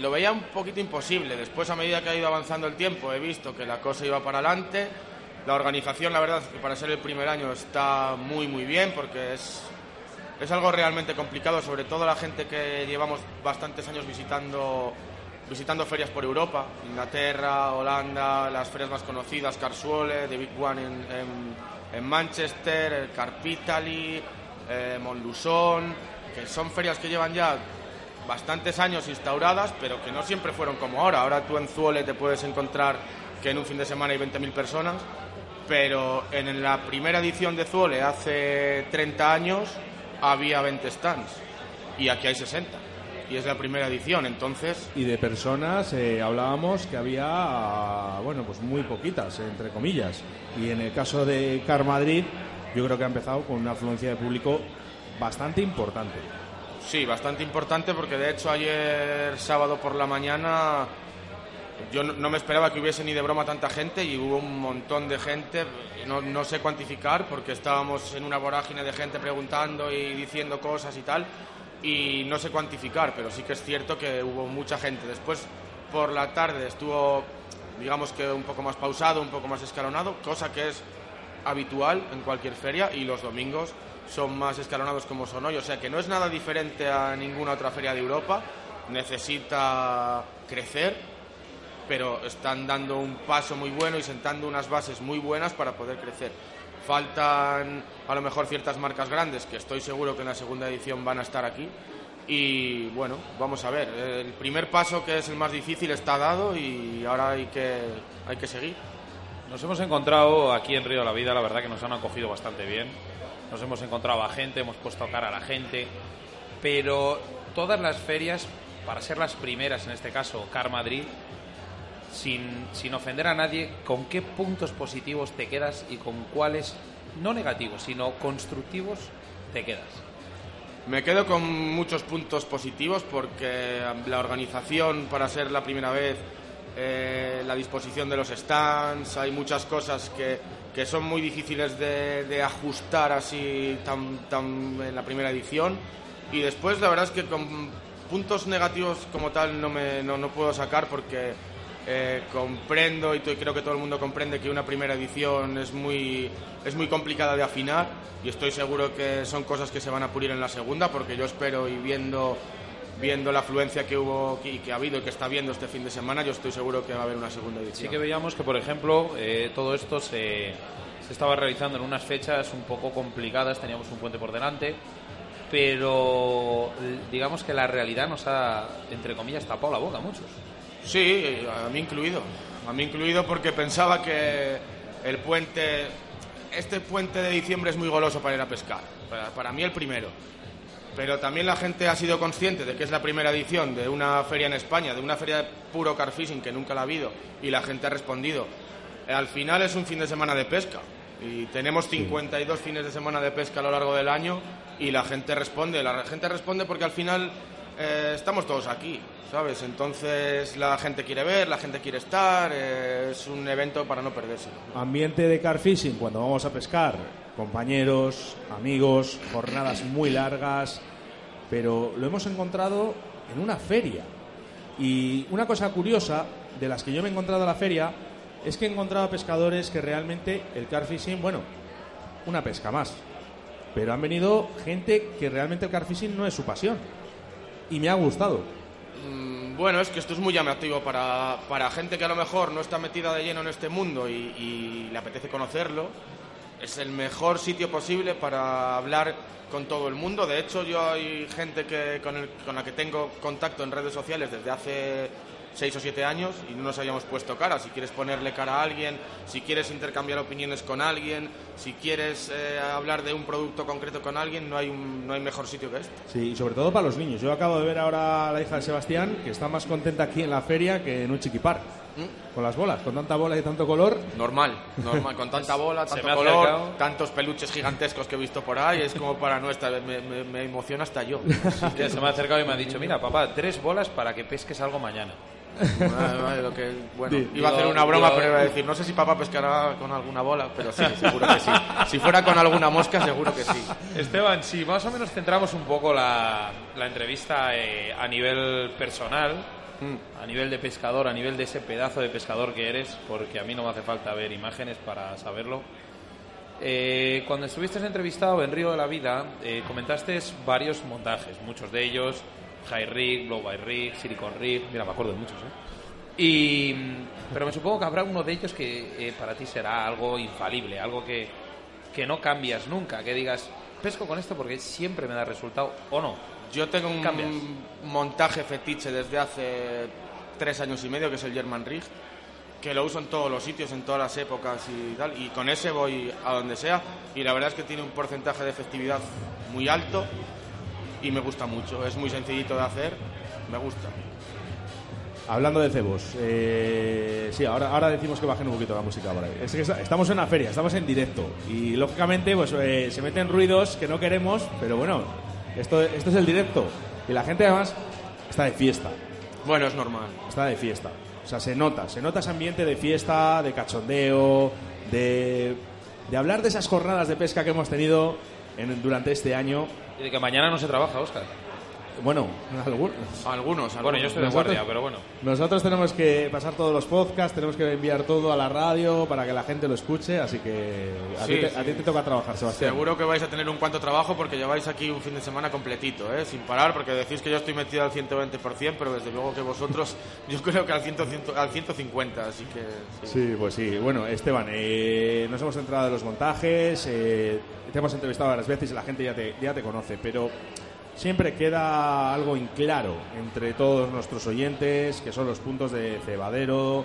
lo veía un poquito imposible. Después, a medida que ha ido avanzando el tiempo, he visto que la cosa iba para adelante. La organización, la verdad, para ser el primer año está muy, muy bien, porque es, es algo realmente complicado, sobre todo la gente que llevamos bastantes años visitando visitando ferias por Europa, Inglaterra, Holanda, las ferias más conocidas, Carswole, The Big One en, en- Manchester, el Carp Italy, eh, que son ferias que llevan ya bastantes años instauradas, pero que no siempre fueron como ahora. Ahora tú en Zuole te puedes encontrar que en un fin de semana hay 20.000 personas, pero en la primera edición de Zuole hace 30 años había 20 stands y aquí hay 60 y es la primera edición, entonces Y de personas eh, hablábamos que había, bueno, pues muy poquitas, entre comillas. Y en el caso de Car Madrid, yo creo que ha empezado con una afluencia de público bastante importante. Sí, bastante importante porque de hecho ayer sábado por la mañana yo no, me esperaba que hubiese ni de broma tanta gente y hubo un montón de gente, no, no sé cuantificar porque estábamos en una vorágine de gente preguntando y diciendo cosas y tal y no sé cuantificar, pero sí que es cierto que hubo mucha gente. Después por la tarde estuvo digamos que un poco más pausado, un poco más escalonado, cosa que es habitual en cualquier feria y los domingos son más escalonados como son hoy, o sea que no es nada diferente a ninguna otra feria de Europa, necesita crecer, pero están dando un paso muy bueno y sentando unas bases muy buenas para poder crecer. Faltan a lo mejor ciertas marcas grandes que estoy seguro que en la segunda edición van a estar aquí. Y bueno, vamos a ver. El primer paso, que es el más difícil, está dado y ahora hay que, hay que seguir. Nos hemos encontrado aquí en Río de la Vida, la verdad que nos han acogido bastante bien. Nos hemos encontrado a gente, hemos puesto cara a la gente, pero todas las ferias, para ser las primeras, en este caso Car Madrid, sin, sin ofender a nadie, ¿con qué puntos positivos te quedas y con cuáles, no negativos, sino constructivos, te quedas? Me quedo con muchos puntos positivos porque la organización para ser la primera vez, eh, la disposición de los stands, hay muchas cosas que, que son muy difíciles de, de ajustar así tan, tan en la primera edición. Y después la verdad es que con puntos negativos como tal no, me, no, no puedo sacar porque eh, comprendo y creo que todo el mundo comprende que una primera edición es muy, es muy complicada de afinar y estoy seguro que son cosas que se van a pulir en la segunda porque yo espero y viendo, viendo la afluencia que hubo y que ha habido y que está habiendo este fin de semana, yo estoy seguro que va a haber una segunda edición. Sí que veíamos que, por ejemplo, eh, todo esto se, se estaba realizando en unas fechas un poco complicadas, teníamos un puente por delante, pero eh, digamos que la realidad nos ha, entre comillas, tapado la boca a muchos. Sí, a mí incluido. A mí incluido porque pensaba que el puente, este puente de diciembre es muy goloso para ir a pescar. Para, para mí el primero. Pero también la gente ha sido consciente de que es la primera edición de una feria en España, de una feria de puro car fishing que nunca la ha habido y la gente ha respondido. Eh, Al final es un fin de semana de pesca y tenemos 52 fines de semana de pesca a lo largo del año y la gente responde. La gente responde porque al final eh, estamos todos aquí, ¿sabes? Entonces la gente quiere ver, la gente quiere estar, eh, es un evento para no perderse. Ambiente de car fishing cuando vamos a pescar, compañeros, amigos, jornadas muy largas, pero lo hemos encontrado en una feria. Y una cosa curiosa de las que yo me he encontrado en la feria es que he encontrado pescadores que realmente el car fishing, bueno, una pesca más. Pero han venido gente que realmente el car fishing no es su pasión. Y me ha gustado. Mm, Bueno, es que esto es muy llamativo para, para gente que a lo mejor no está metida de lleno en este mundo y, le apetece conocerlo. Es el mejor sitio posible para hablar con todo el mundo. De hecho, yo hay gente que, con, el- con la que tengo contacto en redes sociales desde hace seis o siete años y no nos habíamos puesto cara. Si quieres ponerle cara a alguien, si quieres intercambiar opiniones con alguien, si quieres eh, hablar de un producto concreto con alguien, no hay, un- no hay mejor sitio que este. Sí, y sobre todo para los niños. Yo acabo de ver ahora a la hija de Sebastián que está más contenta aquí en la feria que en un chiquipar. ¿Mm? Con las bolas, con tanta bola y tanto color. Normal, normal, con tanta bola, tanto color, acercado. tantos peluches gigantescos que he visto por ahí, es como para nuestra, me, me- me emociona hasta yo. Que se me ha acercado y me ha dicho, mira, papá, tres bolas para que pesques algo mañana. Vale, vale, lo que- bueno, Sí. iba a hacer una broma, digo- pero iba a decir, no sé si papá pescará con alguna bola, pero sí, seguro que sí. Si fuera con alguna mosca, seguro que sí. Esteban, si más o menos centramos un poco la, la entrevista eh, a nivel personal, a nivel de pescador, a nivel de ese pedazo de pescador que eres, porque a mí no me hace falta ver imágenes para saberlo. Eh, cuando estuviste entrevistado en Río de la Vida, eh, comentaste varios montajes, muchos de ellos, High Rig, Blow by Rig, Silicon Rig, mira, me acuerdo de muchos, ¿eh? Y, pero me supongo que habrá uno de ellos que eh, para ti será algo infalible, algo que, que no cambias nunca, que digas, pesco con esto porque siempre me da resultado, o no. Yo tengo un Cambias. montaje fetiche desde hace tres años y medio, que es el German Rig, que lo uso en todos los sitios, en todas las épocas y tal, y con ese voy a donde sea, y la verdad es que tiene un porcentaje de efectividad muy alto y me gusta mucho, es muy sencillito de hacer, me gusta. Hablando de cebos, eh, sí, ahora, ahora decimos que bajen un poquito la música por ahí. Es que esta- estamos en una feria, estamos en directo y lógicamente pues eh, se meten ruidos que no queremos, pero bueno, esto, esto es el directo y la gente además está de fiesta. Bueno, es normal. Está de fiesta. O sea, se nota, se nota ese ambiente de fiesta, de cachondeo, de, de hablar de esas jornadas de pesca que hemos tenido en- durante este año. De que mañana no se trabaja, Oscar. Bueno, algunos. Algunos, Bueno, yo estoy de Nosotros- guardia, pero bueno. Nosotros tenemos que pasar todos los podcasts, tenemos que enviar todo a la radio para que la gente lo escuche, así que a, Sí, ti, te, sí. a ti te toca trabajar, Sebastián. Seguro que vais a tener un cuanto trabajo porque lleváis aquí un fin de semana completito, ¿eh? sin parar, porque decís que yo estoy metido al 120%, pero desde luego que vosotros, yo creo que al, 100, al 150, así que... sí. Sí, pues sí. Bueno, Esteban, eh, nos hemos centrado en los montajes, eh, te hemos entrevistado varias veces y la gente ya te, ya te conoce, pero siempre queda algo inclaro entre todos nuestros oyentes, que son los puntos de cebadero,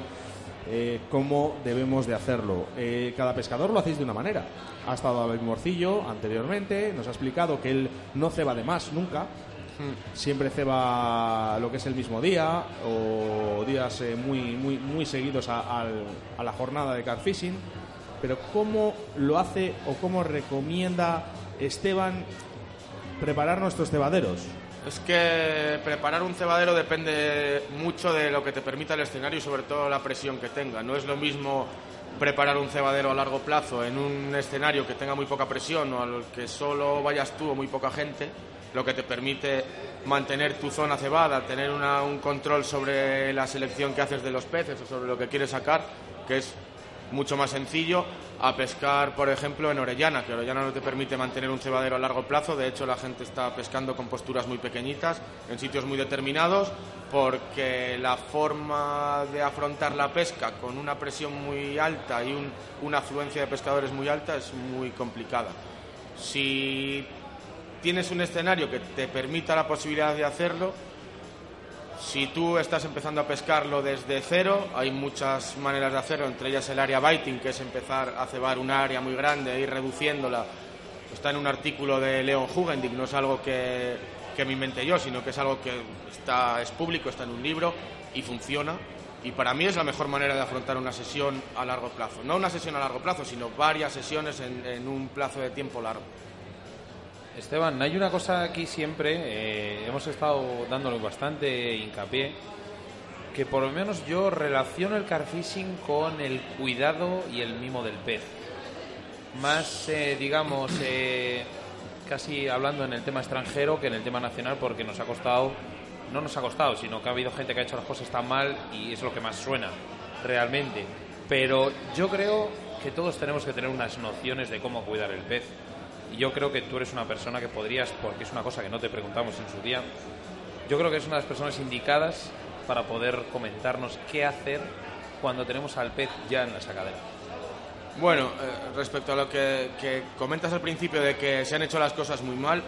eh, cómo debemos de hacerlo. Eh, cada pescador lo hacéis de una manera. Ha estado David Morcillo anteriormente, nos ha explicado que él no ceba de más nunca, siempre ceba lo que es el mismo día o días eh, muy, muy, muy seguidos a, a la jornada de carfishing. Pero ¿cómo lo hace o cómo recomienda Esteban preparar nuestros cebaderos? Es que preparar un cebadero depende mucho de lo que te permita el escenario y sobre todo la presión que tenga. No es lo mismo preparar un cebadero a largo plazo en un escenario que tenga muy poca presión o al que solo vayas tú o muy poca gente, lo que te permite mantener tu zona cebada, tener una- un control sobre la selección que haces de los peces o sobre lo que quieres sacar, que es mucho más sencillo a pescar, por ejemplo, en Orellana, que Orellana no te permite mantener un cebadero a largo plazo. De hecho, la gente está pescando con posturas muy pequeñitas, en sitios muy determinados, porque la forma de afrontar la pesca con una presión muy alta y un- una afluencia de pescadores muy alta es muy complicada. Si tienes un escenario que te permita la posibilidad de hacerlo, si tú estás empezando a pescarlo desde cero, hay muchas maneras de hacerlo, entre ellas el área biting, que es empezar a cebar un área muy grande e ir reduciéndola. Está en un artículo de Leon Hugendick, no es algo que, que me inventé yo, sino que es algo que está, es público, está en un libro y funciona. Y para mí es la mejor manera de afrontar una sesión a largo plazo. No una sesión a largo plazo, sino varias sesiones en, en un plazo de tiempo largo. Esteban, hay una cosa aquí siempre, eh, hemos estado dándole bastante hincapié, que por lo menos yo relaciono el carfishing con el cuidado y el mimo del pez. Más, eh, digamos, eh, casi hablando en el tema extranjero que en el tema nacional, porque nos ha costado, no nos ha costado, sino que ha habido gente que ha hecho las cosas tan mal y es lo que más suena realmente. Pero yo creo que todos tenemos que tener unas nociones de cómo cuidar el pez. Y yo creo que tú eres una persona que podrías, porque es una cosa que no te preguntamos en su día, yo creo que es una de las personas indicadas para poder comentarnos qué hacer cuando tenemos al pez ya en la sacadera. Bueno, eh, respecto a lo que, que comentas al principio de que se han hecho las cosas muy mal,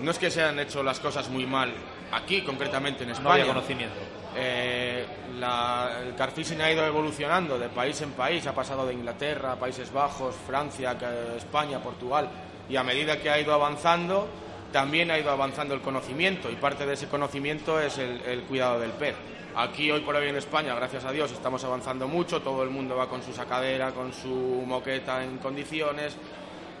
no es que se han hecho las cosas muy mal aquí, concretamente en España. No había conocimiento. Eh, la- el carfishing ha ido evolucionando de país en país, ha pasado de Inglaterra, Países Bajos, Francia, España, Portugal, y a medida que ha ido avanzando, también ha ido avanzando el conocimiento, y parte de ese conocimiento es el, el cuidado del pez. Aquí, hoy por hoy en España, gracias a Dios, estamos avanzando mucho, todo el mundo va con su sacadera, con su moqueta en condiciones.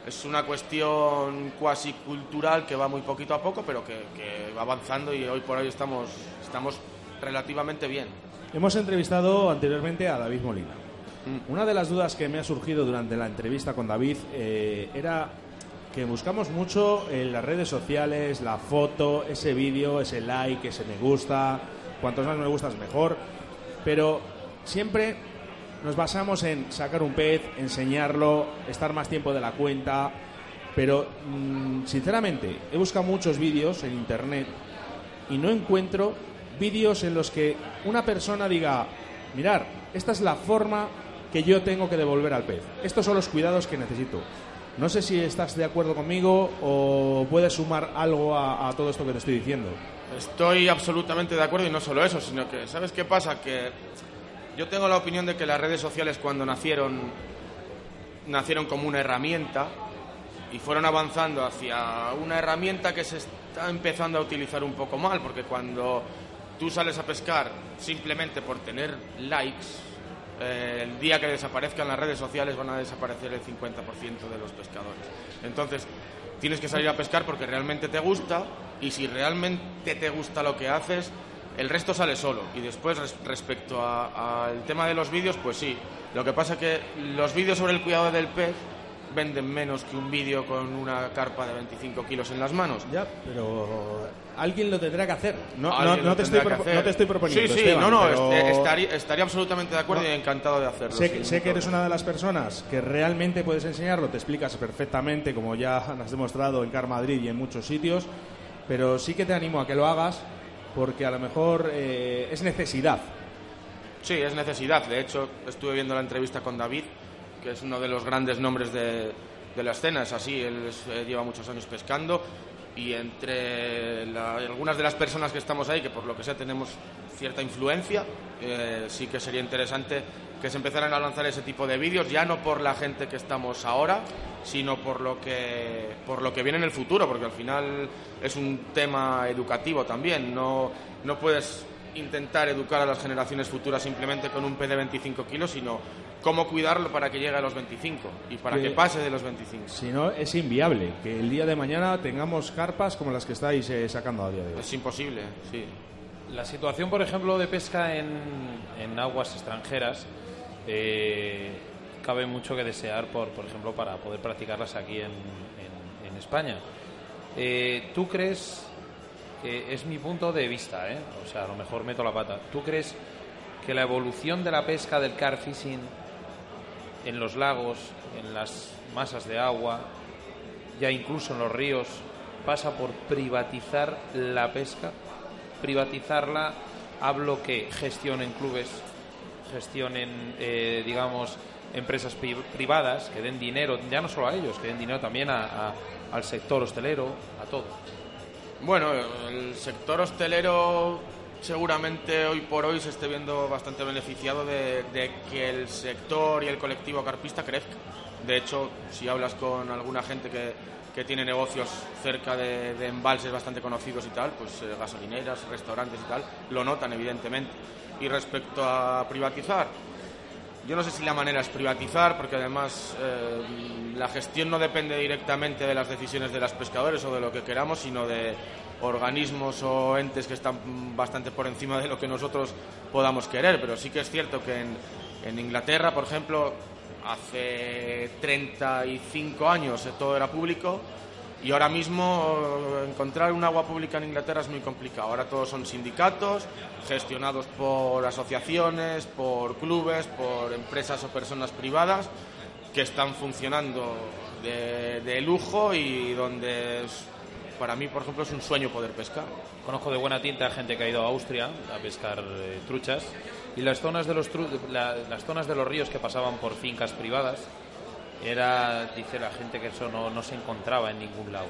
Es una cuestión cuasi cultural que va muy poquito a poco, pero que, que va avanzando y hoy por hoy estamos, estamos relativamente bien. Hemos entrevistado anteriormente a David Molina. Una de las dudas que me ha surgido durante la entrevista con David eh, era que buscamos mucho en las redes sociales la foto, ese vídeo, ese like, ese me gusta, cuantos más me gustas mejor, pero siempre nos basamos en sacar un pez, enseñarlo, estar más tiempo de la cuenta, pero mm, sinceramente he buscado muchos vídeos en internet y no encuentro vídeos en los que una persona diga, mirar, esta es la forma que yo tengo que devolver al pez. Estos son los cuidados que necesito. No sé si estás de acuerdo conmigo o puedes sumar algo a, todo esto que te estoy diciendo. Estoy absolutamente de acuerdo y no solo eso, sino que, ¿sabes qué pasa? Que yo tengo la opinión de que las redes sociales cuando nacieron, nacieron como una herramienta y fueron avanzando hacia una herramienta que se está empezando a utilizar un poco mal, porque cuando tú sales a pescar simplemente por tener likes, eh, el día que desaparezcan las redes sociales van a desaparecer el 50% de los pescadores. Entonces, tienes que salir a pescar porque realmente te gusta y si realmente te gusta lo que haces, el resto sale solo. Y después, res- respecto al tema de los vídeos, pues sí. Lo que pasa que los vídeos sobre el cuidado del pez venden menos que un vídeo con una carpa de 25 kilos en las manos. Ya, pero alguien lo tendrá que hacer. No, no, no te estoy que hacer. no te estoy proponiendo. Sí, sí, Esteban, no, no, pero- este- estaría, estaría absolutamente de acuerdo y encantado de hacerlo. Sé, que- sé que ningún eres una de las personas que realmente puedes enseñarlo, te explicas perfectamente, como ya has demostrado en Car Madrid y en muchos sitios, pero sí que te animo a que lo hagas porque a lo mejor eh, es necesidad. Sí, es necesidad. De hecho, estuve viendo la entrevista con David, que es uno de los grandes nombres de, de la escena. Es así, él eh, lleva muchos años pescando y entre algunas de las personas que estamos ahí, que por lo que sea tenemos cierta influencia, eh, sí que sería interesante que se empezaran a lanzar ese tipo de vídeos, ya no por la gente que estamos ahora, sino por lo que por lo que viene en el futuro, porque al final es un tema educativo también. No, no puedes intentar educar a las generaciones futuras simplemente con un P de 25 kilos, sino cómo cuidarlo para que llegue a los 25 y para Que- que pase de los 25. Si no, es inviable que el día de mañana tengamos carpas como las que estáis eh, sacando a día de hoy. Es imposible, sí. La situación, por ejemplo, de pesca en, en aguas extranjeras eh, cabe mucho que desear, por, por ejemplo, para poder practicarlas aquí en, en- en España. Eh, ¿Tú crees, que es mi punto de vista, ¿eh? o sea, a lo mejor meto la pata, ¿tú crees que la evolución de la pesca del car fishing en los lagos, en las masas de agua, ya incluso en los ríos, pasa por privatizar la pesca? Privatizarla, hablo que gestionen clubes, gestionen, eh, digamos, empresas pri- privadas que den dinero, ya no solo a ellos, que den dinero también a- al sector hostelero, a todo. Bueno, el sector hostelero seguramente hoy por hoy se esté viendo bastante beneficiado de, que el sector y el colectivo carpista crezca. De hecho, si hablas con alguna gente que, que tiene negocios cerca de, de embalses bastante conocidos y tal, pues eh, gasolineras, restaurantes y tal, lo notan evidentemente. Y respecto a privatizar, yo no sé si la manera es privatizar, porque además eh, la gestión no depende directamente de las decisiones de los pescadores o de lo que queramos, sino de organismos o entes que están bastante por encima de lo que nosotros podamos querer. Pero sí que es cierto que en, Inglaterra, por ejemplo, hace 35 años todo era público y ahora mismo eh, encontrar un agua pública en Inglaterra es muy complicado. Ahora todos son sindicatos gestionados por asociaciones, por clubes, por empresas o personas privadas que están funcionando de, de lujo y donde para mí, por ejemplo, es un sueño poder pescar. Conozco de buena tinta gente que ha ido a Austria a pescar eh, truchas y las zonas de los tru- la- las zonas de los ríos que pasaban por fincas privadas era, dice la gente, que eso no, no se encontraba en ningún lado.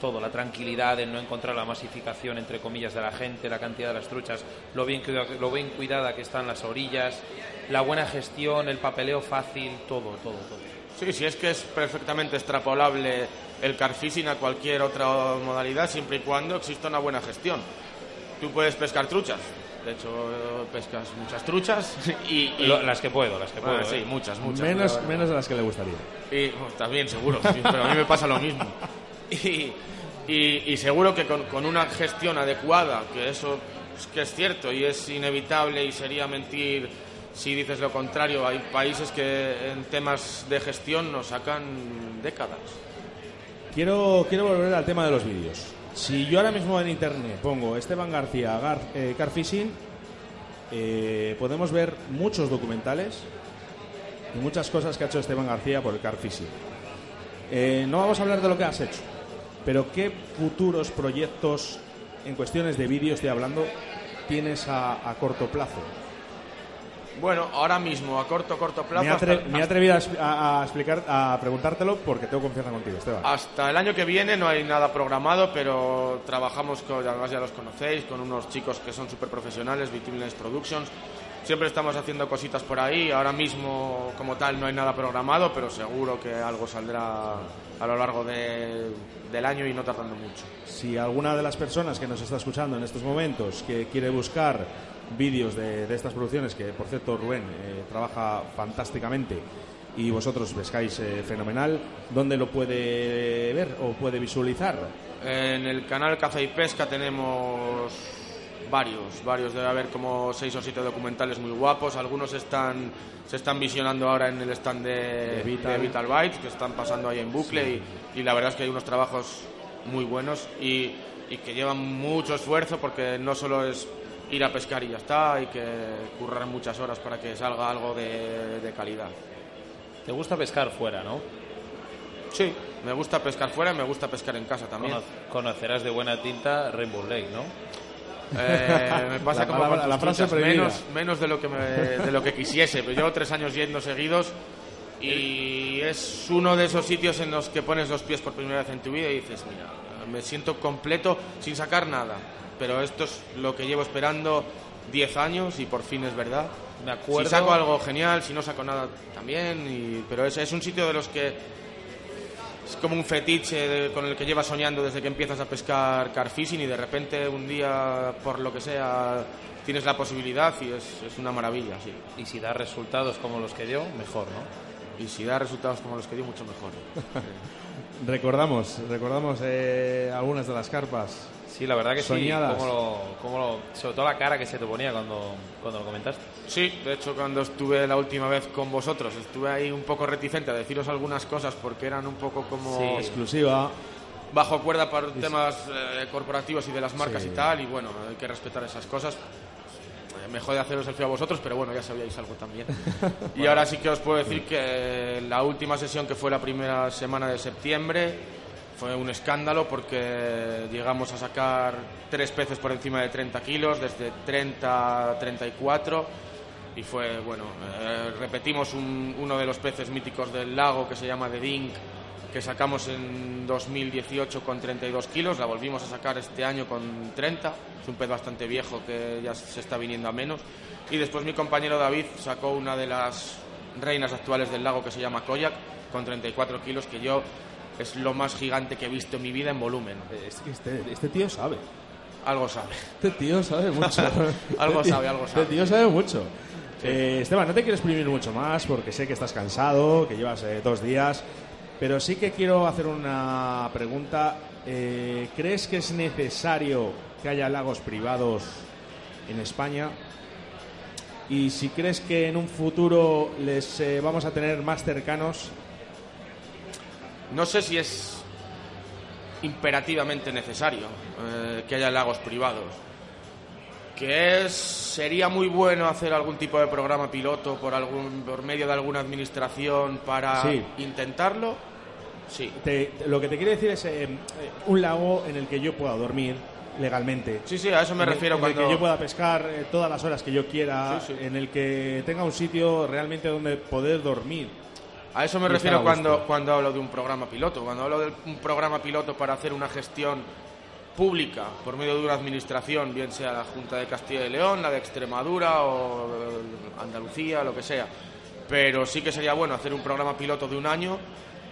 Todo, la tranquilidad, el no encontrar la masificación, entre comillas, de la gente, la cantidad de las truchas, lo bien, lo bien cuidada que están las orillas, la buena gestión, el papeleo fácil, todo, todo, todo. Sí, sí, es que es perfectamente extrapolable el car fishing a cualquier otra modalidad siempre y cuando exista una buena gestión. Tú puedes pescar truchas, de hecho pescas muchas truchas y... y- Lo- las que puedo, las que puedo, sí, ¿eh? muchas, muchas. Menos, pero- menos de las que le gustaría. Y pues, también, seguro, sí, pero a mí me pasa lo mismo. Y, y- y seguro que con, con una gestión adecuada, que eso es que es cierto y es inevitable y sería mentir si dices lo contrario, hay países que en temas de gestión nos sacan décadas. Quiero, quiero volver al tema de los vídeos. Si yo ahora mismo en internet pongo Esteban García Gar- eh, Car Fishing, eh, podemos ver muchos documentales y muchas cosas que ha hecho Esteban García por el Car Fishing. Eh, no vamos a hablar de lo que has hecho, pero ¿qué futuros proyectos en cuestiones de vídeo, estoy hablando, tienes a corto plazo? Bueno, ahora mismo, a corto, corto plazo, Me he, atre- hasta- me he atrevido a- a explicar, a preguntártelo porque tengo confianza contigo, Esteban. Hasta el año que viene no hay nada programado, pero trabajamos con, además ya los conocéis, con unos chicos que son súper profesionales, Vitimines Productions. Siempre estamos haciendo cositas por ahí. Ahora mismo, como tal, no hay nada programado, pero seguro que algo saldrá a lo largo de- del año y no tardando mucho. Si alguna de las personas que nos está escuchando en estos momentos que quiere buscar vídeos de, de estas producciones, que por cierto Rubén eh, trabaja fantásticamente y vosotros pescáis eh, fenomenal, ¿dónde lo puede ver o puede visualizar? En el canal Caza y Pesca tenemos varios, varios debe haber como seis o siete documentales muy guapos. Algunos están se están visionando ahora en el stand de, De Vital. de Vital que están pasando ahí en bucle y, y la verdad es que hay unos trabajos muy buenos y, y que llevan mucho esfuerzo porque no solo es ir a pescar y ya está, hay que currar muchas horas para que salga algo de, de calidad. Te gusta pescar fuera, ¿no? Sí, me gusta pescar fuera y me gusta pescar en casa también. Cono- Conocerás de buena tinta Rainbow Lake, ¿no? Eh, me pasa La como tus la frase menos, menos de lo que me- de lo que quisiese. Pero llevo tres años yendo seguidos y es uno de esos sitios en los que pones los pies por primera vez en tu vida y dices, mira, me siento completo sin sacar nada. Pero esto es lo que llevo esperando 10 años y por fin es verdad. Me acuerdo- Si saco algo genial, si no saco nada también. y- pero es, es un sitio de los que es como un fetiche de- con el que llevas soñando desde que empiezas a pescar car fishing y de repente un día, por lo que sea, tienes la posibilidad y es, es una maravilla, sí. Y si da resultados como los que dio, mejor, ¿no? Y si da resultados como los que dio, mucho mejor. Recordamos, recordamos eh, algunas de las carpas. Sí, la verdad que Soñadas. sí. Cómo lo, cómo lo- sobre todo la cara que se te ponía cuando, cuando lo comentaste. Sí, de hecho cuando estuve la última vez con vosotros estuve ahí un poco reticente a deciros algunas cosas porque eran un poco como Sí. Exclusiva. bajo cuerda por temas eh, corporativos y de las marcas Sí. y tal y bueno, hay que respetar esas cosas. Eh, Me jode haceros el feo a vosotros, pero bueno, ya sabíais algo también. Y Bueno. ahora sí que os puedo decir que la última sesión que fue la primera semana de septiembre fue un escándalo porque llegamos a sacar tres peces por encima de 30 kilos, desde 30 a 34 y fue, bueno, eh, repetimos un- uno de los peces míticos del lago que se llama The Dink, que sacamos en 2018 con 32 kilos, la volvimos a sacar este año con 30, es un pez bastante viejo que ya se está viniendo a menos, y después mi compañero David sacó una de las reinas actuales del lago que se llama Koyak, con 34 kilos, que yo es lo más gigante que he visto en mi vida en volumen. Este, este tío sabe. Algo sabe. Este tío sabe mucho. Algo Este sabe, algo sabe. Este tío sabe mucho. Eh, Esteban, no te quiero exprimir mucho más porque sé que estás cansado, que llevas eh, dos días, pero sí que quiero hacer una pregunta. Eh, ¿Crees que es necesario que haya lagos privados en España? Y si crees que en un futuro les vamos a tener más cercanos, No sé si es imperativamente necesario eh, que haya lagos privados. Que es, sería muy bueno hacer algún tipo de programa piloto por, algún, por medio de alguna administración para Sí. intentarlo. Sí. te- lo que te quiero decir es eh, eh, un lago en el que yo pueda dormir legalmente. Sí, sí, a eso me En refiero en el que yo pueda pescar todas las horas que yo quiera, Sí, sí. en el que tenga un sitio realmente donde poder dormir. A eso me refiero cuando, cuando hablo de un programa piloto. Cuando hablo de un programa piloto para hacer una gestión pública por medio de una administración, bien sea la Junta de Castilla y León, la de Extremadura o eh, Andalucía, lo que sea. Pero sí que sería bueno hacer un programa piloto de un año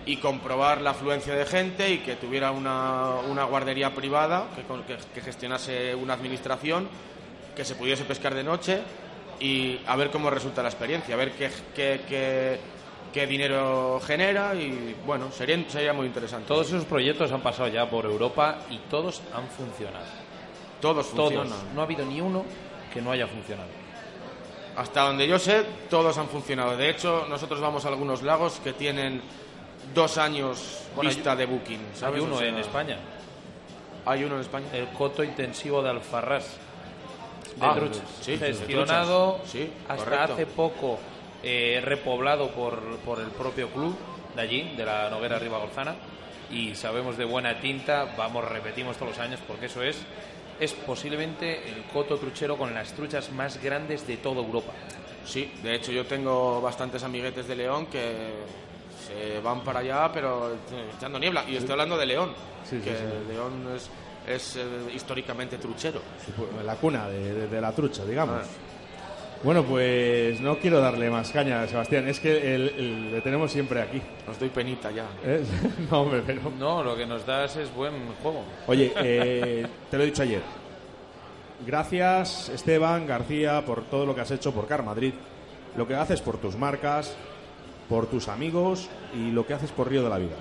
y comprobar la afluencia de gente y que tuviera una, una guardería privada que, con- que- que gestionase una administración, que se pudiese pescar de noche y a ver cómo resulta la experiencia, a ver qué, qué, qué- qué dinero genera y bueno, sería, sería muy interesante. Todos esos proyectos han pasado ya por Europa y todos han funcionado. Todos funcionan. Todos. No ha habido ni uno que no haya funcionado. Hasta donde yo sé, todos han funcionado. De hecho, nosotros vamos a algunos lagos que tienen dos años Bueno, vista hay- de booking. ¿sabes? Hay uno O sea, en España. Hay uno en España. El coto intensivo de Alfarrás. De Ah, truchas. sí, gestionado. Sí, hasta correcto. hace poco eh, repoblado por, por el propio club de allí, de la Noguera Ribagorzana. Y sabemos de buena tinta, vamos, repetimos todos los años, porque eso es, es posiblemente el coto truchero con las truchas más grandes de toda Europa. Sí, de hecho yo tengo bastantes amiguetes de León que se van para allá, pero echando niebla. Y estoy hablando de León, Sí, sí, que sí. León es, es eh, históricamente truchero. La cuna de, de- de la trucha, digamos. Ah. Bueno, pues no quiero darle más caña a Sebastián, es que el- el- le tenemos siempre aquí. Os doy penita ya. ¿Eh? no, hombre, pero... No, lo que nos das es buen juego. Oye, eh, te lo he dicho ayer. Gracias, Esteban García, por todo lo que has hecho por Car Madrid, lo que haces por tus marcas, por tus amigos y lo que haces por Río de la Vida.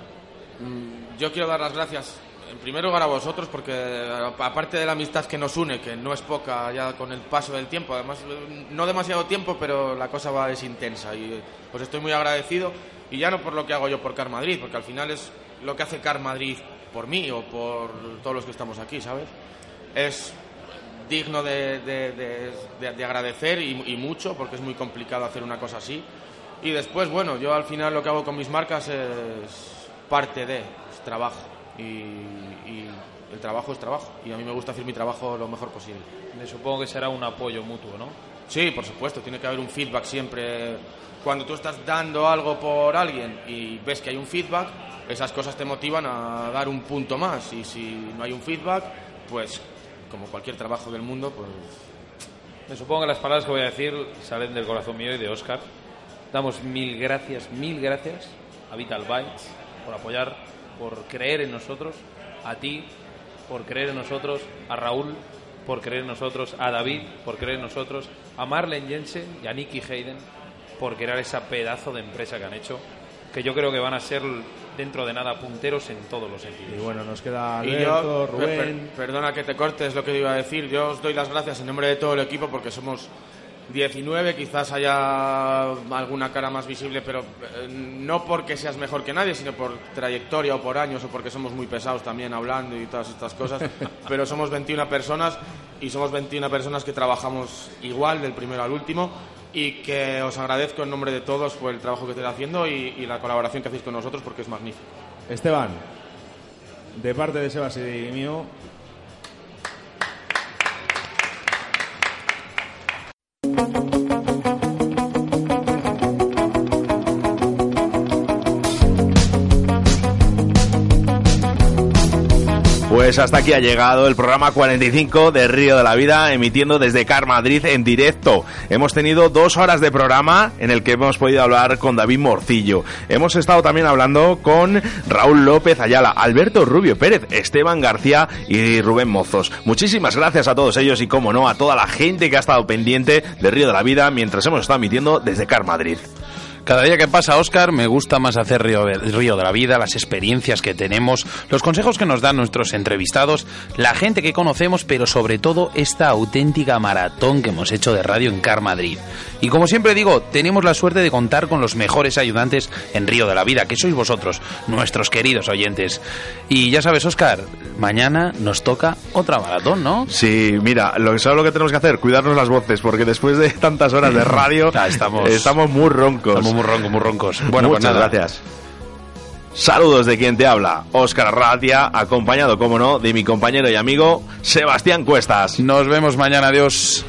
Mm, Yo quiero dar las gracias en primer lugar a vosotros porque eh, aparte de la amistad que nos une, que no es poca ya con el paso del tiempo, además eh, no demasiado tiempo, pero la cosa va es intensa y os estoy muy agradecido y ya no por lo que hago yo por Car Madrid, porque al final es lo que hace Car Madrid por mí o por todos los que estamos aquí, ¿sabes? Es digno de- de- de agradecer y, y mucho porque es muy complicado hacer una cosa así. Y después, bueno, yo al final lo que hago con mis marcas es parte de, es trabajo. Y, y el trabajo es trabajo. Y a mí me gusta hacer mi trabajo lo mejor posible. Me supongo que será un apoyo mutuo, ¿no? Sí, por supuesto, tiene que haber un feedback siempre. Cuando tú estás dando algo por alguien y ves que hay un feedback, esas cosas te motivan a dar un punto más. Y si no hay un feedback, pues como cualquier trabajo del mundo, pues Me supongo que las palabras que voy a decir salen del corazón mío y de Oscar. Damos mil gracias, mil gracias a Vital Bytes por apoyar, por creer en nosotros, a ti por creer en nosotros, a Raúl por creer en nosotros, a David por creer en nosotros, a Marlene Jensen y a Nicky Hayden por crear esa pedazo de empresa que han hecho, que yo creo que van a ser dentro de nada punteros en todos los sentidos. Y bueno, nos queda Y Alberto, yo, per- Rubén. per- perdona que te cortes lo que iba a decir. Yo os doy las gracias en nombre de todo el equipo porque somos 19. Quizás haya alguna cara más visible, pero eh, no porque seas mejor que nadie, sino por trayectoria o por años o porque somos muy pesados también hablando y todas estas cosas. pero somos 21 personas y somos 21 personas que trabajamos igual del primero al último y que os agradezco en nombre de todos por el trabajo que estáis haciendo y, y la colaboración que hacéis con nosotros porque es magnífico. Esteban, de parte de Sebas y mío, Thank you. Pues hasta aquí ha llegado el programa 45 de Río de la Vida, emitiendo desde Car Madrid en directo. Hemos tenido dos horas de programa en el que hemos podido hablar con David Morcillo. Hemos estado también hablando con Raúl López Ayala, Alberto Rubio Pérez, Esteban García y Rubén Mozos. Muchísimas gracias a todos ellos y, como no, a toda la gente que ha estado pendiente de Río de la Vida mientras hemos estado emitiendo desde Car Madrid. Cada día que pasa, Oscar, me gusta más hacer Río, Río de la Vida, las experiencias que tenemos, los consejos que nos dan nuestros entrevistados, la gente que conocemos, pero sobre todo esta auténtica maratón que hemos hecho de radio en Car Madrid. Y como siempre digo, tenemos la suerte de contar con los mejores ayudantes en Río de la Vida, que sois vosotros, nuestros queridos oyentes. Y ya sabes, Oscar, mañana nos toca otra maratón, ¿no? Sí, mira, lo que sabes lo que tenemos que hacer, cuidarnos las voces, porque después de tantas horas de radio estamos- estamos muy roncos. Estamos muy roncos, muy roncos. Bueno, Muchas pues nada. gracias. Saludos de quien te habla, Óscar Ratia, acompañado, como no, de mi compañero y amigo Sebastián Cuestas. Nos vemos mañana, adiós.